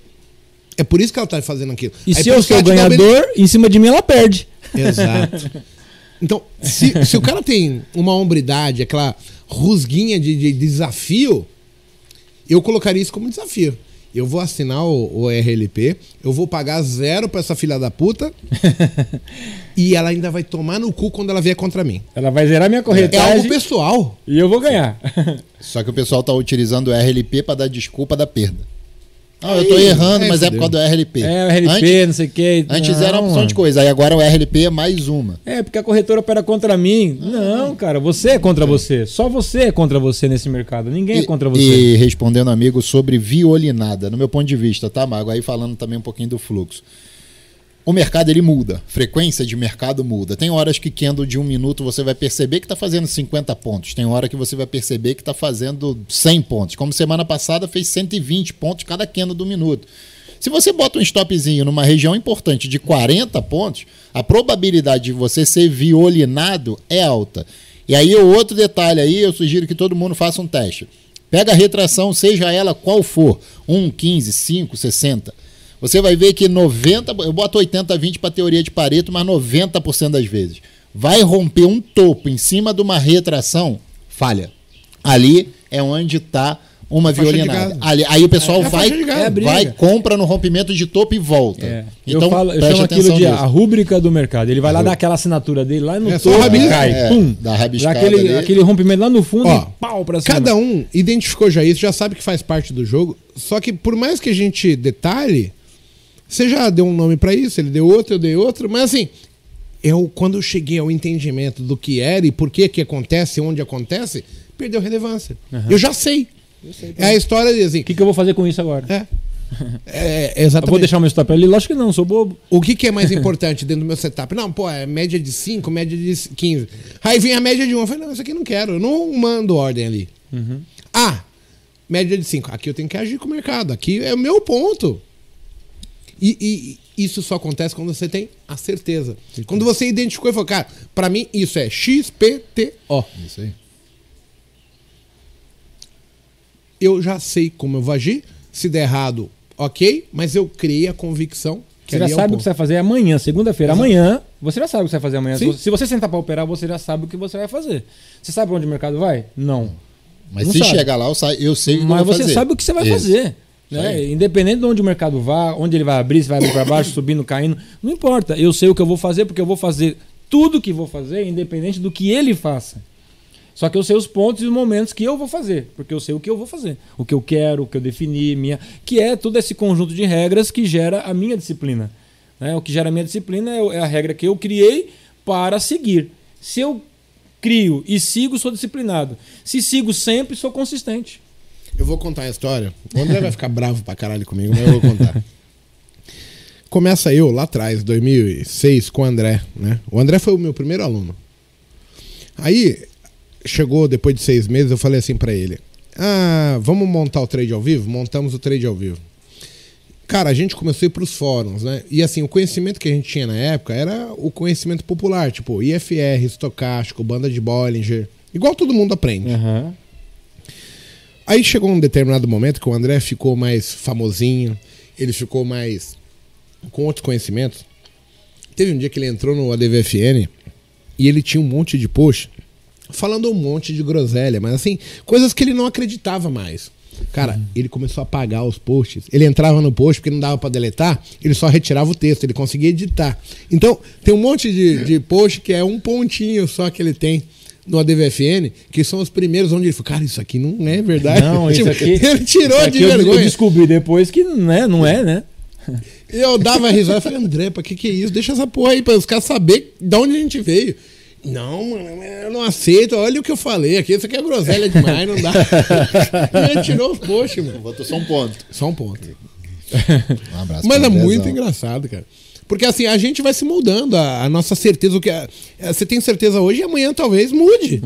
É por isso que ela tá fazendo aquilo. E Aí se eu isso sou ganhador, em cima de mim ela perde. Exato. (laughs) Então, se, se o cara tem uma hombridade, aquela rusguinha de, de desafio, eu colocaria isso como desafio. Eu vou assinar o, o RLP, eu vou pagar zero pra essa filha da puta (laughs) e ela ainda vai tomar no cu quando ela vier contra mim. Ela vai zerar minha É algo pessoal. e eu vou ganhar. Só que o pessoal tá utilizando o RLP para dar desculpa da perda. Não, eu tô errando, aí mas é por causa do RLP. É, o RLP, Antes, não sei o que. antes era uma opção de coisa, aí agora o RLP é mais uma. É, porque a corretora opera contra mim. Não, cara, você é contra você. Só você é contra você nesse mercado. Ninguém é E- contra você. E respondendo, amigo, sobre violinada, no meu ponto de vista, tá, Mago? Aí falando também um pouquinho do fluxo. O mercado ele muda, frequência de mercado muda. Tem horas que candle de um minuto você vai perceber que está fazendo 50 pontos, tem hora que você vai perceber que está fazendo 100 pontos. Como semana passada fez 120 pontos cada candle do minuto. Se você bota um stopzinho numa região importante de 40 pontos, a probabilidade de você ser violinado é alta. E aí, outro detalhe aí, eu sugiro que todo mundo faça um teste. Pega a retração, seja ela qual for, 1, 15, 5, 60. Você vai ver que 90, eu boto 80, 20 para teoria de Pareto, mas 90% das vezes vai romper um topo em cima de uma retração, falha. Ali é onde está uma violinada. Ali, aí o pessoal É vai. É vai, compra no rompimento de topo e volta. É. Então, eu falo, eu chamo aquilo de nisso. a rúbrica do mercado. Ele vai lá dar aquela assinatura dele lá no É topo, rabisco. cai, É, pum, dá rabiscada aquele, aquele rompimento lá no fundo Ó, e pau pra cima. Cada um identificou já isso, já sabe que faz parte do jogo. Só que por mais que a gente detalhe, você já deu um nome pra isso, ele deu outro, eu dei outro, mas assim, eu quando eu cheguei ao entendimento do que era e por que que acontece, onde acontece, perdeu relevância. Eu já sei. é a história de assim. O que, que eu vou fazer com isso agora? É. (laughs) É, Eu exatamente. vou deixar o meu stop ali? Lógico que não, sou bobo. O que, que é mais importante dentro do meu setup? Não, pô, é média de 5, média de 15. Aí vem a média de 1. Um. Eu falei, não, isso aqui eu não quero. Eu não mando ordem ali. Ah, média de 5. Aqui eu tenho que agir com o mercado. Aqui é o meu ponto. E, e isso só acontece quando você tem a certeza. Quando você identificou e falou, cara, pra mim isso é XPTO. Isso aí. Eu já sei como eu vou agir. Se der errado, ok. Mas eu criei a convicção que Você já é sabe o ponto. que você vai fazer amanhã, segunda-feira. Amanhã, você já sabe o que você vai fazer amanhã. Sim. Se você sentar pra operar, você já sabe o que você vai fazer. Você sabe pra onde o mercado vai? Não. Mas Não se sabe. chegar lá, eu, sei o que Mas você fazer. sabe o que você vai Isso. fazer. Né? Independente de onde o mercado vá, onde ele vai abrir, se vai abrir para baixo, (coughs) subindo, caindo, não importa. Eu sei o que eu vou fazer porque eu vou fazer tudo que vou fazer, independente do que ele faça. Só que eu sei os pontos e os momentos que eu vou fazer, porque eu sei o que eu vou fazer, o que eu quero, o que eu defini, minha, que é todo esse conjunto de regras que gera a minha disciplina. né? O que gera a minha disciplina é é a regra que eu criei para seguir. Se eu crio e sigo, sou disciplinado. Se sigo sempre, sou consistente. Eu vou contar a história. O André vai ficar bravo pra caralho comigo, mas eu vou contar. Começa eu lá atrás, 2006, com o André, né? O André foi o meu primeiro aluno. Aí, chegou depois de seis meses, eu falei assim pra ele: Ah, vamos montar o trade ao vivo? Montamos o trade ao vivo. Cara, a gente começou a ir pros fóruns, né? E assim, o conhecimento que a gente tinha na época era o conhecimento popular, tipo IFR, estocástico, banda de Bollinger. Igual todo mundo aprende. Aham. Aí chegou um determinado momento que o André ficou mais famosinho, ele ficou mais com outros conhecimentos. Teve um dia que ele entrou no ADVFN e ele tinha um monte de post falando um monte de groselha, mas assim, coisas que ele não acreditava mais. Cara, ele começou a apagar os posts. Ele entrava no post porque não dava pra deletar, ele só retirava o texto, ele conseguia editar. Então, tem um monte de, de post que é um pontinho só que ele tem no ADVFN, que são os primeiros onde ele falou, cara, isso aqui não é verdade. Não, (laughs) isso Tipo, aqui. Ele tirou isso aqui de eu- Eu vergonha. descobri depois que né, não é, né? Eu dava risada e falei, André, pra que que é isso? Deixa essa porra aí pra os caras saberem de onde a gente veio. Não, mano, eu não aceito. Olha o que eu falei aqui. Isso aqui é groselha demais, não dá. (laughs) e ele tirou os posts, mano. Botou só um ponto. Só um ponto. (laughs) Um abraço Mas é muito engraçado, cara. Porque assim, a gente vai se moldando, a, a nossa certeza. O que é- é, você tem certeza hoje e amanhã talvez mude.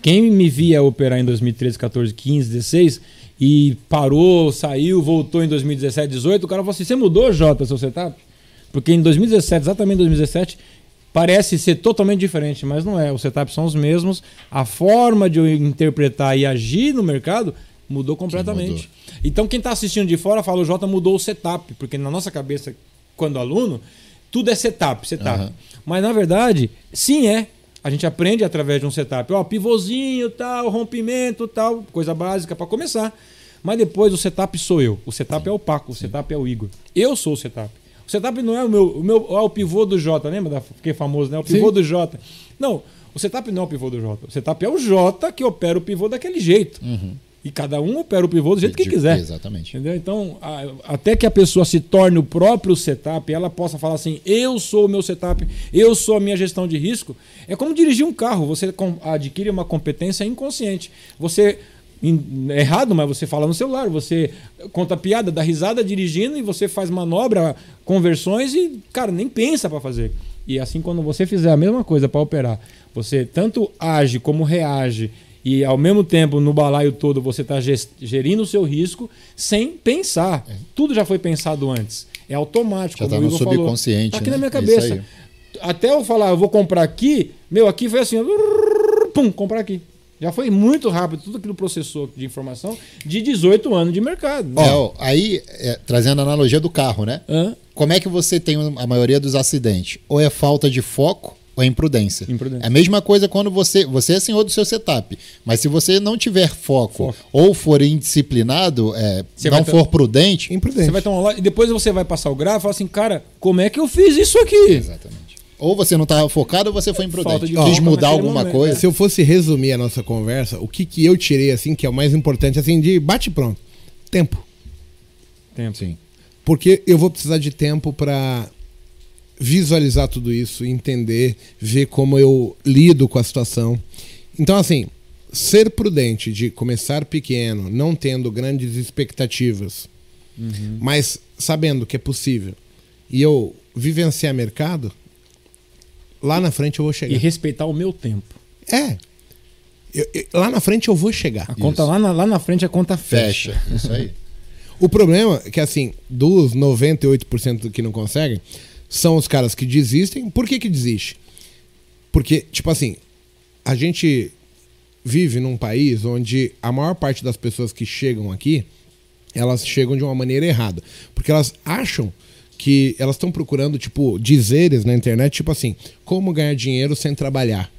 Quem me via operar em 2013, 14, 15, 16 e parou, saiu, voltou em 2017, 18, o cara falou assim: você mudou, Jota, seu setup? Porque em 2017, exatamente em 2017, parece ser totalmente diferente, mas não é. Os setups são os mesmos, a forma de eu interpretar e agir no mercado mudou completamente. mudou. Então quem está assistindo de fora fala: o Jota mudou o setup, porque na nossa cabeça, quando aluno, tudo é setup, setup. Aham. Mas na verdade, sim é. A gente aprende através de um setup. Ó, pivôzinho, tal, rompimento, tal, coisa básica para começar. Mas depois o setup sou eu. O setup é o Paco, o setup é o Igor. Eu sou o setup. O setup não é o meu, o meu, ó, o pivô do Jota, lembra da fiquei famoso, né? O pivô Sim. do Jota. Não, o setup não é o pivô do Jota. O setup é o Jota que opera o pivô daquele jeito. E cada um opera o pivô do jeito que quiser. Exatamente. Entendeu? Então, a- até que a pessoa se torne o próprio setup, ela possa falar assim: eu sou o meu setup, eu sou a minha gestão de risco. É como dirigir um carro, você adquire uma competência inconsciente. Você em- errado, mas você fala no celular, você conta piada, dá risada dirigindo e você faz manobra, conversões e, cara, nem pensa para fazer. E assim, quando você fizer a mesma coisa para operar, você tanto age como reage e ao mesmo tempo no balaio todo você está gerindo o seu risco sem pensar. Tudo já foi pensado antes. É automático. Já tá o no subconsciente, Tá aqui né? na minha É cabeça. Até eu falar, eu vou comprar aqui, meu, aqui foi assim, pum, comprar aqui. Já foi muito rápido, tudo aquilo processou de informação de 18 anos de mercado. né? É, ó, aí, é, trazendo a analogia do carro, né? Hã? Como é que você tem a maioria dos acidentes? Ou é falta de foco ou é imprudência. Imprudência. É a mesma coisa quando você. Você é senhor do seu setup. Mas se você não tiver foco, Foco. ou for indisciplinado, é, não for prudente. Imprudente. Você vai tomar lá e depois você vai passar o gráfico e fala assim, cara, como é que eu fiz isso aqui? Exatamente. Ou você não estava focado ou você foi Falta imprudente. de Quis mudar alguma momento, coisa. Se eu fosse resumir a nossa conversa, o que, que eu tirei, assim, que é o mais importante, assim, de bate e pronto. Tempo. Tempo. Sim. Porque eu vou precisar de tempo para visualizar tudo isso, entender, ver como eu lido com a situação. Então, assim, ser prudente de começar pequeno, não tendo grandes expectativas, mas sabendo que é possível, e eu vivenciar mercado, lá na frente eu vou E chegar. respeitar o meu tempo. É. Eu- eu- lá na frente eu vou chegar. A conta lá na, lá na frente a conta fecha. Fecha. Isso aí. (laughs) O problema é que, assim, dos 98% que não conseguem, são os caras que desistem. Por que que desiste? Porque, tipo assim, a gente vive num país onde a maior parte das pessoas que chegam aqui, elas chegam de uma maneira errada. Porque elas acham que elas estão procurando, tipo, dizeres na internet, tipo assim, como ganhar dinheiro sem trabalhar.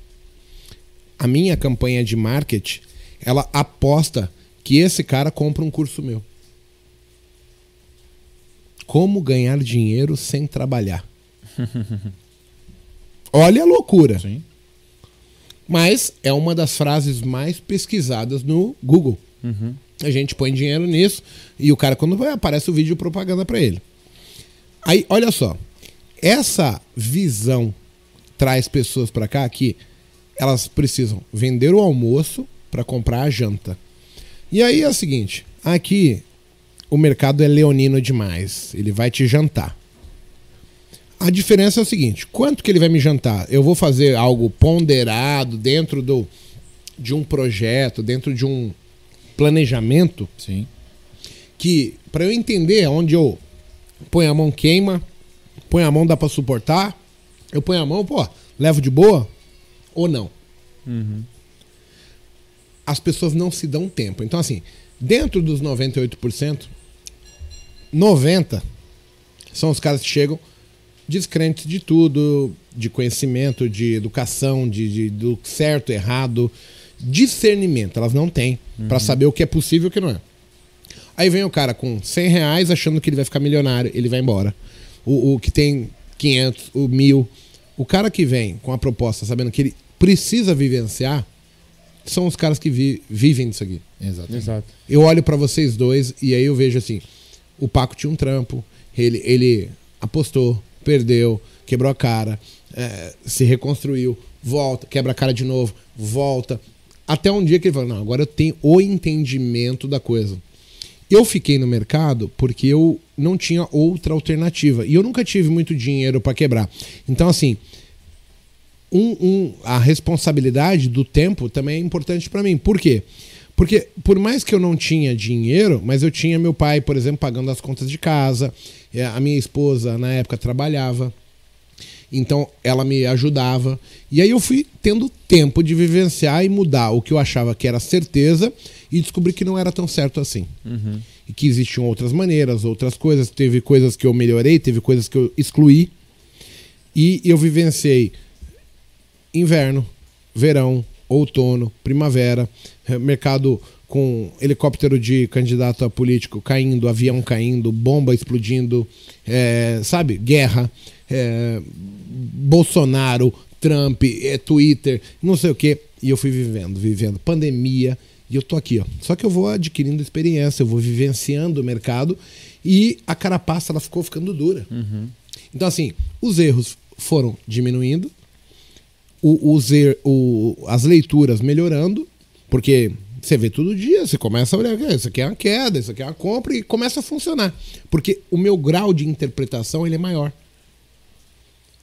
A minha campanha de marketing, ela aposta que esse cara compra um curso meu. Como ganhar dinheiro sem trabalhar. (laughs) Olha a loucura. Sim. Mas é uma das frases mais pesquisadas no Google. A gente põe dinheiro nisso e o cara, quando vai, aparece o vídeo propaganda para ele. Aí, olha só. Essa visão traz pessoas para cá que elas precisam vender o almoço para comprar a janta. E aí é o seguinte: aqui o mercado é leonino demais. Ele vai te jantar. A diferença é o seguinte: quanto que ele vai me jantar? Eu vou fazer algo ponderado dentro do, de um projeto, dentro de um planejamento Sim. que para eu entender onde eu ponho a mão queima, ponho a mão dá para suportar, eu ponho a mão, pô, levo de boa ou não. As pessoas não se dão tempo. Então assim, dentro dos 98%, 90 são os caras que chegam descrentes de tudo, de conhecimento, de educação, de, de- do certo, errado, discernimento. Elas não têm pra saber o que é possível e o que não é. Aí vem o cara com 100 reais achando que ele vai ficar milionário, ele vai embora. O, o que tem 500, o mil. O cara que vem com a proposta sabendo que ele precisa vivenciar são os caras que vi- vivem disso aqui. Exatamente. Exato. Eu olho pra vocês dois e aí eu vejo assim: o Paco tinha um trampo, ele, ele apostou, perdeu, quebrou a cara, é, se reconstruiu, volta, quebra a cara de novo, volta. Até um dia que ele falou: não, agora eu tenho o entendimento da coisa. Eu fiquei no mercado porque eu não tinha outra alternativa. E eu nunca tive muito dinheiro pra quebrar. Então, assim, um, um- a responsabilidade do tempo também é importante para mim. Por quê? Porque por mais que eu não tinha dinheiro, mas eu tinha meu pai, por exemplo, pagando as contas de casa, eh, a minha esposa na época trabalhava, então ela me ajudava. E aí eu fui tendo tempo de vivenciar e mudar o que eu achava que era certeza e descobri que não era tão certo assim. E que existiam outras maneiras, outras coisas. Teve coisas que eu melhorei, teve coisas que eu excluí. E eu vivenciei inverno, verão, outono, primavera, mercado com helicóptero de candidato a político caindo, avião caindo, bomba explodindo, eh, sabe? Guerra, eh, Bolsonaro, Trump, eh, Twitter, não sei o quê. E eu fui vivendo, vivendo. Pandemia. E eu tô aqui, ó. Só que eu vou adquirindo experiência, eu vou vivenciando o mercado e a carapaça ela ficou ficando dura. Então, assim, os erros foram diminuindo, o, os er- o- as leituras melhorando, porque Você vê todo dia, você começa a olhar, "Ah, isso aqui é uma queda, isso aqui é uma compra, e começa a funcionar. Porque o meu grau de interpretação ele é maior.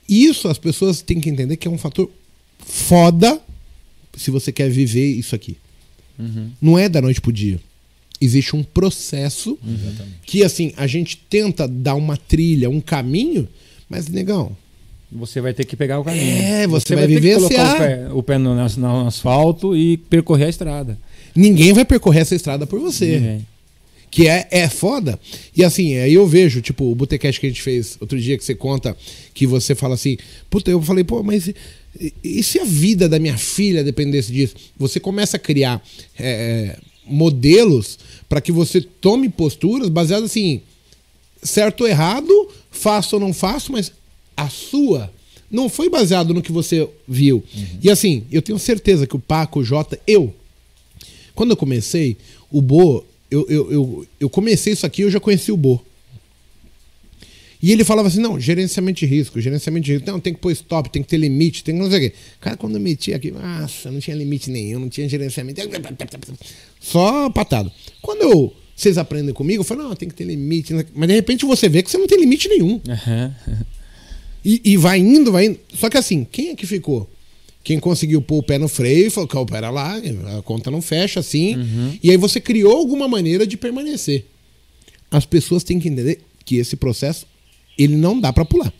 Isso as pessoas têm que entender que é um fator foda se você quer viver isso aqui. Não é da noite pro dia. Existe um processo que, assim, a gente tenta dar uma trilha, um caminho, mas, negão, Você vai ter que pegar o caminho. É, você vai ter que vivenciar. colocar o pé, o pé no, no- no asfalto e percorrer a estrada. ninguém vai percorrer essa estrada por você. Ninguém. Que é, é foda. E assim, aí eu vejo, tipo, o Botecast que a gente fez outro dia, que você conta, que você fala assim, puta, eu falei, pô, mas e, e se a vida da minha filha dependesse disso? Você começa a criar é, modelos para que você tome posturas baseadas assim, certo ou errado, faço ou não faço, mas a sua não foi baseado no que você viu. E assim, eu tenho certeza que o Paco, o Jota, eu, quando eu comecei, o Bo, eu, eu, eu, eu comecei isso aqui, eu já conheci o Bo. E ele falava assim: não, gerenciamento de risco, gerenciamento de risco. Não, tem que pôr stop, tem que ter limite, tem que não sei o quê. Cara, quando eu meti aqui, nossa, não tinha limite nenhum, não tinha gerenciamento. Só patado. Quando eu, vocês aprendem comigo, eu falo, não, tem que ter limite. Mas de repente você vê que você não tem limite nenhum. Aham. E, e vai indo, vai indo. Só que assim, quem é que ficou? Quem conseguiu pôr o pé no freio e falou, "Calma, pera lá, a conta não fecha assim. E aí você criou alguma maneira de permanecer. As pessoas têm que entender que esse processo, ele não dá pra pular.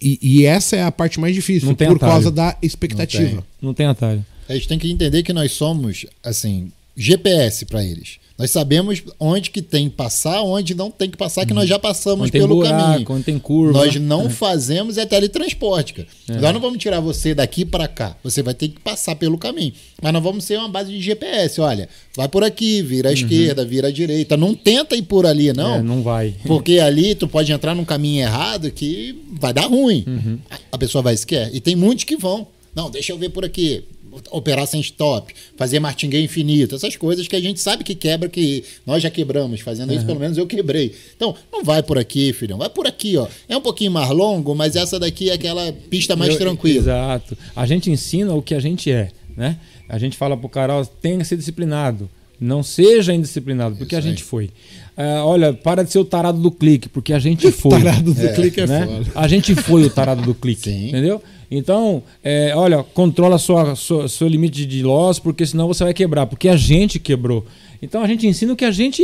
E, e essa é a parte mais difícil, Não tem por atalho. causa da expectativa. Não tem atalho. A gente tem que entender que nós somos, assim, GPS para eles. Nós sabemos onde que tem que passar, onde não tem que passar, que nós já passamos pelo buraco, caminho. onde tem curva. Nós não fazemos é teletransporte, cara. Nós não vamos tirar você daqui para cá. Você vai ter que passar pelo caminho. Mas nós vamos ser uma base de GPS. Olha, vai por aqui, vira à esquerda, vira à direita. Não tenta ir por ali, não. É, não vai. Porque ali tu pode entrar num caminho errado que vai dar ruim. Uhum. A pessoa vai se quer. E tem muitos que vão. Não, deixa eu ver por aqui. Operar sem stop, fazer martinguei infinito, essas coisas que a gente sabe que quebra, que nós já quebramos. Fazendo isso, pelo menos eu quebrei. Então, não vai por aqui, filhão. Vai por aqui, ó. É um pouquinho mais longo, mas essa daqui é aquela pista mais Eu- tranquila. Exato. A gente ensina o que a gente é, né? A gente fala pro cara, ó, tenha que ser disciplinado. Não seja indisciplinado, porque a gente foi. Ah, olha, para de ser o tarado do clique, porque a gente (laughs) foi. Tarado do clique é né? foda. A gente foi o tarado do clique, Sim. entendeu? Então, é, olha, controla sua, sua, seu limite de loss, porque senão você vai quebrar, porque a gente quebrou. Então a gente ensina o que a gente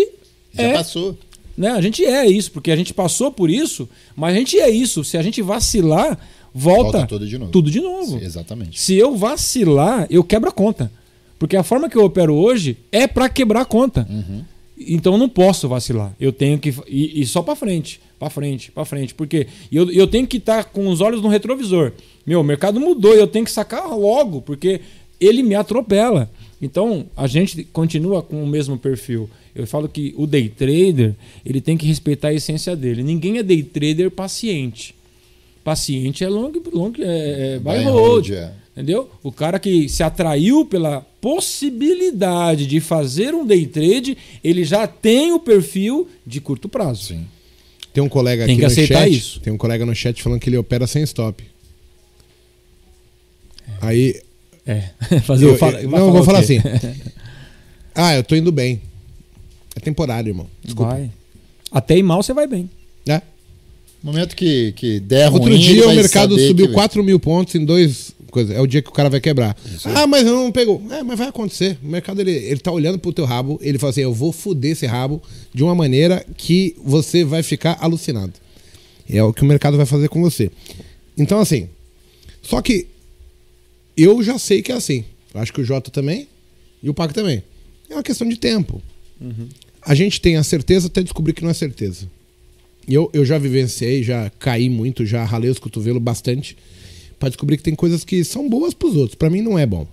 Já é, passou. né? A gente é isso, porque a gente passou por isso, mas a gente é isso. Se a gente vacilar, volta, Volta tudo de novo. Tudo de novo. Exatamente. Se eu vacilar, eu quebro a conta. Porque a forma que eu opero hoje é para quebrar a conta. Então eu não posso vacilar. Eu tenho que ir, ir só para frente, para frente, para frente. Porque eu, eu tenho que estar com os olhos no retrovisor. Meu, o mercado mudou e eu tenho que sacar logo, porque ele me atropela. Então a gente continua com o mesmo perfil. Eu falo que o day trader ele tem que respeitar a essência dele. Ninguém é day trader paciente. Paciente é long, long é, é buy hold. é. Entendeu? O cara que se atraiu pela possibilidade de fazer um day trade, ele já tem o perfil de curto prazo. Sim. Tem um colega Tem aqui que no aceitar chat. isso. Tem um colega no chat falando que ele opera sem stop. Aí. É. (laughs) Fazer eu- o fala- eu- não, eu vou falar assim. (laughs) Ah, eu tô indo bem. É temporário, irmão. Desculpa. Vai. Até ir mal você vai bem. É. Momento que, que der Outro ruim, dia o mercado subiu que- 4 mil pontos em dois coisas. É o dia que o cara vai quebrar. Ah, mas não pegou. É, mas vai acontecer. O mercado ele, ele tá olhando pro teu rabo, ele fala assim: eu vou foder esse rabo de uma maneira que você vai ficar alucinado. É o que o mercado vai fazer com você. Então, assim. Só que eu já sei que é assim. Eu acho que o Jota também e o Paco também. É uma questão de tempo. A gente tem a certeza até descobrir que não é certeza. Eu, eu já vivenciei, já caí muito, já ralei os cotovelos bastante pra descobrir que tem coisas que são boas pros outros. Pra mim não é bom.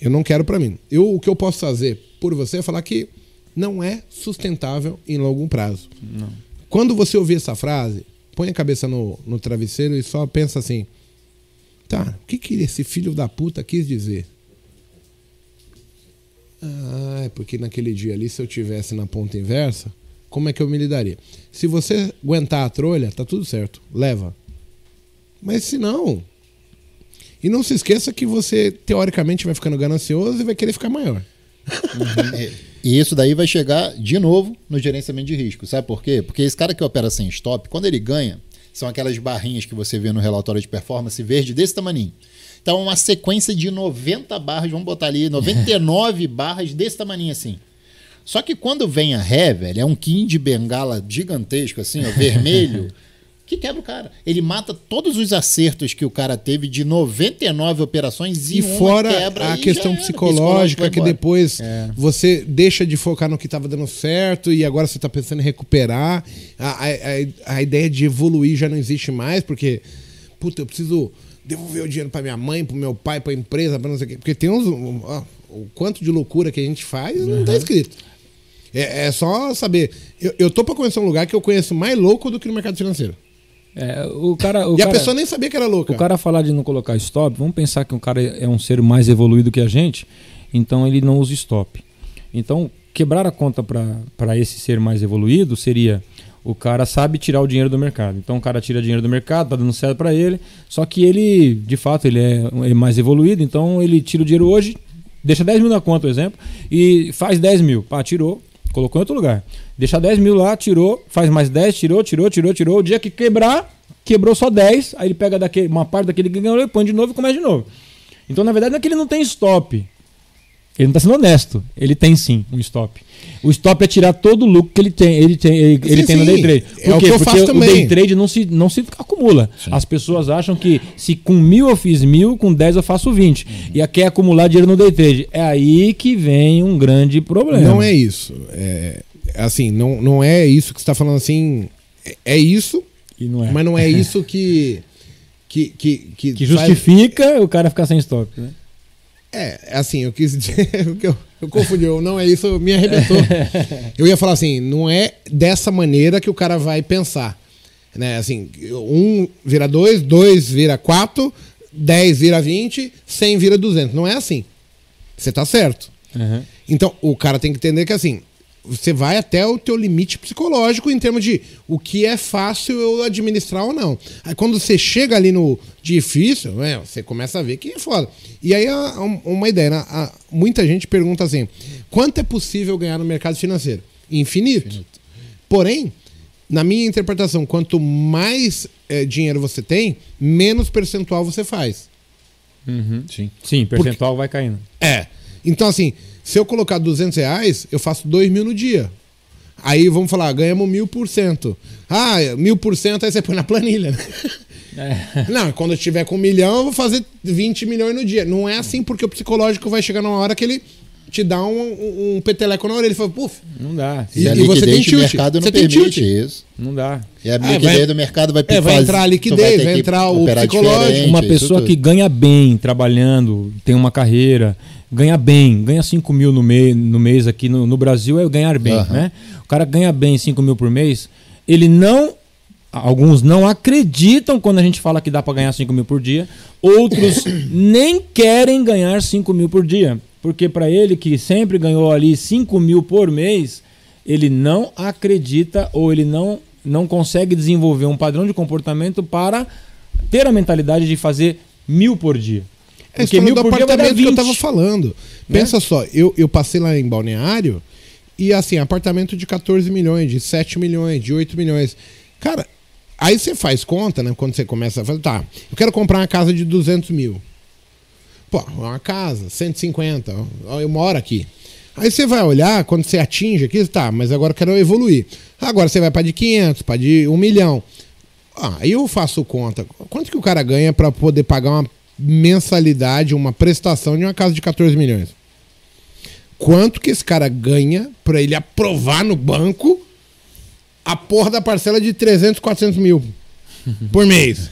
Eu não quero pra mim. Eu, o que eu posso fazer por você é falar que não é sustentável em longo prazo. Quando você ouvir essa frase, põe a cabeça no, no travesseiro e só pensa assim: tá, o que, que esse filho da puta quis dizer? Ah, é porque naquele dia ali, se eu tivesse na ponta inversa, como é que eu me lidaria? Se você aguentar a trolha, tá tudo certo, leva. Mas se não. E não se esqueça que você, teoricamente, vai ficando ganancioso e vai querer ficar maior. É, (laughs) E isso daí vai chegar de novo no gerenciamento de risco. Sabe por quê? Porque esse cara que opera sem stop, quando ele ganha, são aquelas barrinhas que você vê no relatório de performance verde desse tamanho. Então, uma sequência de 90 barras, vamos botar ali, 99 (laughs) barras desse tamanho assim. Só que quando vem a ré, velho, é um Kim de bengala gigantesco, assim, ó, vermelho, (laughs) que quebra o cara. Ele mata todos os acertos que o cara teve de 99 operações e, E uma quebra a e questão psicológica, que depois É. você deixa de focar no que estava dando certo e agora você está pensando em recuperar. A, a, a, a ideia de evoluir já não existe mais, porque, puta, eu preciso devolver o dinheiro para minha mãe, para meu pai, para a empresa, para não sei o quê. Porque tem uns. um, ó, o quanto de loucura que a gente faz não está escrito. É, é só saber. Eu, eu tô para conhecer um lugar que eu conheço mais louco do que no mercado financeiro. É, o cara, o e a cara- pessoa nem sabia que era louca. O cara falar de não colocar stop, vamos pensar que o cara é um ser mais evoluído que a gente, então ele não usa stop. Então, quebrar a conta para esse ser mais evoluído seria o cara sabe tirar o dinheiro do mercado. Então o cara tira dinheiro do mercado, tá dando certo para ele, só que ele, de fato, ele é, ele é mais evoluído, então ele tira o dinheiro hoje, deixa 10 mil na conta, por exemplo, e faz 10 mil. Pá, tirou, colocou em outro lugar. Deixa 10 mil lá, tirou, faz mais 10, tirou, tirou, tirou, tirou. O dia que quebrar, quebrou só 10, aí ele pega daquele, uma parte daquele que ganhou e põe de novo e começa de novo. Então, na verdade, não é que ele não tem stop. Ele não está sendo honesto. Ele tem sim um stop. O stop é tirar todo o lucro que ele tem, ele tem, ele, ele Sim, tem no sim. day trade. É o que eu Porque faço o também. day trade não se, não se acumula. As pessoas acham que se com mil eu fiz mil, com 10 eu faço 20. E quer acumular dinheiro no day trade. É aí que vem um grande problema. Não é isso. É, assim, não, não é isso que você está falando assim. É, é isso, não é. mas não é (laughs) isso que. Que, que, que, Que faz- justifica o cara ficar sem stop. Né? É, assim, eu quis dizer. (laughs) Eu, eu confundi, eu, não é isso, me arrebentou. (laughs) eu ia falar assim, não é dessa maneira que o cara vai pensar. Né? Assim, um vira dois, dois vira quatro, dez vira vinte, cem vira duzentos. Não é assim. Você tá certo. Uhum. Então, o cara tem que entender que assim, você vai até o teu limite psicológico em termos de o que é fácil eu administrar ou não. Aí quando você chega ali no difícil, né, você começa a ver que é foda. E aí, a- um- uma ideia, né? A- muita gente pergunta assim, quanto é possível ganhar no mercado financeiro? Infinito. Porém, na minha interpretação, quanto mais eh, dinheiro você tem, menos percentual você faz. Uhum. Sim. Sim, percentual vai caindo. É. Então, assim, se eu colocar 200 reais, eu faço 2 mil no dia. Aí vamos falar, ganhamos mil por cento. Ah, mil por cento, aí você põe na planilha. né? É. (laughs) Não, quando eu tiver com um milhão, eu vou fazer 20 milhões no dia. Não é assim, porque o psicológico vai chegar numa hora que ele te dá um, um, um peteleco na orelha. Ele fala, puf, Não dá. E- E, a e você tem tilt. mercado não Você tem permite tilt. isso. Não dá. E a É, liquidez vai- do mercado vai é, vai entrar a liquidez, vai que entrar o psicológico. Uma pessoa que ganha bem trabalhando, tem uma carreira, ganha bem, ganha 5 mil no, mês no mês aqui no, no Brasil é ganhar bem, Aham. né? O cara ganha bem 5 mil por mês, ele não. Alguns não acreditam quando a gente fala que dá para ganhar 5 mil por dia, outros (coughs) nem querem ganhar 5 mil por dia. Porque para ele, que sempre ganhou ali 5 mil por mês, ele não acredita ou ele não, não consegue desenvolver um padrão de comportamento para ter a mentalidade de fazer mil por dia. É isso falando do apartamento que eu tava falando. Né? Pensa só, eu, eu passei lá em Balneário e assim, apartamento de 14 milhões, de 7 milhões, de 8 milhões. Cara, aí você faz conta, né? Quando você começa a fazer, tá, eu quero comprar uma casa de 200 mil. Pô, uma casa, 150, ó, eu moro aqui. Aí você vai olhar, quando você atinge aqui, tá, mas agora eu quero evoluir. Agora você vai para de 500, para de 1 milhão. Ah, aí eu faço conta. Quanto que o cara ganha para poder pagar uma mensalidade, uma prestação de uma casa de 14 milhões? Quanto que esse cara ganha para ele aprovar no banco a porra da parcela de 300, 400 mil (laughs) por mês?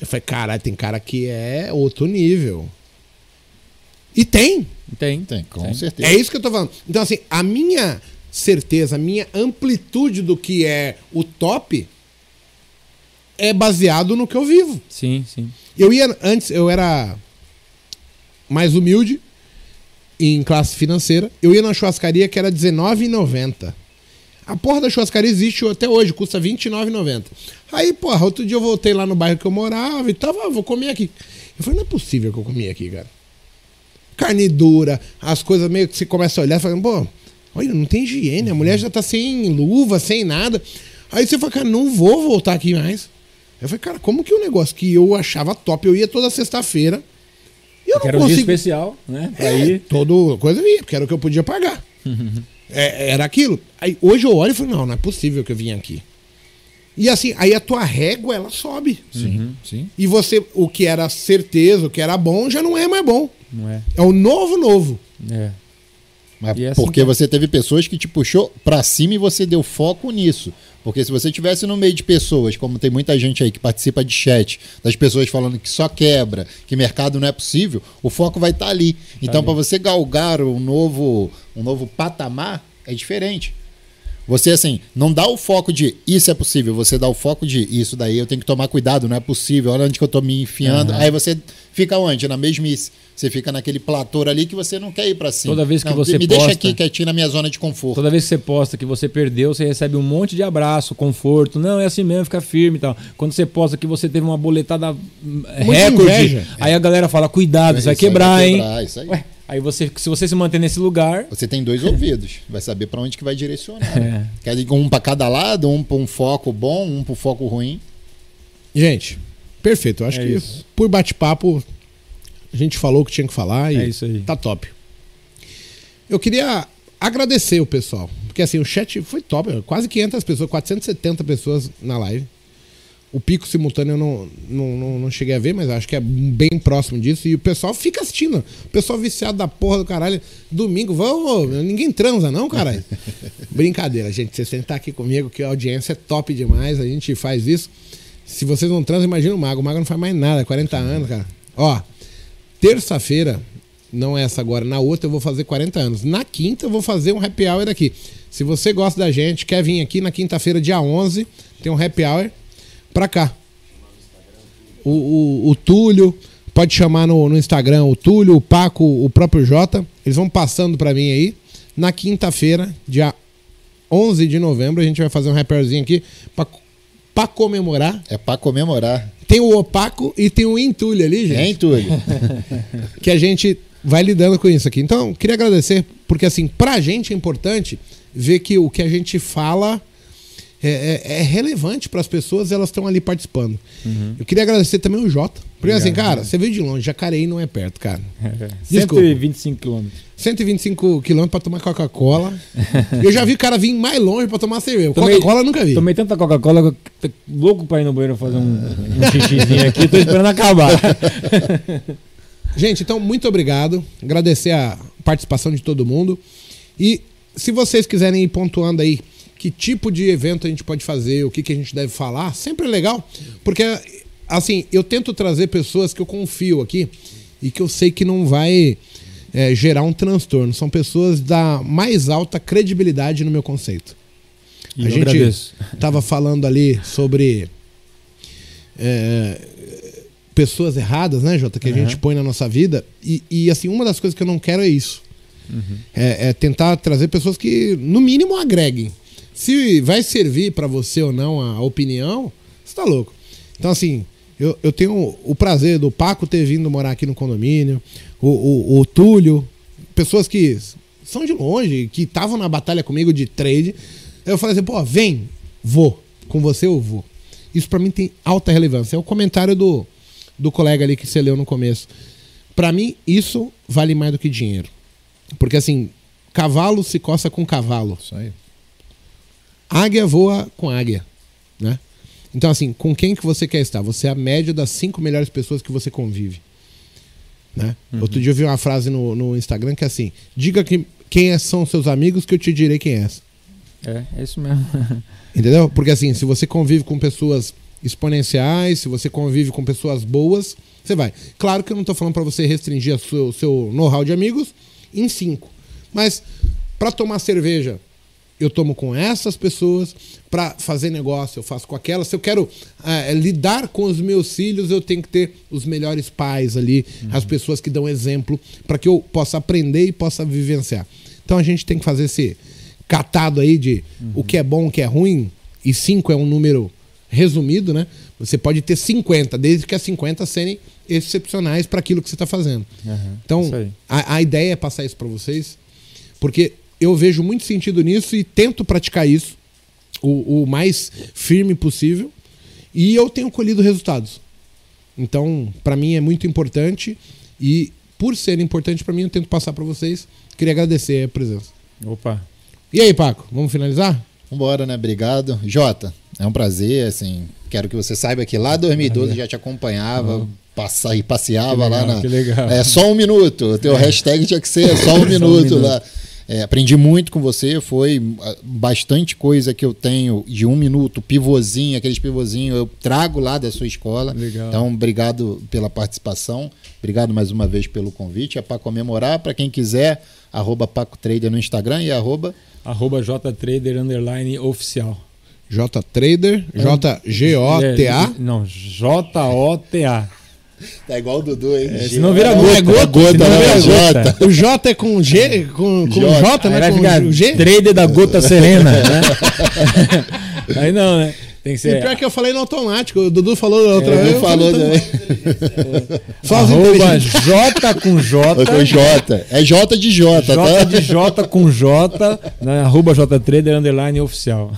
Eu falei, caralho, tem cara que é outro nível. E tem. Tem. Tem, com Tem. certeza. É isso que eu tô falando. Então, assim, a minha certeza, a minha amplitude do que é o top é baseado no que eu vivo. Sim, sim. Eu ia, antes, eu era mais humilde em classe financeira. Eu ia na churrascaria que era R$19,90. A porra da churrascaria existe até hoje, custa R$29,90. Aí, porra, outro dia eu voltei lá no bairro que eu morava e tava, ah, vou comer aqui. Eu falei, não é possível que eu comi aqui, cara. Carne dura, as coisas meio que você começa a olhar, falando, pô, olha, não tem higiene, a mulher já tá sem luva, sem nada. Aí você fala, cara, não vou voltar aqui mais. Eu falei, cara, como que o um negócio que eu achava top, eu ia toda sexta-feira. E eu não era consigo... um dia especial, né? Pra é, ir. Toda coisa eu ia, porque era o que eu podia pagar. é, era aquilo. Aí hoje eu olho e falo, não, não é possível que eu vim aqui. E assim, aí a tua régua, ela sobe. Sim, uhum. sim. E você, o que era certeza, o que era bom, já não é mais bom. Não é. É o novo novo. É. Mas é assim porque você teve pessoas que te puxou para cima e você deu foco nisso. Porque se você tivesse no meio de pessoas, como tem muita gente aí que participa de chat, das pessoas falando que só quebra, que mercado não é possível, o foco vai estar tá ali. Então, tá para você galgar um novo, um novo patamar, é diferente. Você, assim, não dá o foco de isso é possível, você dá o foco de isso daí eu tenho que tomar cuidado, não é possível, olha onde que eu tô me enfiando. Uhum. Aí você fica onde? Na mesmice. Você fica naquele platô ali que você não quer ir para cima. Toda vez que não, você me posta, deixa aqui quietinho na minha zona de conforto. Toda vez que você posta que você perdeu, você recebe um monte de abraço, conforto. Não, é assim mesmo, fica firme e tal. Quando você posta que você teve uma boletada recorde, aí a galera fala: cuidado, isso vai quebrar, vai quebrar, hein? Isso aí. Ué, Aí você, se você se manter nesse lugar. Você tem dois ouvidos, vai saber para onde que vai direcionar. É. Quer dizer, um para cada lado, um para um foco bom, um para um foco ruim. Gente, perfeito. Eu acho é que isso. por bate-papo a gente falou o que tinha que falar e é isso aí. tá top. Eu queria agradecer o pessoal, porque assim, o chat foi top, quase 500 pessoas, 470 pessoas na live. O pico simultâneo eu não, não, não, não, cheguei a ver, mas acho que é bem próximo disso. E o pessoal fica assistindo. O pessoal viciado da porra do caralho. Domingo, vamos, ninguém transa, não, caralho. (laughs) Brincadeira, gente. Vocês têm que estar aqui comigo, que a audiência é top demais. A gente faz isso. Se vocês não transam, imagina o Mago. O Mago não faz mais nada, 40 anos, cara. Ó, terça-feira, não é essa agora, na outra eu vou fazer 40 anos. Na quinta eu vou fazer um happy hour aqui. Se você gosta da gente, quer vir aqui na quinta-feira, dia 11, tem um happy hour pra cá. O, o, o Túlio, pode chamar no, no, Instagram o Túlio, o Paco, o próprio Jota. Eles vão passando para mim aí. Na quinta-feira, dia 11 de novembro, a gente vai fazer um rapperzinho aqui para comemorar. É para comemorar. Tem o opaco e tem o entulho ali, gente. É entulho. (laughs) que a gente vai lidando com isso aqui. Então, queria agradecer, porque assim, pra gente é importante ver que o que a gente fala é, é, é relevante para as pessoas elas estão ali participando. Uhum. Eu queria agradecer também o Jota. Porque Obrigado, assim, cara, você veio de longe, Jacareí não é perto, cara. (laughs) É, 125 quilômetros. 125 quilômetros para tomar Coca-Cola. (laughs) eu já vi o cara vir mais longe para tomar cerveja. Coca-Cola nunca vi. Tomei tanta Coca-Cola que tô louco para ir no banheiro fazer um, um xixizinho aqui. Tô esperando acabar. (laughs) Gente, então, muito obrigado. Agradecer a participação de todo mundo. E se vocês quiserem ir pontuando aí que tipo de evento a gente pode fazer, o que, que a gente deve falar, sempre é legal, porque assim, eu tento trazer pessoas que eu confio aqui e que eu sei que não vai é, gerar um transtorno. São pessoas da mais alta credibilidade no meu conceito. E a gente estava (laughs) falando ali sobre é, pessoas erradas, né, Jota, que uhum. a gente põe na nossa vida. E, e, assim, uma das coisas que eu não quero é isso. Uhum. É, é tentar trazer pessoas que, no mínimo, agreguem. Se vai servir para você ou não a opinião, você tá louco. Então, assim, eu, eu tenho o prazer do Paco ter vindo morar aqui no condomínio, o, o, o Túlio, pessoas que são de longe, que estavam na batalha comigo de trade. Eu falei assim, pô, vem, vou. Com você eu vou. Isso para mim tem alta relevância. É o comentário do, do colega ali que você leu no começo. Para mim, isso vale mais do que dinheiro. Porque assim, cavalo se coça com cavalo. Isso aí. Águia voa com águia, né? Então, assim, com quem que você quer estar? Você é a média das cinco melhores pessoas que você convive. Né? Uhum. Outro dia eu vi uma frase no, no Instagram que é assim: diga que, quem é, são seus amigos que eu te direi quem és. É, é isso mesmo. (laughs) Entendeu? Porque assim, se você convive com pessoas exponenciais, se você convive com pessoas boas, você vai. Claro que eu não estou falando para você restringir o seu, seu know-how de amigos em cinco. Mas para tomar cerveja eu tomo com essas pessoas para fazer negócio, eu faço com aquelas. Se eu quero é, lidar com os meus filhos, eu tenho que ter os melhores pais ali, uhum. as pessoas que dão exemplo, para que eu possa aprender e possa vivenciar. Então a gente tem que fazer esse catado aí de uhum. o que é bom, o que é ruim, e cinco é um número resumido, né? Você pode ter 50, desde que as 50 serem excepcionais para aquilo que você está fazendo. Uhum, então, a, a ideia é passar isso para vocês, porque eu vejo muito sentido nisso e tento praticar isso o, o mais firme possível e eu tenho colhido resultados. Então, para mim é muito importante e por ser importante para mim, eu tento passar para vocês. Queria agradecer a presença. Opa. E aí, Paco, vamos finalizar? Vambora, né? Obrigado. Jota, é um prazer, assim. Quero que você saiba que lá em 2012 já te acompanhava, Uhum. passa, e passeava Que lá legal, na. que legal. É só um minuto. O teu hashtag tinha que ser só um (laughs) minuto lá. É, aprendi muito com você, foi ah, bastante coisa que eu tenho de um minuto, pivôzinho, aqueles pivôzinhos, eu trago lá da sua escola. Legal. Então, obrigado pela participação, obrigado mais uma vez pelo convite. É para comemorar, para quem quiser, arroba Paco Trader no Instagram e arroba Arroba JTrader underline oficial. J Trader, J G O T A. É, não, J-O-T-A. Tá igual o Dudu, hein? É, senão vira Não gota. é gota, Senão não, vira é gota. O J é com G, com, com J. J, né? vai Com ficar o G. trader da gota serena, né? (laughs) Aí não, né? Tem que E ser pior que eu falei no automático, o Dudu falou da outra É, vez. eu falou também. (laughs) Só arroba. J com J. Com J. É J de J, J tá? de J com J, né? arroba JTrader underline oficial.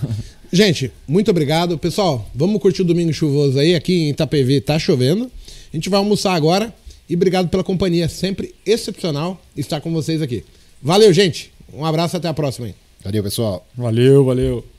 Gente, muito obrigado. Pessoal, vamos curtir o domingo chuvoso aí. Aqui em Itapevi tá chovendo. A gente vai almoçar agora. E obrigado pela companhia. Sempre excepcional estar com vocês aqui. Valeu, gente. Um abraço até a próxima aí. Valeu, pessoal. Valeu, valeu.